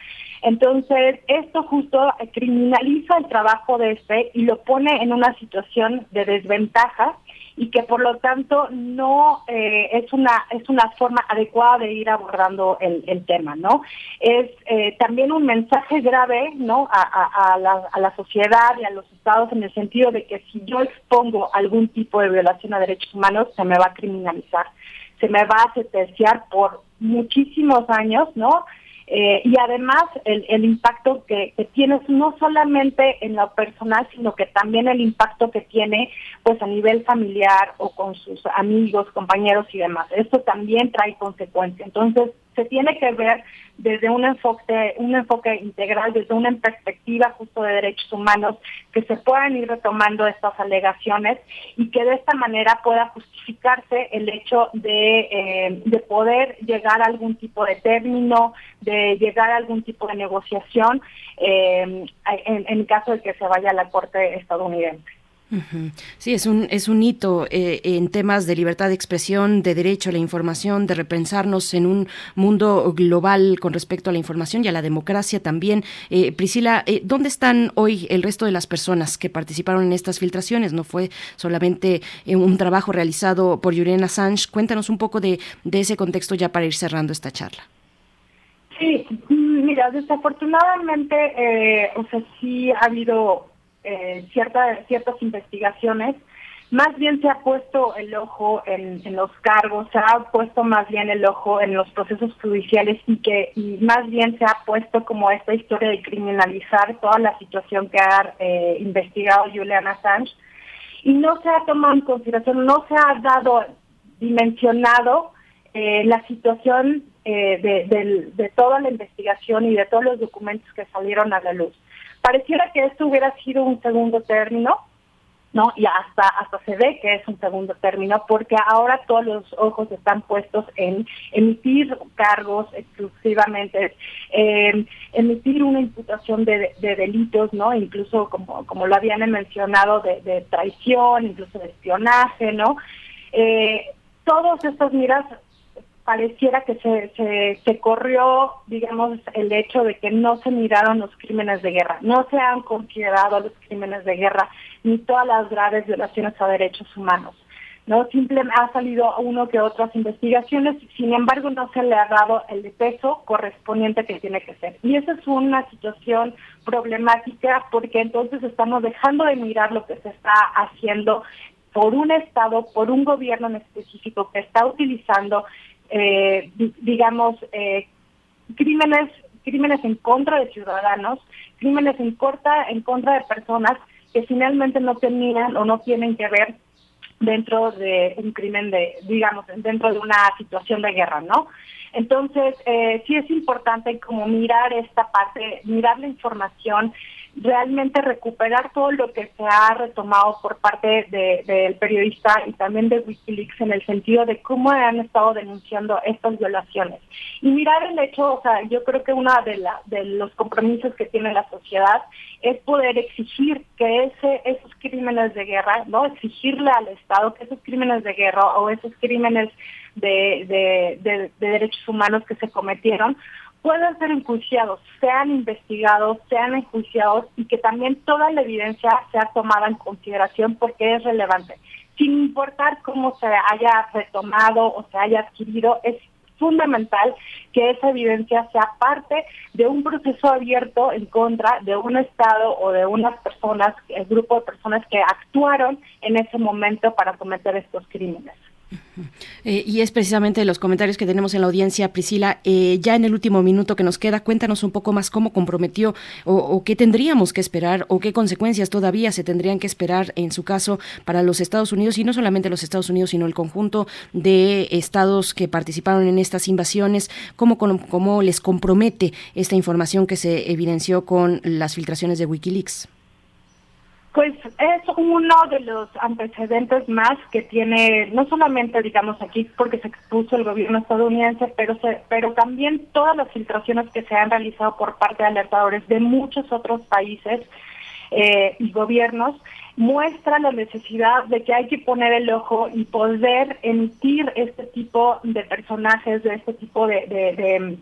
Entonces, esto justo criminaliza el trabajo de este y lo pone en una situación de desventaja y que por lo tanto no eh, es una es una forma adecuada de ir abordando el, el tema no es eh, también un mensaje grave no a, a, la, a la sociedad y a los estados en el sentido de que si yo expongo algún tipo de violación a derechos humanos se me va a criminalizar se me va a sentenciar por muchísimos años no eh, y además el, el impacto que, que tienes no solamente en lo personal, sino que también el impacto que tiene pues a nivel familiar o con sus amigos, compañeros y demás. Esto también trae consecuencias. Entonces, se tiene que ver desde un enfoque, un enfoque integral, desde una perspectiva justo de derechos humanos, que se puedan ir retomando estas alegaciones y que de esta manera pueda justificarse el hecho de, eh, de poder llegar a algún tipo de término, de llegar a algún tipo de negociación eh, en caso de que se vaya a la Corte estadounidense. Sí, es un, es un hito eh, en temas de libertad de expresión, de derecho a la información, de repensarnos en un mundo global con respecto a la información y a la democracia también. Eh, Priscila, eh, ¿dónde están hoy el resto de las personas que participaron en estas filtraciones? No fue solamente un trabajo realizado por Julian Assange. Cuéntanos un poco de, de ese contexto ya para ir cerrando esta charla. Sí, mira, desafortunadamente, o sea, sí ha habido eh, ciertas investigaciones, más bien se ha puesto el ojo en, los cargos, se ha puesto más bien el ojo en los procesos judiciales y que y más bien se ha puesto como esta historia de criminalizar toda la situación que ha eh, investigado Julian Assange. Y no se ha tomado en consideración, no se ha dado dimensionado eh, la situación eh, de, de toda la investigación y de todos los documentos que salieron a la luz pareciera que esto hubiera sido un segundo término, ¿no? Y hasta hasta se ve que es un segundo término porque ahora todos los ojos están puestos en emitir cargos exclusivamente, en emitir una imputación de, delitos, ¿no? Incluso como como lo habían mencionado de, traición, incluso de espionaje, ¿no? Eh, todos estos miras pareciera que se, se, corrió, digamos, el hecho de que no se miraron los crímenes de guerra, no se han considerado los crímenes de guerra ni todas las graves violaciones a derechos humanos. No simplemente ha salido uno que otras investigaciones, sin embargo no se le ha dado el peso correspondiente que tiene que ser. Y esa es una situación problemática porque entonces estamos dejando de mirar lo que se está haciendo por un Estado, por un gobierno en específico que está utilizando eh, digamos, eh, crímenes crímenes en contra de ciudadanos, crímenes en, corta, en contra de personas que finalmente no tenían o no tienen que ver dentro de un crimen de, digamos, dentro de una situación de guerra, ¿no? Entonces, eh, sí es importante como mirar esta parte, mirar la información, realmente recuperar todo lo que se ha retomado por parte del periodista y también de Wikileaks en el sentido de cómo han estado denunciando estas violaciones. Y mirar el hecho, o sea, yo creo que uno de, de los compromisos que tiene la sociedad es poder exigir que ese, esos crímenes de guerra, ¿no? Exigirle al Estado que esos crímenes de guerra o esos crímenes de, de derechos humanos que se cometieron puedan ser enjuiciados, sean investigados, sean enjuiciados y que también toda la evidencia sea tomada en consideración porque es relevante. Sin importar cómo se haya retomado o se haya adquirido, es fundamental que esa evidencia sea parte de un proceso abierto en contra de un Estado o de unas personas, el grupo de personas que actuaron en ese momento para cometer estos crímenes. Eh, y es precisamente los comentarios que tenemos en la audiencia, Priscila. Eh, ya en el último minuto que nos queda, cuéntanos un poco más cómo comprometió o, qué tendríamos que esperar o qué consecuencias todavía se tendrían que esperar en su caso para los Estados Unidos y no solamente los Estados Unidos, sino el conjunto de estados que participaron en estas invasiones. ¿Cómo, cómo les compromete esta información que se evidenció con las filtraciones de Wikileaks? Pues es uno de los antecedentes más que tiene, no solamente digamos aquí porque se expuso el gobierno estadounidense, pero pero también todas las filtraciones que se han realizado por parte de alertadores de muchos otros países eh, y gobiernos muestra la necesidad de que hay que poner el ojo y poder emitir este tipo de personajes, de este tipo de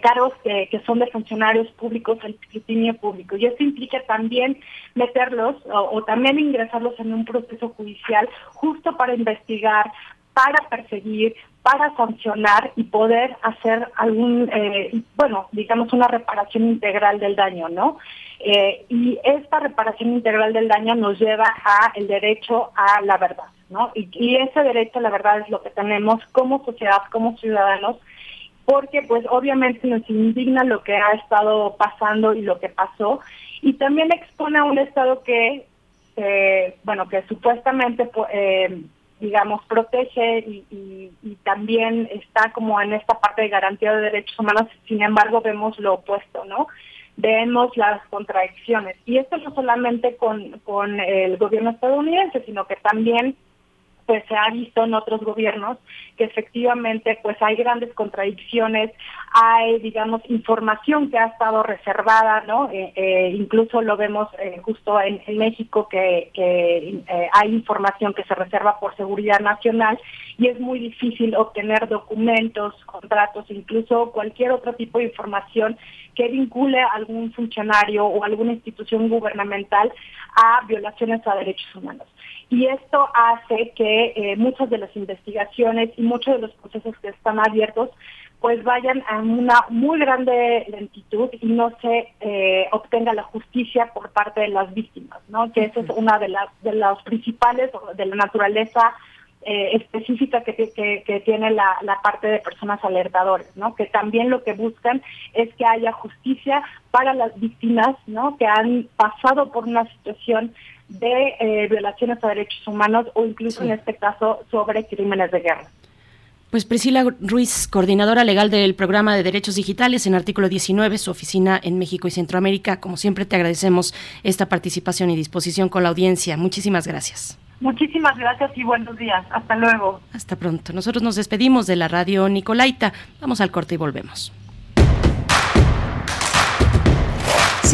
cargos que, son de funcionarios públicos al escrutinio público. Y esto implica también meterlos o, también ingresarlos en un proceso judicial justo para investigar, para perseguir, para sancionar y poder hacer algún, eh, bueno, digamos una reparación integral del daño, ¿no? Eh, y esta reparación integral del daño nos lleva a el derecho a la verdad, ¿no? Y, y ese derecho a la verdad es lo que tenemos como sociedad, como ciudadanos, porque pues obviamente nos indigna lo que ha estado pasando y lo que pasó. Y también expone a un estado que eh, bueno que supuestamente eh, digamos protege y, también está como en esta parte de garantía de derechos humanos. Sin embargo vemos lo opuesto no vemos las contradicciones. Y esto no solamente con con el gobierno estadounidense sino que también pues se ha visto en otros gobiernos que efectivamente pues hay grandes contradicciones, hay digamos información que ha estado reservada, ¿no? Eh, eh, incluso lo vemos eh, justo en, México que, hay información que se reserva por seguridad nacional y es muy difícil obtener documentos, contratos, incluso cualquier otro tipo de información que vincule a algún funcionario o alguna institución gubernamental a violaciones a derechos humanos y esto hace que eh, muchas de las investigaciones y muchos de los procesos que están abiertos pues vayan a una muy grande lentitud y no se eh, obtenga la justicia por parte de las víctimas, ¿no? Que esa es una de las de los principales de la naturaleza eh, específica que, que, tiene la, la, parte de personas alertadores, ¿no? Que también lo que buscan es que haya justicia para las víctimas, ¿no? Que han pasado por una situación de eh, violaciones a derechos humanos o incluso en este caso sobre crímenes de guerra. Pues Priscila Ruiz, coordinadora legal del programa de Derechos Digitales en artículo 19, su oficina en México y Centroamérica. Como siempre, te agradecemos esta participación y disposición con la audiencia. Muchísimas gracias. Muchísimas gracias y buenos días. Hasta luego. Hasta pronto. Nosotros nos despedimos de la radio Nicolaita. Vamos al corte y volvemos.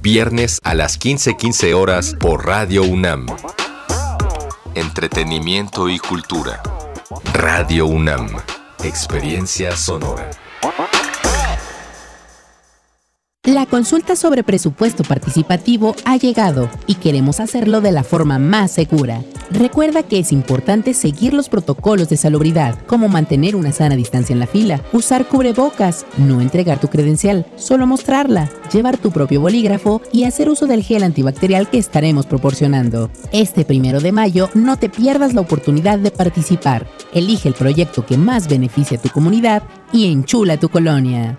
viernes a las 15:15 horas por Radio UNAM. Entretenimiento y cultura. Radio UNAM. Experiencia sonora. La consulta sobre presupuesto participativo ha llegado y queremos hacerlo de la forma más segura. Recuerda que es importante seguir los protocolos de salubridad, como mantener una sana distancia en la fila, usar cubrebocas, no entregar tu credencial, solo mostrarla, llevar tu propio bolígrafo y hacer uso del gel antibacterial que estaremos proporcionando. Este primero de mayo no te pierdas la oportunidad de participar. Elige el proyecto que más beneficie a tu comunidad y enchula tu colonia.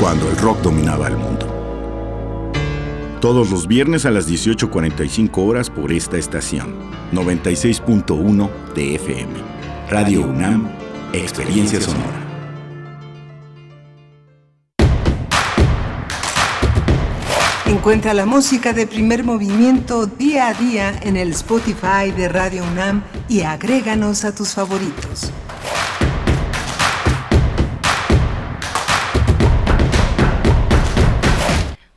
Cuando el rock dominaba el mundo. Todos los viernes a las 18.45 horas por esta estación. 96.1 de FM. Radio UNAM, Experiencia Sonora. Encuentra la música de primer movimiento día a día en el Spotify de Radio UNAM y agréganos a tus favoritos.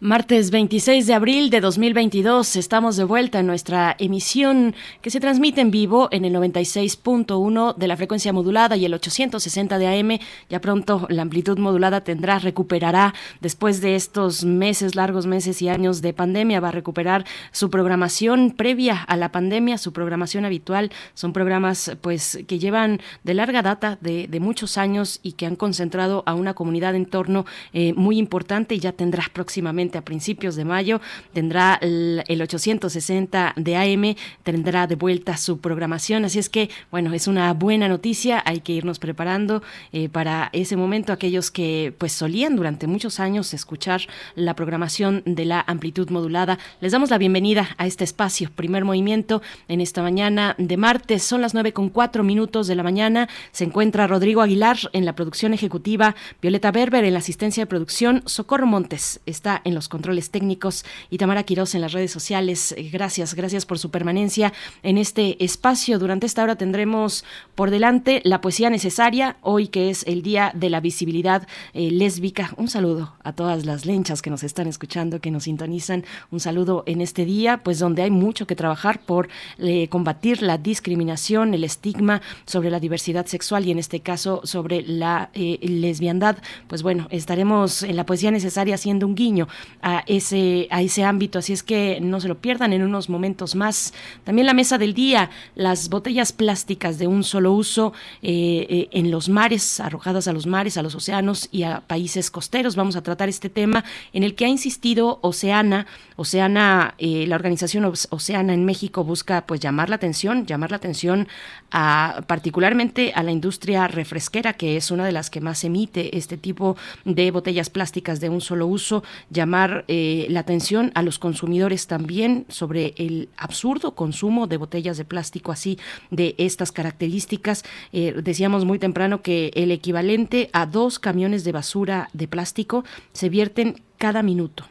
Martes 26 de abril de 2022 estamos de vuelta en nuestra emisión que se transmite en vivo en el 96.1 de la frecuencia modulada y el 860 de AM. Ya pronto la amplitud modulada tendrá, recuperará después de estos meses, largos meses y años de pandemia, va a recuperar su programación previa a la pandemia, su programación habitual. Son programas pues que llevan de larga data, de, de muchos años y que han concentrado a una comunidad en torno eh, muy importante y ya tendrá próximamente a principios de mayo, tendrá el, el 860 de AM, tendrá de vuelta su programación. Así es que, bueno, es una buena noticia, hay que irnos preparando eh, para ese momento. Aquellos que pues solían durante muchos años escuchar la programación de la amplitud modulada, les damos la bienvenida a este espacio, primer movimiento en esta mañana de martes. Son las nueve con cuatro minutos de la mañana. Se encuentra Rodrigo Aguilar en la producción ejecutiva, Violeta Berber en la asistencia de producción, Socorro Montes está en los controles técnicos y Tamara Quirós en las redes sociales. Eh, Gracias, gracias por su permanencia en este espacio. Durante esta hora tendremos por delante la poesía necesaria, hoy que es el Día de la Visibilidad eh, Lésbica. Un saludo a todas las lenchas que nos están escuchando, que nos sintonizan. Un saludo en este día, pues donde hay mucho que trabajar por eh, combatir la discriminación, el estigma sobre la diversidad sexual y en este caso sobre la eh, lesbiandad. Pues bueno, estaremos en la poesía necesaria haciendo un guiño a ese, a ese ámbito, así es que no se lo pierdan en unos momentos más. También la mesa del día, las botellas plásticas de un solo uso eh, eh, en los mares, arrojadas a los mares, a los océanos y a países costeros. Vamos a tratar este tema en el que ha insistido Oceana. Oceana, eh, la organización Oceana en México busca pues llamar la atención, llamar la atención a particularmente a la industria refresquera, que es una de las que más emite este tipo de botellas plásticas de un solo uso, llamar eh, la atención a los consumidores también sobre el absurdo consumo de botellas de plástico así de estas características. Eh, decíamos muy temprano que el equivalente a dos camiones de basura de plástico se vierten cada minuto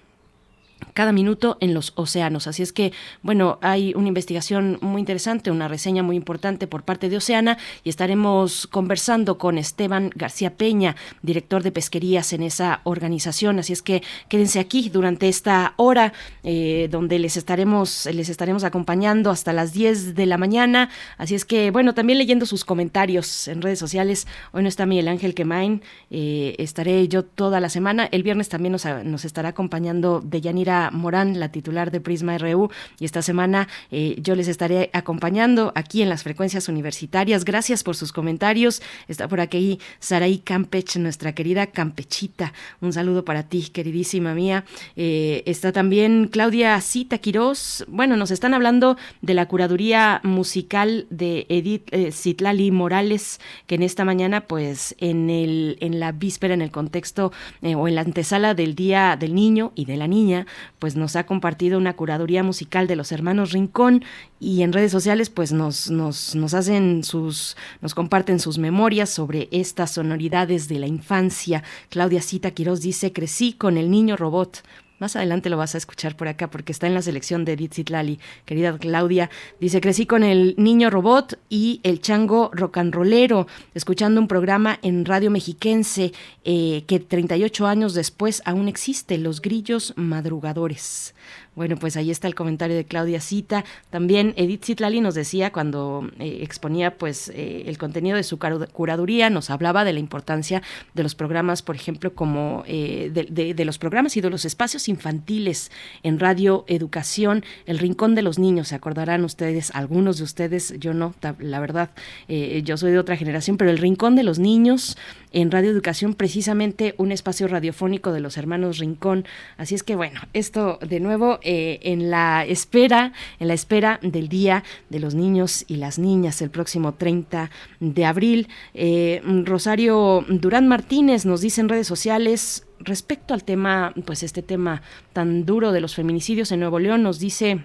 cada minuto en los océanos. Así es que, bueno, hay una investigación muy interesante, una reseña muy importante por parte de Oceana y estaremos conversando con Esteban García Peña, director de pesquerías en esa organización. Así es que quédense aquí durante esta hora eh, donde les estaremos, les estaremos acompañando hasta las 10 de la mañana. Así es que, bueno, también leyendo sus comentarios en redes sociales. Hoy no está Miguel Ángel Quemain, eh, estaré yo toda la semana. El viernes también nos, nos estará acompañando Deyanira Morán, la titular de Prisma RU, y esta semana eh, yo les estaré acompañando aquí en las frecuencias universitarias. Gracias por sus comentarios. Está por aquí Saraí Campech, nuestra querida Campechita. Un saludo para ti, queridísima mía. Eh, está también Claudia Cita Quirós. Bueno, nos están hablando de la curaduría musical de Edith eh, Citlali Morales, que en esta mañana, pues en, el, en la víspera, en el contexto eh, o en la antesala del Día del Niño y de la Niña, pues nos ha compartido una curaduría musical de los hermanos Rincón y en redes sociales pues nos, nos, nos hacen sus, nos comparten sus memorias sobre estas sonoridades de la infancia. Claudia Cita Quiroz dice, crecí con el niño robot más adelante lo vas a escuchar por acá porque está en la selección de Edith Zitlali. Querida Claudia, dice, crecí con el niño robot y el chango rocanrolero, escuchando un programa en Radio Mexiquense eh, que 38 años después aún existe, Los Grillos Madrugadores. Bueno, pues ahí está el comentario de Claudia Cita. También Edith Zitlali nos decía cuando eh, exponía pues eh, el contenido de su curaduría, nos hablaba de la importancia de los programas, por ejemplo, como eh, de, los programas y de los espacios infantiles en Radio Educación, El Rincón de los Niños. Se acordarán ustedes, algunos de ustedes, yo no, la verdad, yo soy de otra generación, pero El Rincón de los Niños en Radio Educación, precisamente un espacio radiofónico de los hermanos Rincón. Así es que bueno, esto de nuevo eh, en la espera, en la espera del Día de los Niños y las Niñas, el próximo 30 de abril. Eh, Rosario Durán Martínez nos dice en redes sociales respecto al tema, pues este tema tan duro de los feminicidios en Nuevo León, nos dice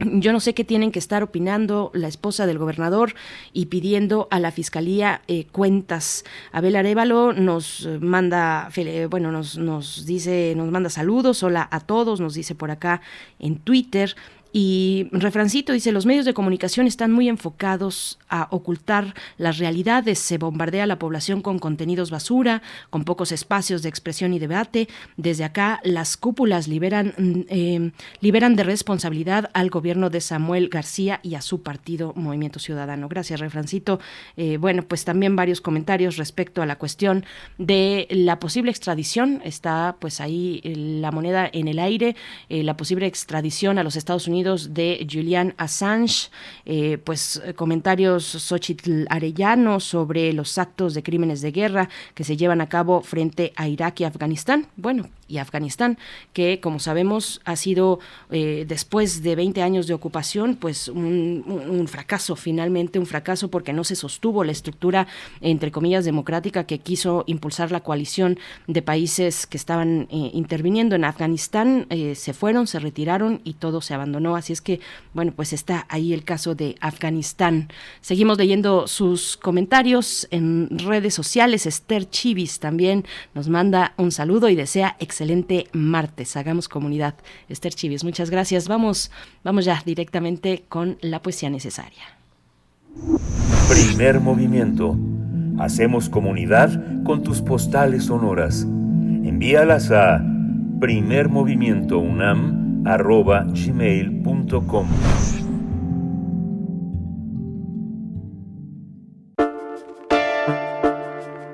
yo no sé qué tienen que estar opinando la esposa del gobernador y pidiendo a la fiscalía eh, cuentas. Abel Arevalo nos manda, bueno, nos, nos dice, nos manda saludos, hola a todos, nos dice por acá en Twitter. Y refrancito dice, los medios de comunicación están muy enfocados a ocultar las realidades, se bombardea a la población con contenidos basura, con pocos espacios de expresión y debate. Desde acá las cúpulas liberan, mm, eh, liberan de responsabilidad al gobierno de Samuel García y a su partido Movimiento Ciudadano. Gracias, refrancito. Eh, bueno, pues también varios comentarios respecto a la cuestión de la posible extradición. Está pues ahí eh, la moneda en el aire, la posible extradición a los Estados Unidos de Julian Assange, eh, pues comentarios Xochitl Arellano sobre los actos de crímenes de guerra que se llevan a cabo frente a Irak y Afganistán. Bueno, y Afganistán, que como sabemos ha sido eh, después de 20 años de ocupación, pues un, fracaso, finalmente un fracaso porque no se sostuvo la estructura, entre comillas, democrática que quiso impulsar la coalición de países que estaban eh, interviniendo en Afganistán, se fueron, se retiraron y todo se abandonó Así es que, bueno, pues está ahí el caso de Afganistán. Seguimos leyendo sus comentarios en redes sociales. Esther Chivis también nos manda un saludo y desea excelente martes. Hagamos comunidad. Esther Chivis, muchas gracias. Vamos, vamos ya directamente con la poesía necesaria. Primer movimiento. Hacemos comunidad con tus postales sonoras. Envíalas a primermovimientounam arroba gmail.com.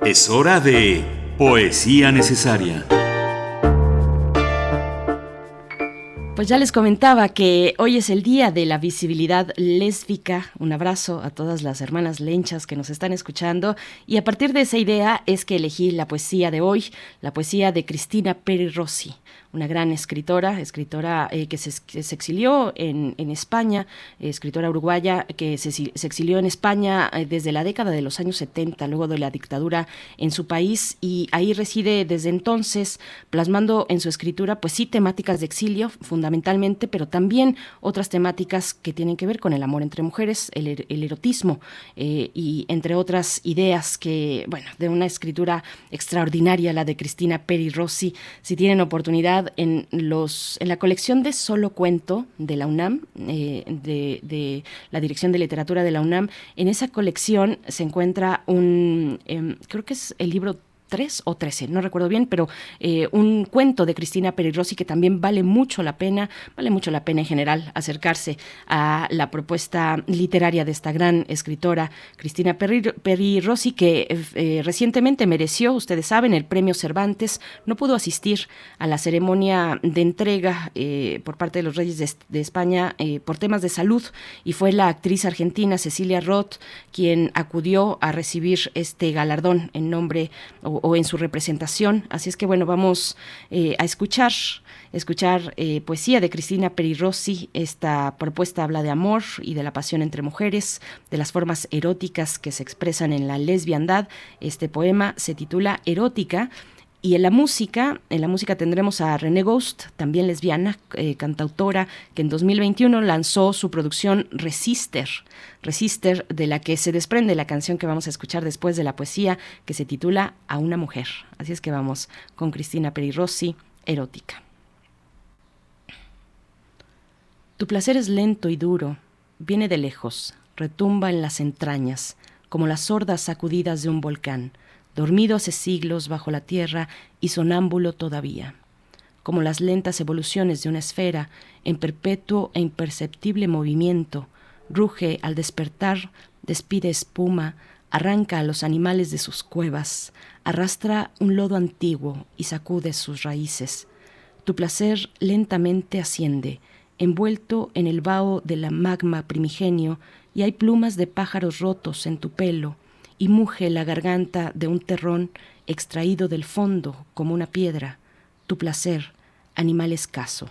Es hora de Poesía Necesaria. Pues ya les comentaba que hoy es el día de la visibilidad lésbica. Un abrazo a todas las hermanas lenchas que nos están escuchando. Y a partir de esa idea es que elegí la poesía de hoy, la poesía de Cristina Peri Rossi una gran escritora, escritora eh, que, se, exilió en, España, escritora uruguaya que se, exilió en España eh, desde la década de los años 70, luego de la dictadura en su país, y ahí reside desde entonces, plasmando en su escritura, pues sí, temáticas de exilio, fundamentalmente, pero también otras temáticas que tienen que ver con el amor entre mujeres, el, er, erotismo, eh, y entre otras ideas que, bueno, de una escritura extraordinaria, la de Cristina Peri Rossi, si tienen oportunidad, en, los, en la colección de Solo Cuento de la UNAM, eh, de, la Dirección de Literatura de la UNAM. En esa colección se encuentra un, em, creo que es el libro 3 o 13, no recuerdo bien, pero eh, un cuento de Cristina Peri Rossi que también vale mucho la pena, vale mucho la pena en general acercarse a la propuesta literaria de esta gran escritora Cristina Peri, Rossi que eh, recientemente mereció, ustedes saben, el premio Cervantes, no pudo asistir a la ceremonia de entrega eh, por parte de los Reyes de, España por temas de salud y fue la actriz argentina Cecilia Roth quien acudió a recibir este galardón en nombre o, en su representación. Así es que bueno, vamos eh, a escuchar escuchar eh, poesía de Cristina Perirossi. Esta propuesta habla de amor y de la pasión entre mujeres, de las formas eróticas que se expresan en la lesbiandad. Este poema se titula Erótica y en la música, en la música tendremos a René Ghost, también lesbiana, eh, cantautora, que en 2021 lanzó su producción Resister, Resister, de la que se desprende la canción que vamos a escuchar después de la poesía, que se titula A una mujer. Así es que vamos con Cristina Perirossi, erótica. Tu placer es lento y duro, viene de lejos, retumba en las entrañas, como las sordas sacudidas de un volcán dormido hace siglos bajo la tierra y sonámbulo todavía, como las lentas evoluciones de una esfera en perpetuo e imperceptible movimiento, ruge al despertar, despide espuma, arranca a los animales de sus cuevas, arrastra un lodo antiguo y sacude sus raíces. Tu placer lentamente asciende, envuelto en el vaho de la magma primigenio, y hay plumas de pájaros rotos en tu pelo, y muge la garganta de un terrón extraído del fondo como una piedra, tu placer, animal escaso.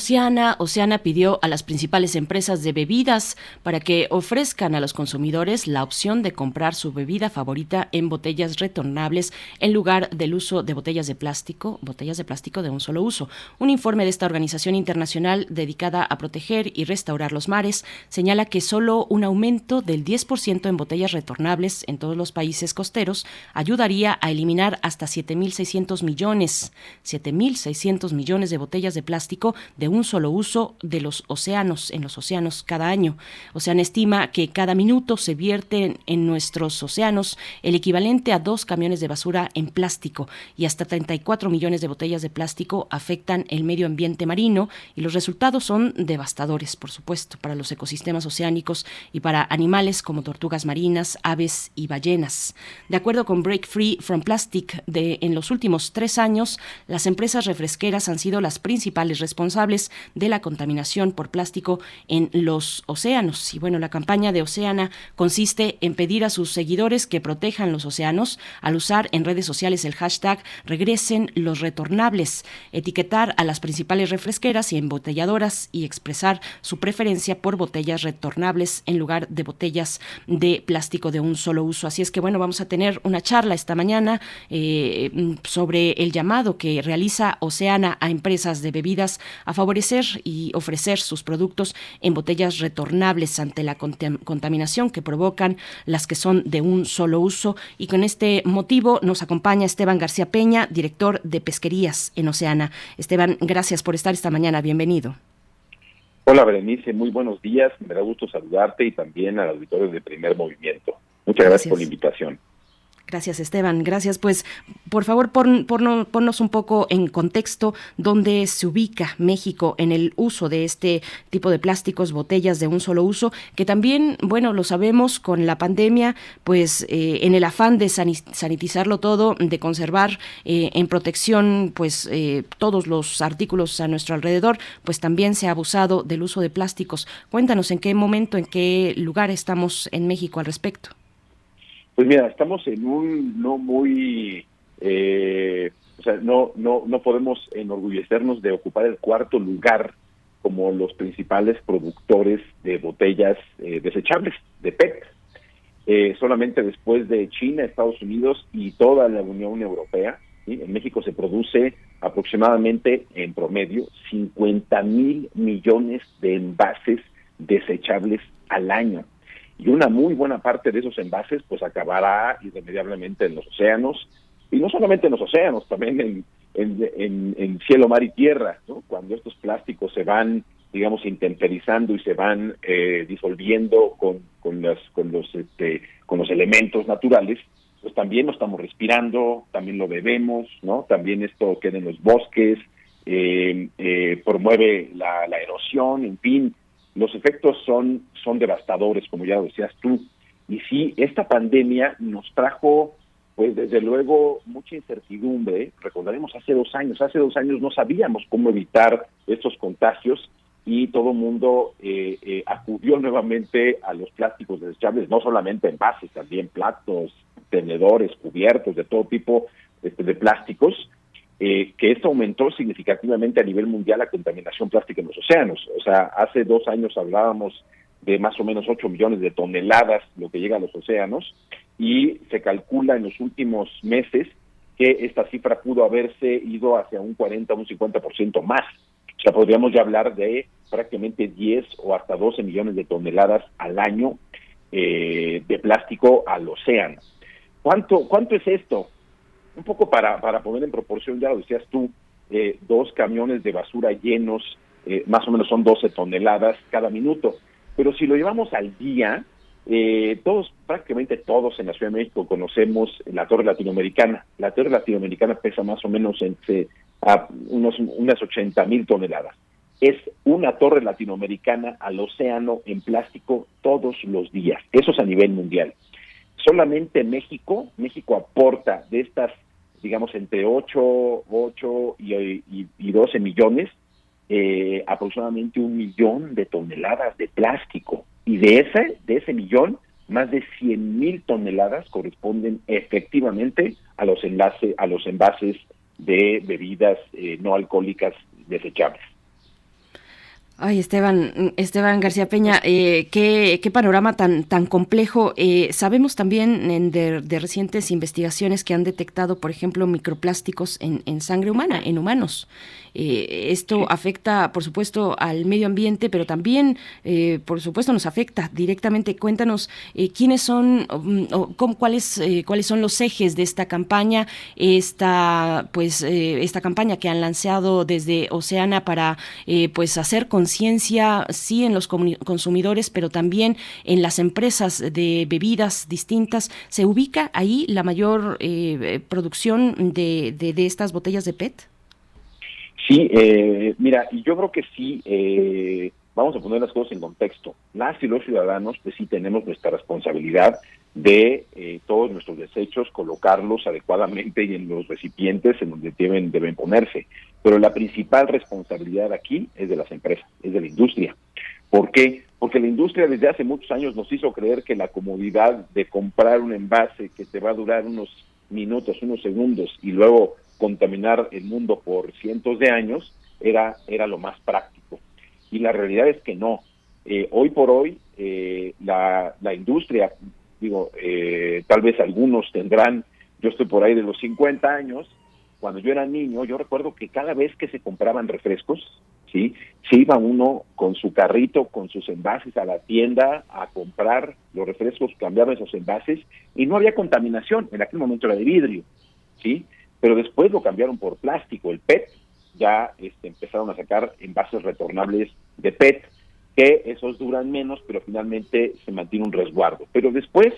Oceana, Oceana pidió a las principales empresas de bebidas para que ofrezcan a los consumidores la opción de comprar su bebida favorita en botellas retornables en lugar del uso de botellas de plástico, botellas de plástico de un solo uso. Un informe de esta organización internacional dedicada a proteger y restaurar los mares señala que solo un aumento del 10% en botellas retornables en todos los países costeros ayudaría a eliminar hasta 7.600 millones, 7.600 millones de botellas de plástico de un solo uso de los océanos, en los océanos cada año. Ocean estima que cada minuto se vierten en nuestros océanos el equivalente a dos camiones de basura en plástico y hasta 34 millones de botellas de plástico afectan el medio ambiente marino y los resultados son devastadores, por supuesto, para los ecosistemas oceánicos y para animales como tortugas marinas, aves y ballenas. De acuerdo con Break Free from Plastic, de, en los últimos tres años, las empresas refresqueras han sido las principales responsables de la contaminación por plástico en los océanos. Y bueno, la campaña de Oceana consiste en pedir a sus seguidores que protejan los océanos al usar en redes sociales el hashtag regresen los retornables, etiquetar a las principales refresqueras y embotelladoras y expresar su preferencia por botellas retornables en lugar de botellas de plástico de un solo uso. Así es que bueno, vamos a tener una charla esta mañana eh, sobre el llamado que realiza Oceana a empresas de bebidas a favorecer y ofrecer sus productos en botellas retornables ante la contaminación que provocan las que son de un solo uso. Y con este motivo nos acompaña Esteban García Peña, director de Pesquerías en Oceana. Esteban, gracias por estar esta mañana. Bienvenido. Hola Berenice, muy buenos días. Me da gusto saludarte y también al auditorio de Primer Movimiento. Muchas gracias, gracias por la invitación. Gracias, Esteban. Gracias. Pues, por favor, pon, ponnos un poco en contexto dónde se ubica México en el uso de este tipo de plásticos, botellas de un solo uso, que también, bueno, lo sabemos con la pandemia, pues eh, en el afán de sanitizarlo todo, de conservar eh, en protección, pues eh, todos los artículos a nuestro alrededor, pues también se ha abusado del uso de plásticos. Cuéntanos en qué momento, en qué lugar estamos en México al respecto. Pues mira, estamos en un no muy, eh, o sea, no, no, no podemos enorgullecernos de ocupar el cuarto lugar como los principales productores de botellas eh, desechables, de PET. Eh, solamente después de China, Estados Unidos y toda la Unión Europea, en México se produce aproximadamente en promedio 50 mil millones de envases desechables al año y una muy buena parte de esos envases pues acabará irremediablemente en los océanos y no solamente en los océanos, también en, cielo, mar y tierra, cuando estos plásticos se van digamos intemperizando y se van eh, disolviendo con, con, las, con los este, con los elementos naturales pues también lo estamos respirando también lo bebemos no también esto queda en los bosques eh, eh, promueve la, la erosión en fin los efectos son, son devastadores, como ya lo decías tú. Y sí, esta pandemia nos trajo, pues desde luego, mucha incertidumbre. Recordaremos hace dos años, hace dos años no sabíamos cómo evitar estos contagios y todo el mundo eh, eh, acudió nuevamente a los plásticos desechables, no solamente envases, también platos, tenedores, cubiertos, de todo tipo este, de plásticos eh, que esto aumentó significativamente a nivel mundial la contaminación plástica en los océanos. O sea, hace dos años hablábamos de más o menos 8 millones de toneladas lo que llega a los océanos y se calcula en los últimos meses que esta cifra pudo haberse ido hacia un 40 o un 50% más. O sea, podríamos ya hablar de prácticamente 10 o hasta 12 millones de toneladas al año eh, de plástico al océano. ¿Cuánto, ¿Cuánto es esto? Un poco para, para poner en proporción, ya lo decías tú, eh, dos camiones de basura llenos, eh, más o menos son 12 toneladas cada minuto. Pero si lo llevamos al día, eh, todos, prácticamente todos en la Ciudad de México conocemos la Torre Latinoamericana. La Torre Latinoamericana pesa más o menos entre a unos, unas 80 mil toneladas. Es una torre latinoamericana al océano en plástico todos los días. Eso es a nivel mundial. Solamente México, México aporta de estas digamos, entre 8, 8 y, y, y 12 millones, eh, aproximadamente un millón de toneladas de plástico. Y de ese, de ese millón, más de 100 mil toneladas corresponden efectivamente a los, enlaces, a los envases de bebidas eh, no alcohólicas desechables. Ay, Esteban, Esteban García Peña, eh, qué, panorama tan, tan complejo. Eh, sabemos también de, recientes investigaciones que han detectado, por ejemplo, microplásticos en, en sangre humana, en humanos. Eh, esto afecta, por supuesto, al medio ambiente, pero también, eh, por supuesto, nos afecta directamente. Cuéntanos quiénes son, mm, o, cuáles, cuáles son los ejes de esta campaña, esta, pues, esta campaña que han lanzado desde Oceana para, pues, hacer conciencia, sí, en los consumidores, pero también en las empresas de bebidas distintas. ¿Se ubica ahí la mayor producción de, de estas botellas de PET? Sí, eh, mira, yo creo que sí, eh, vamos a poner las cosas en contexto. Las y los ciudadanos, pues sí tenemos nuestra responsabilidad de eh, todos nuestros desechos, colocarlos adecuadamente y en los recipientes en donde deben, deben ponerse. Pero la principal responsabilidad aquí es de las empresas, es de la industria. ¿Por qué? Porque la industria desde hace muchos años nos hizo creer que la comodidad de comprar un envase que te va a durar unos minutos, unos segundos y luego contaminar el mundo por cientos de años era, era lo más práctico. Y la realidad es que no. Eh, hoy por hoy, eh, la, la, industria, digo, eh, tal vez algunos tendrán, yo estoy por ahí de los 50 años, cuando yo era niño, yo recuerdo que cada vez que se compraban refrescos, ¿sí? Se iba uno con su carrito, con sus envases a la tienda a comprar los refrescos, cambiaba esos envases y no había contaminación, en aquel momento era de vidrio, ¿sí? pero después lo cambiaron por plástico, el PET, ya este, empezaron a sacar envases retornables de PET, que esos duran menos, pero finalmente se mantiene un resguardo. Pero después,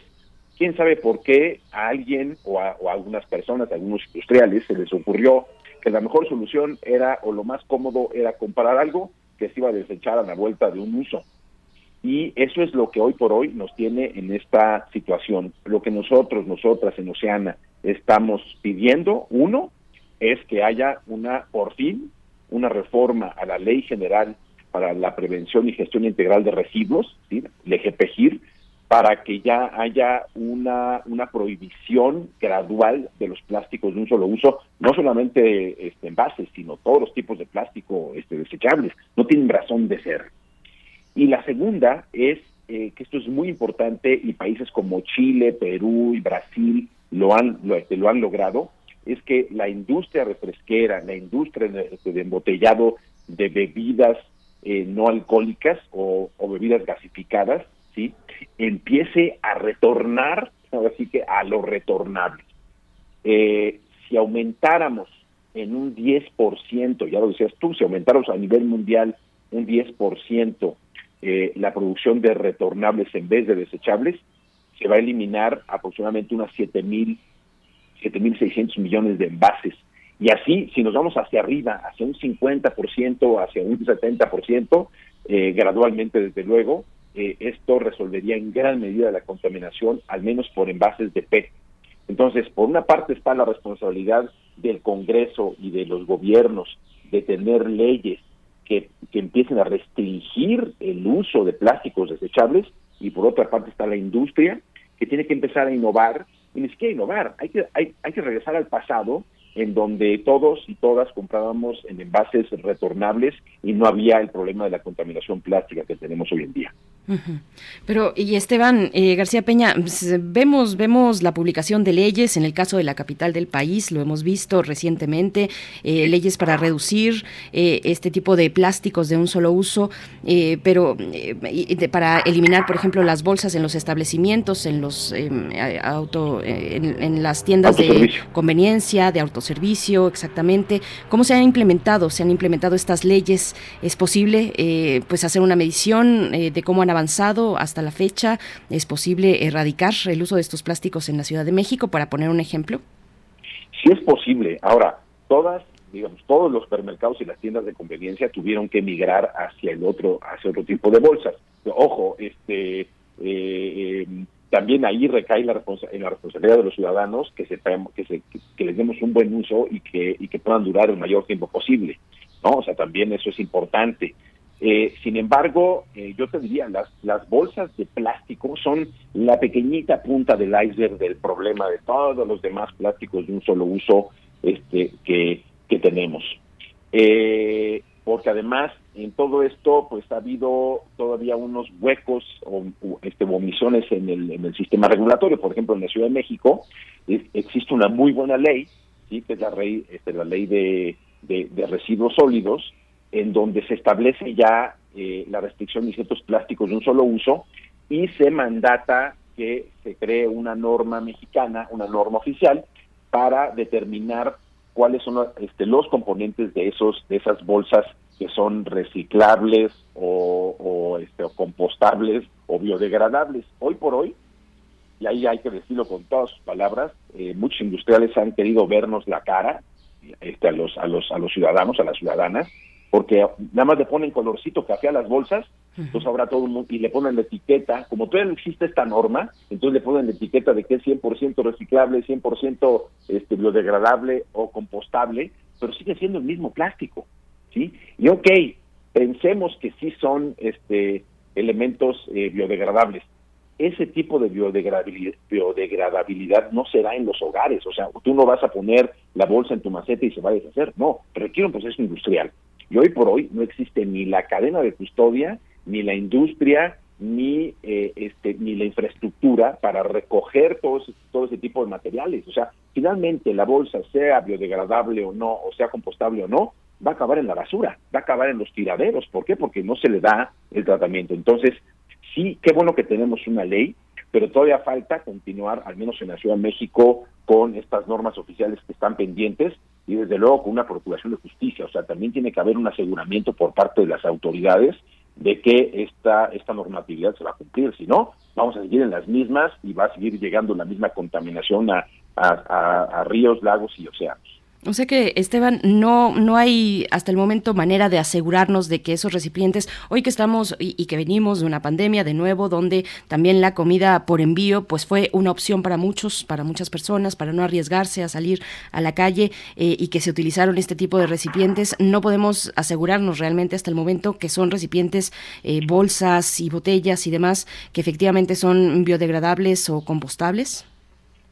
quién sabe por qué a alguien o a, algunas personas, a algunos industriales, se les ocurrió que la mejor solución era, o lo más cómodo era comprar algo que se iba a desechar a la vuelta de un uso. Y eso es lo que hoy por hoy nos tiene en esta situación. Lo que nosotros, nosotras en Oceana, estamos pidiendo, uno, es que haya una, por fin, una reforma a la Ley General para la Prevención y Gestión Integral de Residuos, ¿sí? LGPGIR, para que ya haya una, una prohibición gradual de los plásticos de un solo uso, no solamente este, envases, sino todos los tipos de plástico este, desechables. No tienen razón de ser. Y la segunda es eh, que esto es muy importante y países como Chile, Perú y Brasil lo han, lo, este, lo han logrado, es que la industria refresquera, la industria de, embotellado de bebidas eh, no alcohólicas o, bebidas gasificadas, ¿sí? empiece a retornar, así que a lo retornable. Eh, si aumentáramos en un 10%, ya lo decías tú, si aumentáramos a nivel mundial un 10% eh, la producción de retornables en vez de desechables, se va a eliminar aproximadamente unas 7.000, 7.600 millones de envases. Y así, si nos vamos hacia arriba, hacia un 50%, hacia un 70%, eh, gradualmente, desde luego, eh, esto resolvería en gran medida la contaminación, al menos por envases de PET. Entonces, por una parte está la responsabilidad del Congreso y de los gobiernos de tener leyes que, que empiecen a restringir el uso de plásticos desechables y por otra parte está la industria que tiene que empezar a innovar y ni siquiera innovar, hay que, hay, hay que regresar al pasado en donde todos y todas comprábamos en envases retornables y no había el problema de la contaminación plástica que tenemos hoy en día. Pero, y Esteban eh, García Peña, pues, vemos, vemos la publicación de leyes en el caso de la capital del país, lo hemos visto recientemente, eh, leyes para reducir eh, este tipo de plásticos de un solo uso, pero para eliminar, por ejemplo, las bolsas en los establecimientos, en los auto, en, las tiendas de conveniencia, de autoservicio, exactamente. ¿Cómo se han implementado? ¿Se han implementado estas leyes? ¿Es posible pues hacer una medición de cómo han avanzado hasta la fecha? ¿Es posible erradicar el uso de estos plásticos en la Ciudad de México, para poner un ejemplo? Sí es posible. Ahora, todas, digamos, todos los supermercados y las tiendas de conveniencia tuvieron que migrar hacia el otro, hacia otro tipo de bolsas. Ojo, este, eh, también ahí recae la en la responsabilidad de los ciudadanos que, se, que, se, que les demos un buen uso y que, y que puedan durar el mayor tiempo posible. ¿no? O sea, también eso es importante. Eh, sin embargo, eh, yo te diría, las, las bolsas de plástico son la pequeñita punta del iceberg del problema de todos los demás plásticos de un solo uso este, que, que tenemos. Eh, porque además en todo esto pues ha habido todavía unos huecos o, este, omisiones en el, en el sistema regulatorio. Por ejemplo, en la Ciudad de México existe una muy buena ley, ¿sí? que es la, ley, este, la ley de, de, residuos sólidos, en donde se establece ya eh, la restricción de ciertos plásticos de un solo uso y se mandata que se cree una norma mexicana, una norma oficial, para determinar cuáles son este, los componentes de esos de esas bolsas que son reciclables o, este, compostables o biodegradables. Hoy por hoy, y ahí hay que decirlo con todas sus palabras, eh, muchos industriales han querido vernos la cara este, a los a los a los ciudadanos, a las ciudadanas, porque nada más le ponen colorcito café a las bolsas, entonces ahora todo el mundo, y le ponen la etiqueta, como todavía no existe esta norma, entonces le ponen la etiqueta de que es 100% reciclable, 100% este, biodegradable o compostable, pero sigue siendo el mismo plástico, ¿sí? Y ok, pensemos que sí son este elementos eh, biodegradables, ese tipo de biodegradabilidad, biodegradabilidad, no será en los hogares. O sea, tú no vas a poner la bolsa en tu maceta y se va a deshacer. No, requiere un proceso industrial. Y hoy por hoy no existe ni la cadena de custodia, ni la industria, ni eh, este ni la infraestructura para recoger todo ese, todo ese tipo de materiales. O sea, finalmente la bolsa, sea biodegradable o no, o sea compostable o no, va a acabar en la basura, va a acabar en los tiraderos. ¿Por qué? Porque no se le da el tratamiento. Entonces, sí, qué bueno que tenemos una ley, pero todavía falta continuar, al menos en la Ciudad de México, con estas normas oficiales que están pendientes y desde luego con una procuración de justicia. O sea, también tiene que haber un aseguramiento por parte de las autoridades de que esta, esta normatividad se va a cumplir. Si no, vamos a seguir en las mismas y va a seguir llegando la misma contaminación a, a ríos, lagos y océanos. O sea que, Esteban, no, no hay hasta el momento manera de asegurarnos de que esos recipientes, hoy que estamos y, que venimos de una pandemia de nuevo, donde también la comida por envío, pues fue una opción para muchos, para muchas personas, para no arriesgarse a salir a la calle eh, y que se utilizaron este tipo de recipientes, no podemos asegurarnos realmente hasta el momento que son recipientes, eh, bolsas y botellas y demás, que efectivamente son biodegradables o compostables.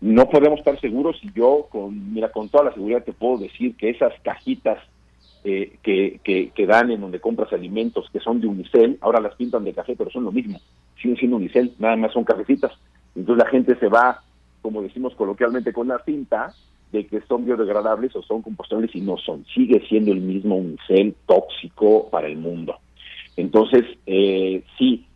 No podemos estar seguros y yo, con, mira, con toda la seguridad te puedo decir que esas cajitas eh, que, que, dan en donde compras alimentos, que son de unicel, ahora las pintan de café, pero son lo mismo, siguen siendo unicel, nada más son cafecitas. Entonces la gente se va, como decimos coloquialmente, con la cinta de que son biodegradables o son compostables y no son. Sigue siendo el mismo unicel tóxico para el mundo. Entonces, eh, sí,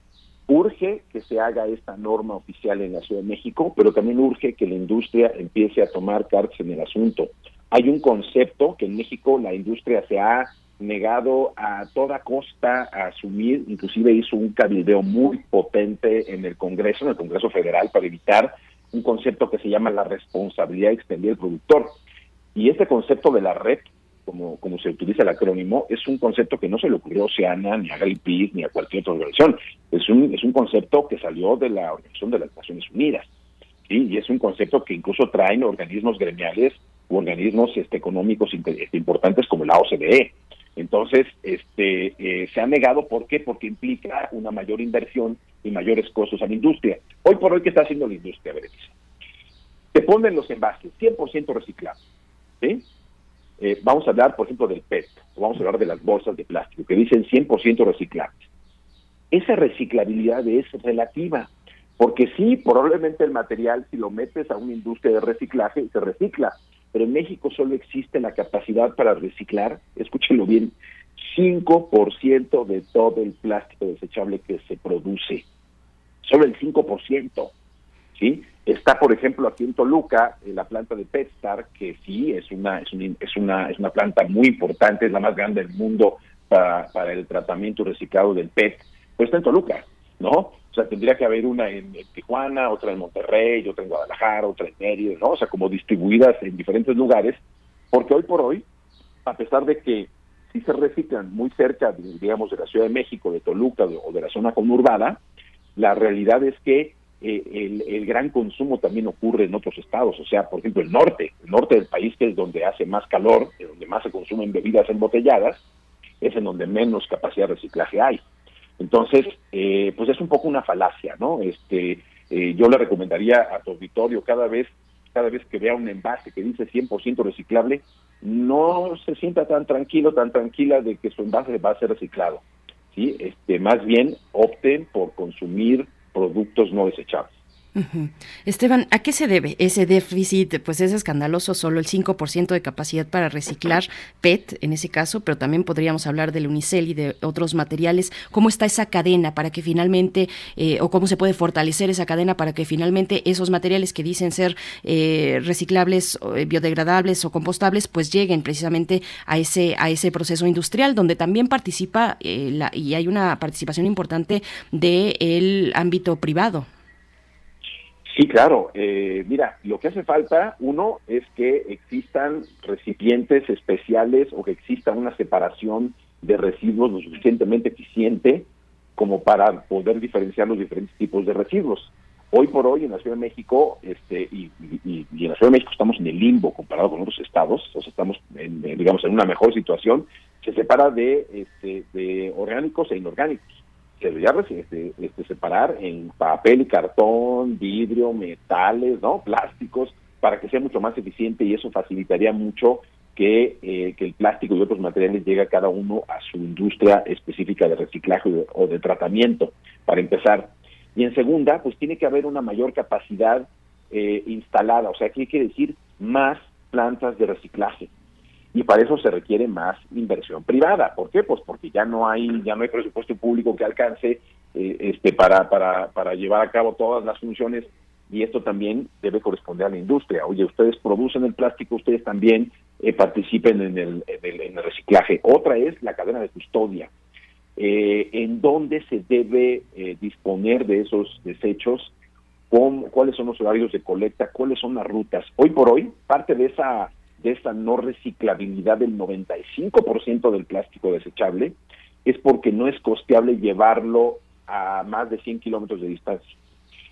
urge que se haga esta norma oficial en la Ciudad de México, pero también urge que la industria empiece a tomar cartas en el asunto. Hay un concepto que en México la industria se ha negado a toda costa a asumir, inclusive hizo un cabildeo muy potente en el Congreso, en el Congreso Federal, para evitar un concepto que se llama la responsabilidad extendida del productor. Y este concepto de la red como, como se utiliza el acrónimo, es un concepto que no se le ocurrió a Oceana, ni a Greenpeace, ni a cualquier otra organización. Es un, es un concepto que salió de la Organización de las Naciones Unidas. Y es un concepto que incluso traen organismos gremiales u organismos este, económicos este, importantes como la OCDE. Entonces, este, eh, se ha negado, ¿por qué? Porque implica una mayor inversión y mayores costos a la industria. Hoy por hoy, ¿qué está haciendo la industria, Berenice? Te ponen los envases 100% reciclados, ¿sí? Eh, vamos a hablar, por ejemplo, del PET, o vamos a hablar de las bolsas de plástico, que dicen 100% reciclables. Esa reciclabilidad es relativa, porque sí, probablemente el material, si lo metes a una industria de reciclaje, se recicla, pero en México solo existe la capacidad para reciclar, escúchenlo bien, 5% de todo el plástico desechable que se produce. Solo el 5%. ¿Sí? Está, por ejemplo, aquí en Toluca, en la planta de Petstar, que sí es una, es, es, una, es una planta muy importante, es la más grande del mundo para, el tratamiento reciclado del PET, pues está en Toluca, ¿no? O sea, tendría que haber una en, Tijuana, otra en Monterrey, otra en Guadalajara, otra en Mérida, ¿no? O sea, como distribuidas en diferentes lugares, porque hoy por hoy, a pesar de que sí se reciclan muy cerca, digamos, de la Ciudad de México, de Toluca o de la zona conurbada, la realidad es que eh, el, gran consumo también ocurre en otros estados, o sea, por ejemplo, el norte, el norte del país, que es donde hace más calor, donde más se consumen bebidas embotelladas, es en donde menos capacidad de reciclaje hay. Entonces, eh, pues es un poco una falacia, ¿no? Este, eh, yo le recomendaría a tu auditorio cada vez, cada vez que vea un envase que dice 100% reciclable, no se sienta tan tranquilo, tan tranquila de que su envase va a ser reciclado. ¿sí? Este, más bien opten por consumir productos no desechables. Esteban, ¿a qué se debe ese déficit? Pues es escandaloso, solo el 5% de capacidad para reciclar PET en ese caso, pero también podríamos hablar del unicel y de otros materiales. ¿Cómo está esa cadena para que finalmente, eh, o cómo se puede fortalecer esa cadena para que finalmente esos materiales que dicen ser eh, reciclables, eh, biodegradables o compostables, pues lleguen precisamente a ese, a ese proceso industrial donde también participa la, y hay una participación importante del ámbito privado? Sí, claro. Eh, mira, lo que hace falta, uno, es que existan recipientes especiales o que exista una separación de residuos lo suficientemente eficiente como para poder diferenciar los diferentes tipos de residuos. Hoy por hoy en la Ciudad de México, este, y, en la Ciudad de México estamos en el limbo comparado con otros estados, o sea, estamos, en, digamos, en una mejor situación, se separa de, este, de orgánicos e inorgánicos este, este, separar en papel y cartón, vidrio, metales, ¿no? Plásticos, para que sea mucho más eficiente y eso facilitaría mucho que, eh, que el plástico y otros materiales llegue cada uno a su industria específica de reciclaje o de tratamiento, para empezar. Y en segunda, pues tiene que haber una mayor capacidad eh, instalada, o sea, ¿qué quiere decir? Más plantas de reciclaje y para eso se requiere más inversión privada. ¿Por qué? Pues porque ya no hay ya no hay presupuesto público que alcance eh, este para, para para llevar a cabo todas las funciones y esto también debe corresponder a la industria. Oye, ustedes producen el plástico, ustedes también eh, participen en el, en el, reciclaje. Otra es la cadena de custodia. Eh, ¿En dónde se debe disponer de esos desechos? ¿Cuáles son los horarios de colecta? ¿Cuáles son las rutas? Hoy por hoy, parte de esa de esta no reciclabilidad del 95% del plástico desechable es porque no es costeable llevarlo a más de 100 kilómetros de distancia.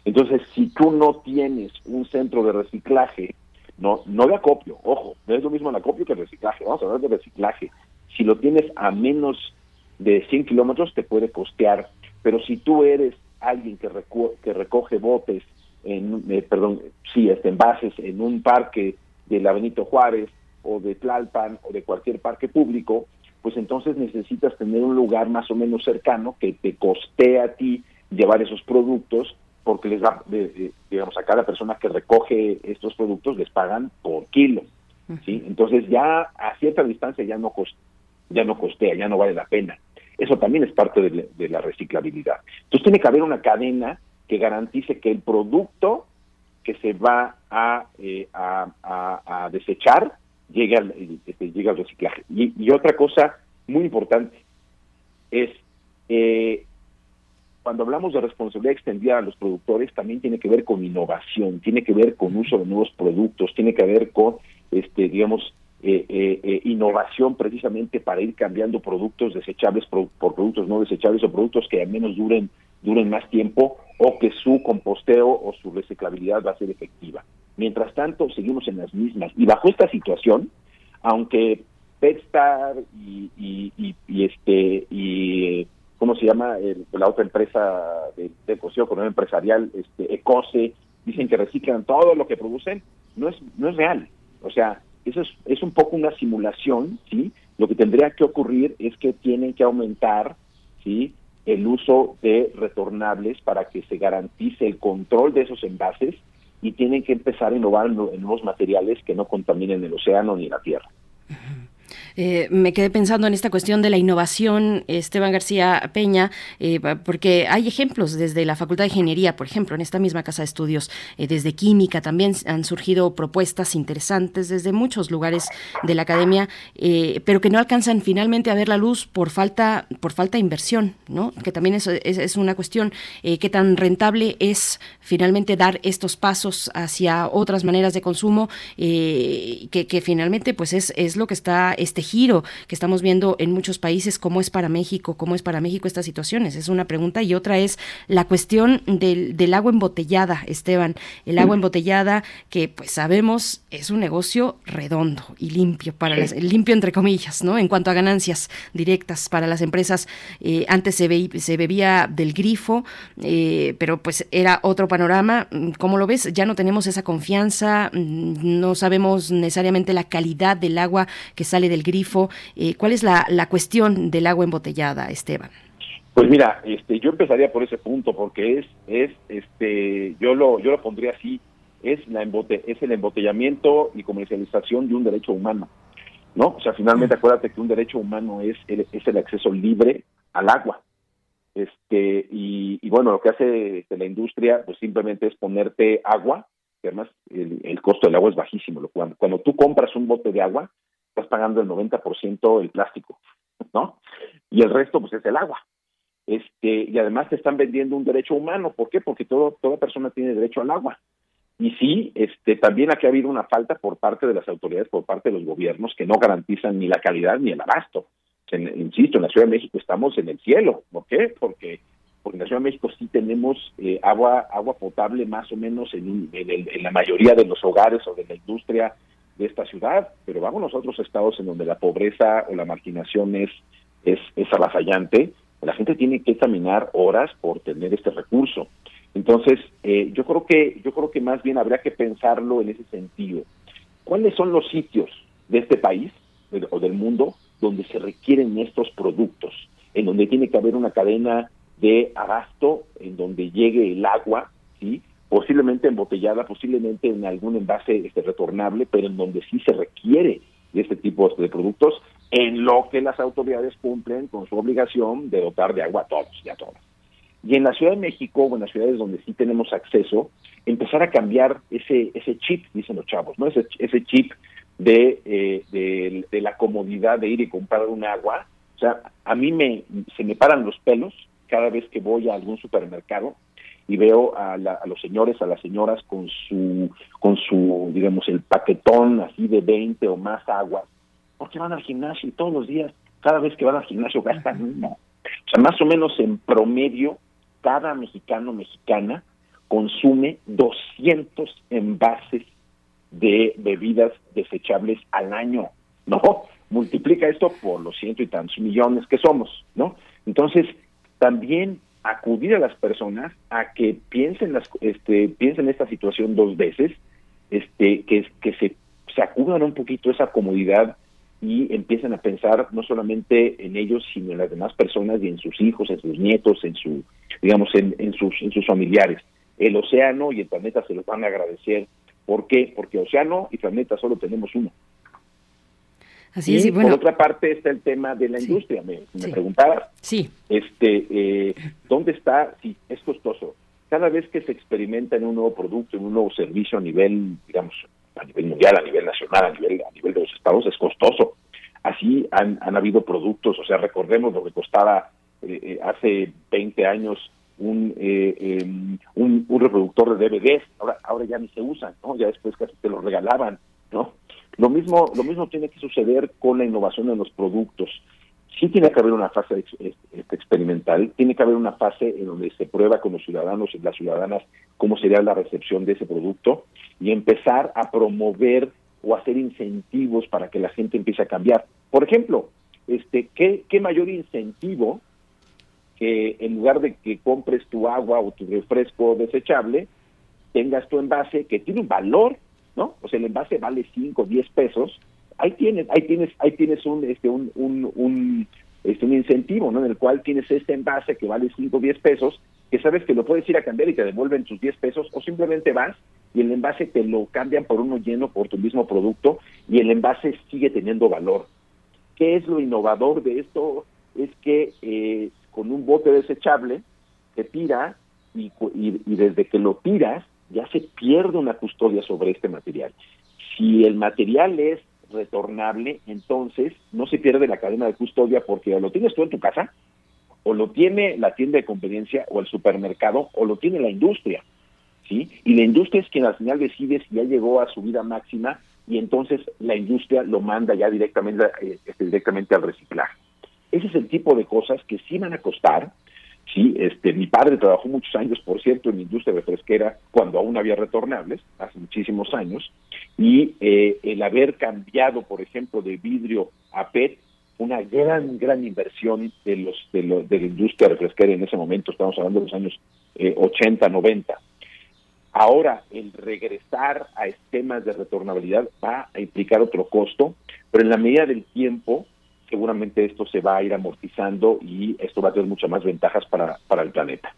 Entonces, si tú no tienes un centro de reciclaje, no, no de acopio, ojo, no es lo mismo el acopio que el reciclaje, vamos a hablar de reciclaje. Si lo tienes a menos de 100 kilómetros, te puede costear, pero si tú eres alguien que, que recoge botes, en, eh, perdón, sí, este, envases en un parque de la Benito Juárez o de Tlalpan o de cualquier parque público, pues entonces necesitas tener un lugar más o menos cercano que te costee a ti llevar esos productos porque les da, digamos, a cada persona que recoge estos productos les pagan por kilo, ¿sí? Entonces ya a cierta distancia ya no, ya no costea, ya no vale la pena. Eso también es parte de, la reciclabilidad. Entonces tiene que haber una cadena que garantice que el producto que se va a, eh, a, desechar llegue al, este, llegue al reciclaje. Y, otra cosa muy importante es, eh, cuando hablamos de responsabilidad extendida a los productores, también tiene que ver con innovación, tiene que ver con uso de nuevos productos, tiene que ver con, este, digamos, eh, innovación precisamente para ir cambiando productos desechables por, por, productos no desechables o productos que al menos duren duren más tiempo o que su composteo o su reciclabilidad va a ser efectiva. Mientras tanto, seguimos en las mismas. Y bajo esta situación, aunque Petstar y, este y cómo se llama la otra empresa de, de con empresarial este Ecose dicen que reciclan todo lo que producen no es no es real o sea eso es, es un poco una simulación sí lo que tendría que ocurrir es que tienen que aumentar sí el uso de retornables para que se garantice el control de esos envases y tienen que empezar a innovar en nuevos materiales que no contaminen el océano ni la tierra. Eh, me quedé pensando en esta cuestión de la innovación, Esteban García Peña, eh, porque hay ejemplos desde la Facultad de Ingeniería, por ejemplo, en esta misma casa de estudios, eh, desde química también han surgido propuestas interesantes desde muchos lugares de la academia, pero que no alcanzan finalmente a ver la luz por falta, por falta de inversión, ¿no? Que también es, es, una cuestión qué tan rentable es finalmente dar estos pasos hacia otras maneras de consumo, que, que, finalmente pues es, es lo que está este este giro que estamos viendo en muchos países, cómo es para México, cómo es para México estas situaciones. Es una pregunta y otra es la cuestión del, del agua embotellada, Esteban. El agua embotellada que pues sabemos es un negocio redondo y limpio para las, limpio entre comillas, ¿no? En cuanto a ganancias directas para las empresas, eh, antes se, se bebía del grifo, eh, pero pues era otro panorama. ¿Cómo lo ves? Ya no tenemos esa confianza, mm, no sabemos necesariamente la calidad del agua que sale del grifo. Eh, ¿Cuál es la, la cuestión del agua embotellada, Esteban? Pues mira, este, yo empezaría por ese punto porque es, es, este, yo lo, yo lo pondría así, es la embote, es el embotellamiento y comercialización de un derecho humano, ¿no? O sea, finalmente acuérdate que un derecho humano es el, es el acceso libre al agua, este, y, y bueno, lo que hace este, la industria, pues simplemente es ponerte agua, que además el, el costo del agua es bajísimo. Cuando, cuando tú compras un bote de agua, estás pagando el 90% el plástico, ¿no? Y el resto, pues es el agua este y además te están vendiendo un derecho humano ¿por qué? porque todo, toda persona tiene derecho al agua y sí este también aquí ha habido una falta por parte de las autoridades por parte de los gobiernos que no garantizan ni la calidad ni el abasto insisto en la Ciudad de México estamos en el cielo ¿por qué? porque porque en la Ciudad de México sí tenemos eh, agua agua potable más o menos en, en, el, en la mayoría de los hogares o de la industria de esta ciudad, pero vamos a otros estados en donde la pobreza o la marginación es, es, es avasallante la gente tiene que caminar horas por tener este recurso. Entonces, eh, yo creo que yo creo que más bien habría que pensarlo en ese sentido. ¿Cuáles son los sitios de este país o del mundo donde se requieren estos productos? En donde tiene que haber una cadena de abasto, en donde llegue el agua, sí, posiblemente embotellada, posiblemente en algún envase este, retornable, pero en donde sí se requiere de este tipo de productos en lo que las autoridades cumplen con su obligación de dotar de agua a todos y a todas. Y en la Ciudad de México o en las ciudades donde sí tenemos acceso, empezar a cambiar ese ese chip, dicen los chavos, ¿no? Ese, ese chip de, eh, de, de, la comodidad de ir y comprar un agua. O sea, a mí me se me paran los pelos cada vez que voy a algún supermercado y veo a, la, a los señores, a las señoras con su, con su, digamos, el paquetón así de 20 o más aguas porque van al gimnasio y todos los días, cada vez que van al gimnasio gastan uno. O sea, más o menos en promedio, cada mexicano mexicana consume 200 envases de bebidas desechables al año, ¿no? Multiplica esto por los ciento y tantos millones que somos, ¿no? Entonces, también acudir a las personas a que piensen las este piensen esta situación dos veces, este que que se sacudan un poquito esa comodidad y empiezan a pensar no solamente en ellos, sino en las demás personas y en sus hijos, en sus nietos, en su, digamos, en, en sus, en sus familiares. El océano y el planeta se los van a agradecer. ¿Por qué? Porque océano y planeta solo tenemos uno. Así y es, y bueno. por otra parte está el tema de la Sí. industria. Me, me Sí. preguntaba, Sí. este, eh, ¿dónde está? Sí, es costoso. Cada vez que se experimenta en un nuevo producto, en un nuevo servicio a nivel, digamos, a nivel mundial, a nivel nacional, a nivel, a nivel de los estados, es costoso. Así han, han habido productos, o sea, recordemos lo que costaba eh, eh, hace 20 años un, eh, eh, un, un reproductor de DVDs, ahora, ahora ya ni se usan, ¿no? Ya después casi te lo regalaban, ¿no? Lo mismo, lo mismo tiene que suceder con la innovación en los productos. Sí tiene que haber una fase este, experimental, tiene que haber una fase en donde se prueba con los ciudadanos y las ciudadanas cómo sería la recepción de ese producto y empezar a promover o hacer incentivos para que la gente empiece a cambiar. Por ejemplo, este, ¿qué, qué mayor incentivo que en lugar de que compres tu agua o tu refresco desechable, tengas tu envase que tiene un valor, ¿no? O sea, el envase vale 5, 10 pesos, ahí tienes, ahí tienes, ahí tienes un, este, un, un, un, este, un incentivo, ¿no? En el cual tienes este envase que vale 5, 10 pesos, que sabes que lo puedes ir a cambiar y te devuelven tus 10 pesos, o simplemente vas y el envase te lo cambian por uno lleno por tu mismo producto y el envase sigue teniendo valor. ¿Qué es lo innovador de esto? Es que eh, con un bote desechable se tira y, y, y desde que lo tiras ya se pierde una custodia sobre este material. Si el material es retornable, entonces no se pierde la cadena de custodia porque o lo tienes tú en tu casa, o lo tiene la tienda de conveniencia o el supermercado, o lo tiene la industria. ¿sí? Y la industria es quien al final decide si ya llegó a su vida máxima y entonces la industria lo manda ya directamente, eh, este, directamente al reciclaje. Ese es el tipo de cosas que sí van a costar. Sí, este, mi padre trabajó muchos años, por cierto, en la industria refresquera cuando aún había retornables, hace muchísimos años, y eh, el haber cambiado, por ejemplo, de vidrio a PET, una gran, gran inversión de los de, lo, de la industria refresquera en ese momento, estamos hablando de los años eh, 80, 90. Ahora, el regresar a esquemas de retornabilidad va a implicar otro costo, pero en la medida del tiempo, seguramente esto se va a ir amortizando y esto va a tener muchas más ventajas para, para el planeta.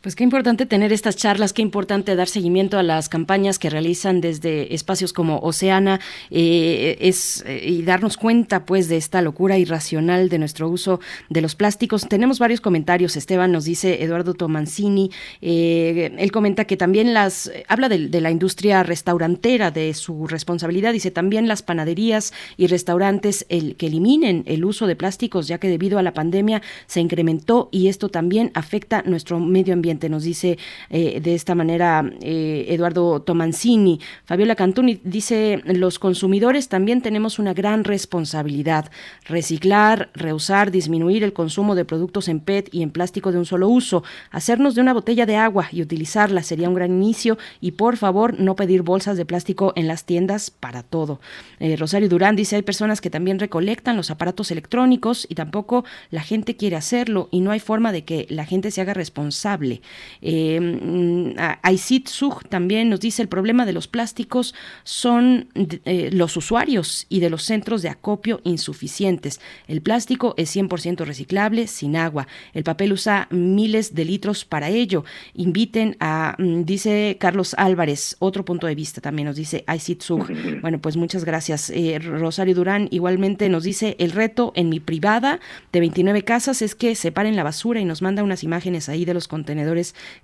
Pues qué importante tener estas charlas, qué importante dar seguimiento a las campañas que realizan desde espacios como Oceana eh, es, eh, y darnos cuenta pues de esta locura irracional de nuestro uso de los plásticos. Tenemos varios comentarios, Esteban nos dice Eduardo Tomancini, eh, él comenta que también las, habla de, la industria restaurantera, de su responsabilidad, dice también las panaderías y restaurantes el, que eliminen el uso de plásticos, ya que debido a la pandemia se incrementó y esto también afecta nuestro medio ambiente nos dice eh, de esta manera eh, Eduardo Tomancini. Fabiola Cantuni dice, los consumidores también tenemos una gran responsabilidad. Reciclar, reusar, disminuir el consumo de productos en PET y en plástico de un solo uso, hacernos de una botella de agua y utilizarla sería un gran inicio y por favor no pedir bolsas de plástico en las tiendas para todo. Eh, Rosario Durán dice, hay personas que también recolectan los aparatos electrónicos y tampoco la gente quiere hacerlo y no hay forma de que la gente se haga responsable. Eh, Aisit Sug también nos dice el problema de los plásticos son eh, los usuarios y de los centros de acopio insuficientes. El plástico es 100% reciclable, sin agua. El papel usa miles de litros para ello. Inviten a, mm, dice Carlos Álvarez, otro punto de vista también nos dice Aisit Sug. [LAUGHS] Bueno, pues muchas gracias. Eh, Rosario Durán igualmente nos dice el reto en mi privada de 29 casas es que separen la basura y nos manda unas imágenes ahí de los contenedores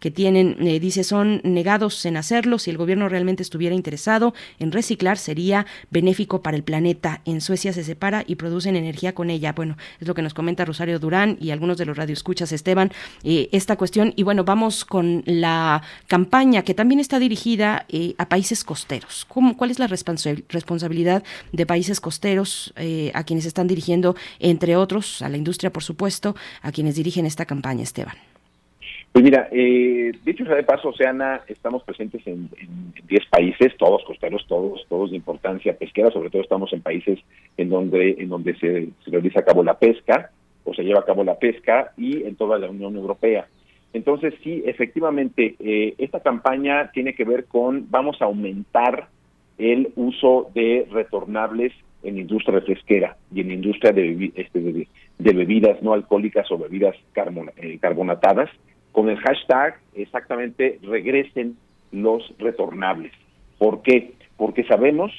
que tienen, eh, dice, son negados en hacerlo. Si el gobierno realmente estuviera interesado en reciclar, sería benéfico para el planeta. En Suecia se separa y producen energía con ella. Bueno, es lo que nos comenta Rosario Durán y algunos de los radioescuchas, Esteban, eh, esta cuestión. Y bueno, vamos con la campaña que también está dirigida eh, a países costeros. ¿Cómo, ¿Cuál es la responsabilidad de países costeros a quienes están dirigiendo, entre otros, a la industria, por supuesto, a quienes dirigen esta campaña, Esteban? Pues mira, eh, dicho sea de paso, Oceana, estamos presentes en 10 países, todos costeros, todos, todos de importancia pesquera, sobre todo estamos en países en donde, en donde se, realiza a cabo la pesca, o se lleva a cabo la pesca, y en toda la Unión Europea. Entonces, sí, efectivamente, eh, esta campaña tiene que ver con, vamos a aumentar el uso de retornables en industria refresquera y en industria de, este, de, bebidas no alcohólicas o bebidas eh, carbonatadas con el hashtag exactamente regresen los retornables. ¿Por qué? Porque sabemos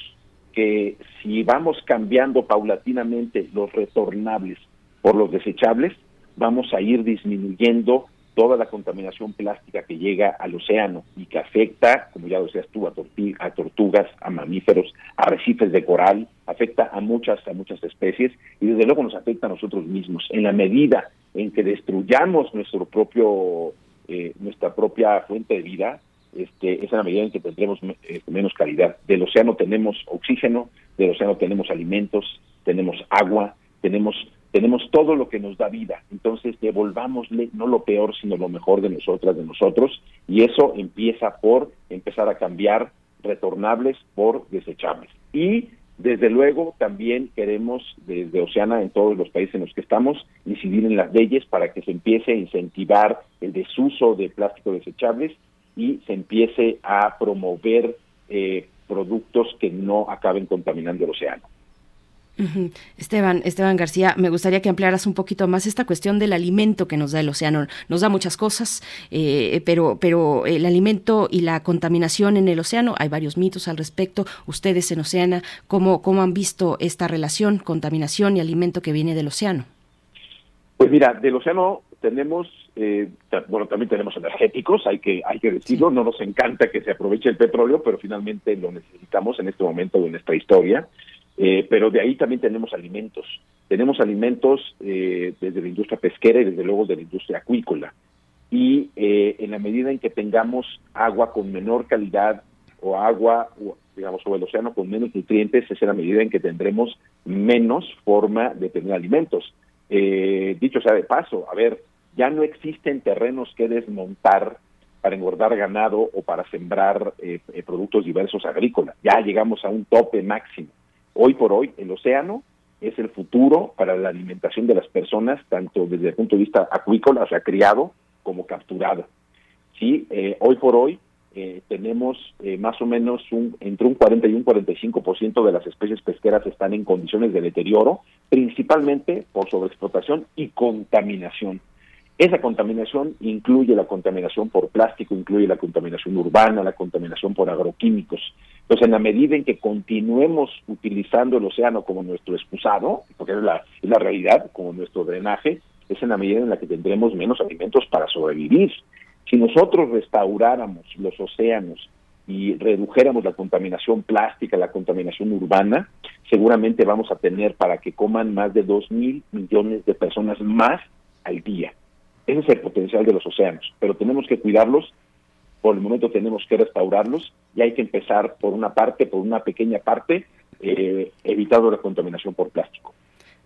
que si vamos cambiando paulatinamente los retornables por los desechables, vamos a ir disminuyendo toda la contaminación plástica que llega al océano y que afecta, como ya lo decías tú, a, tortugas, a mamíferos, a arrecifes de coral, afecta a muchas, a muchas especies y desde luego nos afecta a nosotros mismos. En la medida en que destruyamos nuestro propio, eh, nuestra propia fuente de vida, este, es en la medida en que tendremos este, menos calidad. Del océano tenemos oxígeno, del océano tenemos alimentos, tenemos agua, tenemos tenemos todo lo que nos da vida. Entonces devolvámosle no lo peor, sino lo mejor de nosotras, de nosotros, y eso empieza por empezar a cambiar retornables por desechables. Y desde luego, también queremos desde Oceana, en todos los países en los que estamos, incidir en las leyes para que se empiece a incentivar el desuso de plásticos desechables y se empiece a promover eh, productos que no acaben contaminando el océano. Esteban, Esteban García, me gustaría que ampliaras un poquito más esta cuestión del alimento que nos da el océano. Nos da muchas cosas, eh, pero, pero el alimento y la contaminación en el océano, hay varios mitos al respecto. Ustedes en Oceana, ¿cómo, cómo han visto esta relación, contaminación y alimento que viene del océano? Pues mira, del océano tenemos, eh, bueno, también tenemos energéticos, hay que, hay que decirlo, no nos encanta que se aproveche el petróleo, pero finalmente lo necesitamos en este momento de nuestra historia. Eh, pero de ahí también tenemos alimentos. Tenemos alimentos eh, desde la industria pesquera y desde luego de la industria acuícola. Y eh, en la medida en que tengamos agua con menor calidad o agua, digamos, o el océano con menos nutrientes es en la medida en que tendremos menos forma de tener alimentos. Eh, dicho sea de paso, a ver, ya no existen terrenos que desmontar para engordar ganado o para sembrar eh, eh, productos diversos agrícolas. Ya llegamos a un tope máximo. Hoy por hoy, el océano es el futuro para la alimentación de las personas, tanto desde el punto de vista acuícola, o sea, criado, como capturado. Sí, eh, hoy por hoy eh, tenemos eh, más o menos un, entre un 40 y un 45% de las especies pesqueras están en condiciones de deterioro, principalmente por sobreexplotación y contaminación. Esa contaminación incluye la contaminación por plástico, incluye la contaminación urbana, la contaminación por agroquímicos. Entonces, en la medida en que continuemos utilizando el océano como nuestro excusado, porque es la, es la realidad, como nuestro drenaje, es en la medida en la que tendremos menos alimentos para sobrevivir. Si nosotros restauráramos los océanos y redujéramos la contaminación plástica, la contaminación urbana, seguramente vamos a tener para que coman más de dos mil millones de personas más al día. Ese es el potencial de los océanos, pero tenemos que cuidarlos, por el momento tenemos que restaurarlos y hay que empezar por una parte, por una pequeña parte, eh, evitando la contaminación por plástico.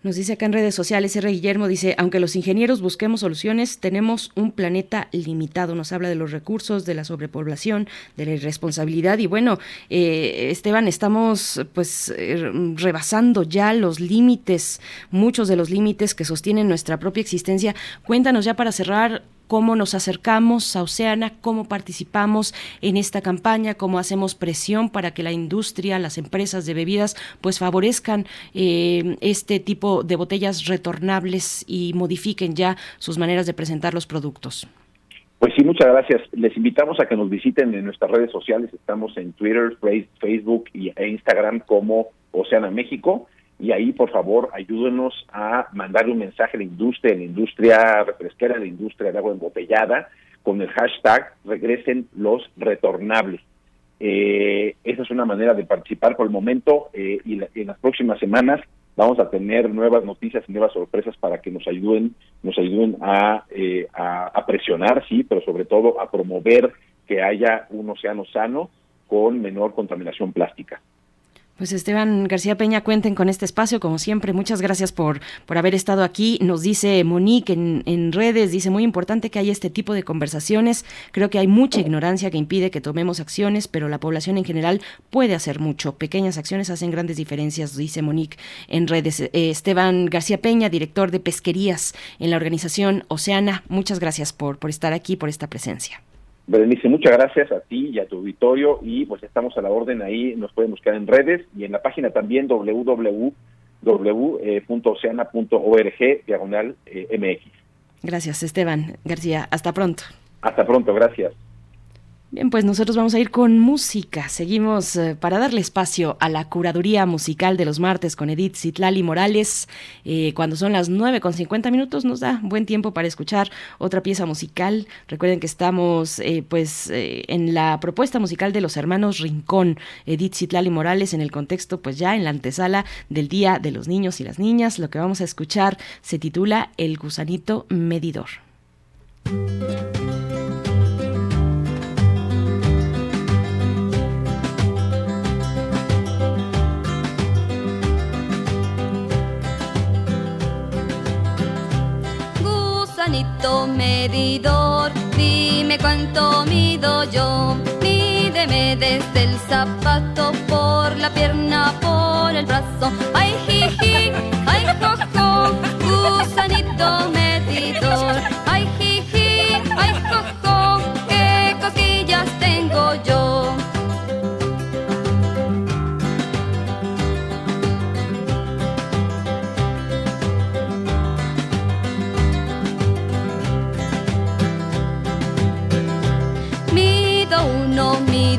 Nos dice acá en redes sociales, R. Guillermo dice, aunque los ingenieros busquemos soluciones, tenemos un planeta limitado. Nos habla de los recursos, de la sobrepoblación, de la irresponsabilidad. Y bueno, eh, Esteban, estamos pues eh, rebasando ya los límites, muchos de los límites que sostienen nuestra propia existencia. Cuéntanos ya para cerrar cómo nos acercamos a Oceana, cómo participamos en esta campaña, cómo hacemos presión para que la industria, las empresas de bebidas, pues favorezcan eh, este tipo de botellas retornables y modifiquen ya sus maneras de presentar los productos. Pues sí, muchas gracias. Les invitamos a que nos visiten en nuestras redes sociales. Estamos en Twitter, Facebook e Instagram como Oceana México y ahí por favor ayúdenos a mandarle un mensaje a la industria, a la industria refresquera, a la industria de agua embotellada, con el hashtag regresen los retornables. Eh, esa es una manera de participar por el momento eh, y en las próximas semanas vamos a tener nuevas noticias y nuevas sorpresas para que nos ayuden, nos ayuden a, eh, a presionar, sí, pero sobre todo a promover que haya un océano sano con menor contaminación plástica. Pues Esteban García Peña, cuenten con este espacio, como siempre. Muchas gracias por, por haber estado aquí. Nos dice Monique en, en, redes, dice muy importante que haya este tipo de conversaciones. Creo que hay mucha ignorancia que impide que tomemos acciones, pero la población en general puede hacer mucho. Pequeñas acciones hacen grandes diferencias, dice Monique en redes. Eh, Esteban García Peña, director de pesquerías en la organización Oceana, muchas gracias por, por estar aquí, por esta presencia. Berenice, muchas gracias a ti y a tu auditorio y pues estamos a la orden ahí, nos pueden buscar en redes y en la página también www.oceana.org diagonal eh, MX. Gracias Esteban García, hasta pronto. Hasta pronto, gracias. Bien, pues nosotros vamos a ir con música. Seguimos eh, para darle espacio a la curaduría musical de los martes con Edith Zitlali Morales. Eh, cuando son las 9 con 50 minutos nos da buen tiempo para escuchar otra pieza musical. Recuerden que estamos eh, pues en la propuesta musical de los hermanos Rincón, Edith Zitlali Morales, en el contexto pues ya en la antesala del Día de los Niños y las Niñas. Lo que vamos a escuchar se titula El gusanito medidor. Gusanito medidor, dime cuánto mido yo. Mídeme desde el zapato, por la pierna, por el brazo. Ay, jiji, ay, jojo, gusanito medidor.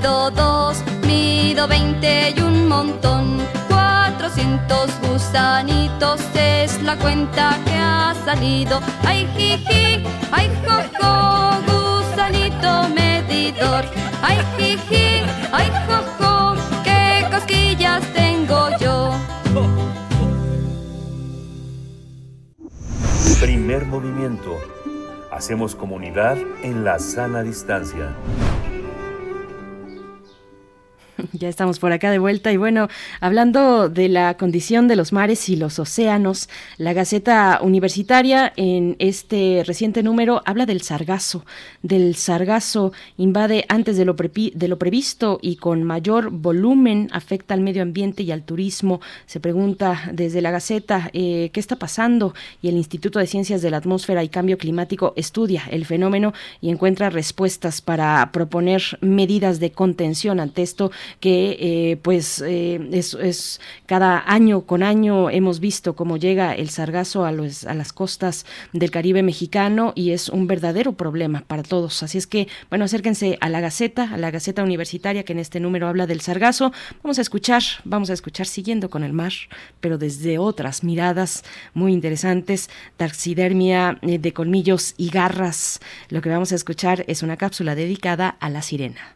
Mido dos, mido veinte y un montón. Cuatrocientos gusanitos es la cuenta que ha salido. Ay, jiji, ay, jojo, gusanito medidor. Ay, jiji, ay, jojo, qué cosquillas tengo yo. Primer movimiento. Hacemos comunidad en la sana distancia. [LAUGHS] Ya estamos por acá de vuelta y bueno, hablando de la condición de los mares y los océanos, la Gaceta Universitaria en este reciente número habla del sargazo, del sargazo invade antes de lo, de lo previsto y con mayor volumen afecta al medio ambiente y al turismo. Se pregunta desde la Gaceta eh, qué está pasando y el Instituto de Ciencias de la Atmósfera y Cambio Climático estudia el fenómeno y encuentra respuestas para proponer medidas de contención ante esto que eh, pues eh, es, cada año con año hemos visto cómo llega el sargazo a, los, a las costas del Caribe mexicano y es un verdadero problema para todos. Así es que, bueno, acérquense a la Gaceta, a la Gaceta Universitaria que en este número habla del sargazo. Vamos a escuchar, vamos a escuchar siguiendo con el mar, pero desde otras miradas muy interesantes, taxidermia eh, de colmillos y garras. Lo que vamos a escuchar es una cápsula dedicada a la sirena.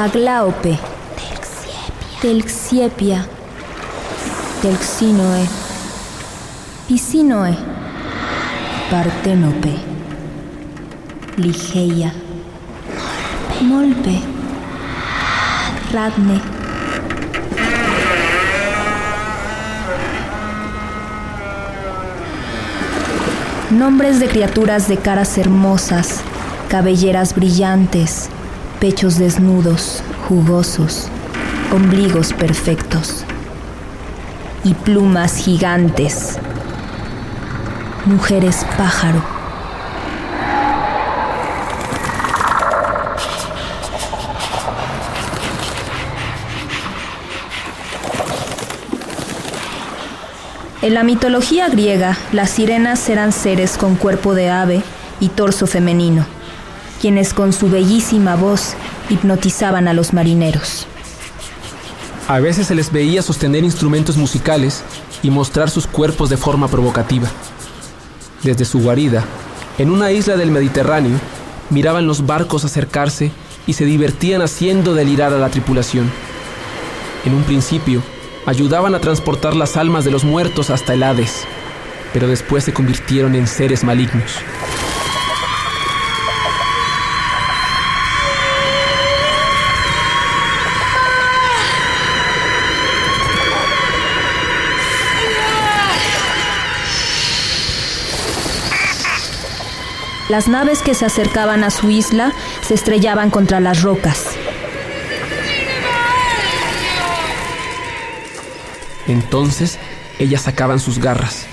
Aglaope, Telxiepia, Telxinoe, Pisinoe, Partenope, Ligeia, Molpe, Radne. Nombres de criaturas de caras hermosas, cabelleras brillantes, pechos desnudos, jugosos, ombligos perfectos y plumas gigantes, mujeres pájaro. En la mitología griega, las sirenas eran seres con cuerpo de ave y torso femenino quienes con su bellísima voz hipnotizaban a los marineros. A veces se les veía sostener instrumentos musicales y mostrar sus cuerpos de forma provocativa. Desde su guarida, en una isla del Mediterráneo, miraban los barcos acercarse y se divertían haciendo delirar a la tripulación. En un principio, ayudaban a transportar las almas de los muertos hasta el Hades, pero después se convirtieron en seres malignos. Las naves que se acercaban a su isla se estrellaban contra las rocas. Entonces ellas sacaban sus garras,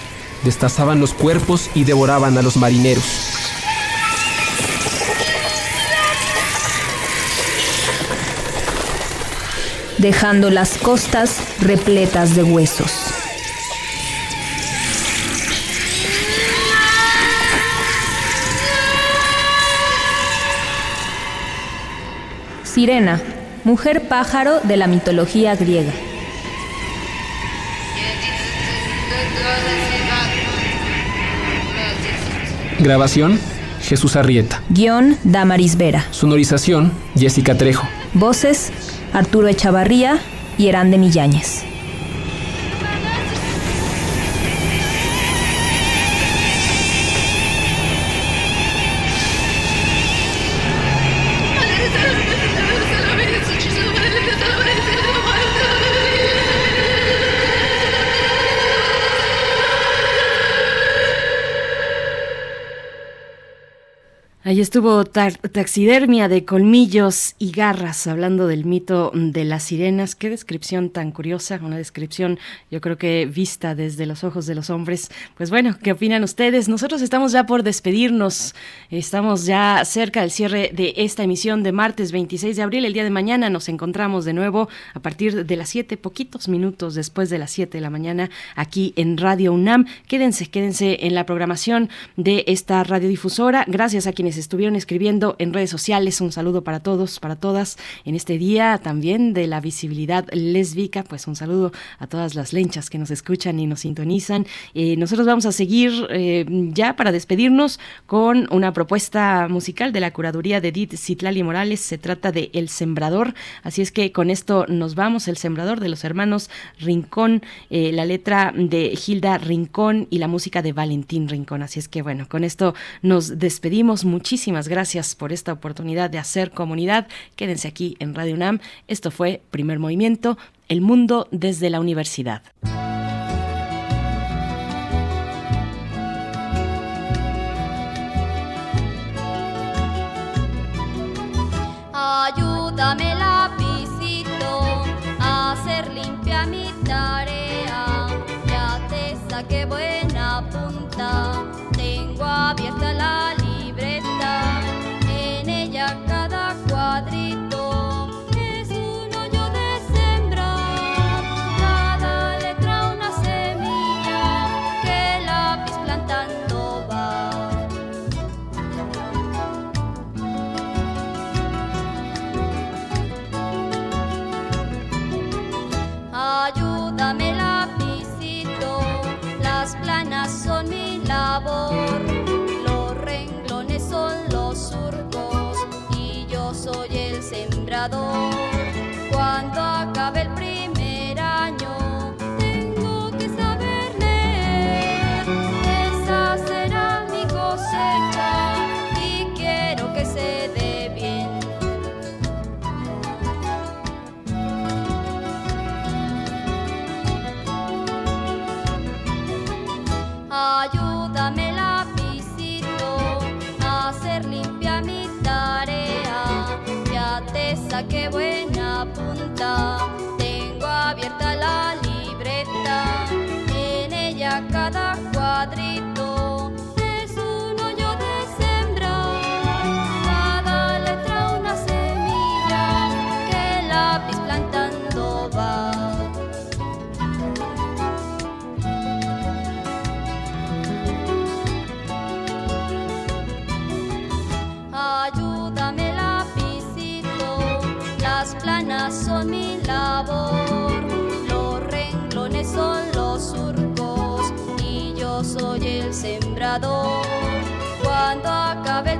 destazaban los cuerpos y devoraban a los marineros. dejando las costas repletas de huesos. Sirena, mujer pájaro de la mitología griega. Grabación, Jesús Arrieta. Guión, Damaris Vera. Sonorización, Jessica Trejo. Voces, Arturo Echavarría y Herán de Milláñez. Ahí estuvo taxidermia de colmillos y garras, hablando del mito de las sirenas. Qué descripción tan curiosa, una descripción yo creo que vista desde los ojos de los hombres. Pues bueno, ¿qué opinan ustedes? Nosotros estamos ya por despedirnos, estamos ya cerca del cierre de esta emisión de martes 26 de abril. El día de mañana nos encontramos de nuevo a partir de las 7, poquitos minutos después de las 7 de la mañana, aquí en Radio UNAM. Quédense, quédense en la programación de esta radiodifusora. Gracias a quienes estuvieron escribiendo en redes sociales. Un saludo para todos, para todas. En este día también de la visibilidad lésbica, pues un saludo a todas las lenchas que nos escuchan y nos sintonizan. Eh, nosotros vamos a seguir eh, ya para despedirnos con una propuesta musical de la curaduría de Edith Citlali Morales. Se trata de El Sembrador. Así es que con esto nos vamos. El Sembrador de los hermanos Rincón, eh, la letra de Hilda Rincón y la música de Valentín Rincón. Así es que bueno, con esto nos despedimos. Muchísimas gracias por esta oportunidad de hacer comunidad. Quédense aquí en Radio UNAM. Esto fue Primer Movimiento, El Mundo desde la Universidad. Ayúdame mi qué buena punta. Tengo abierta los renglones son los surcos y yo soy el sembrador. Cuando acabe el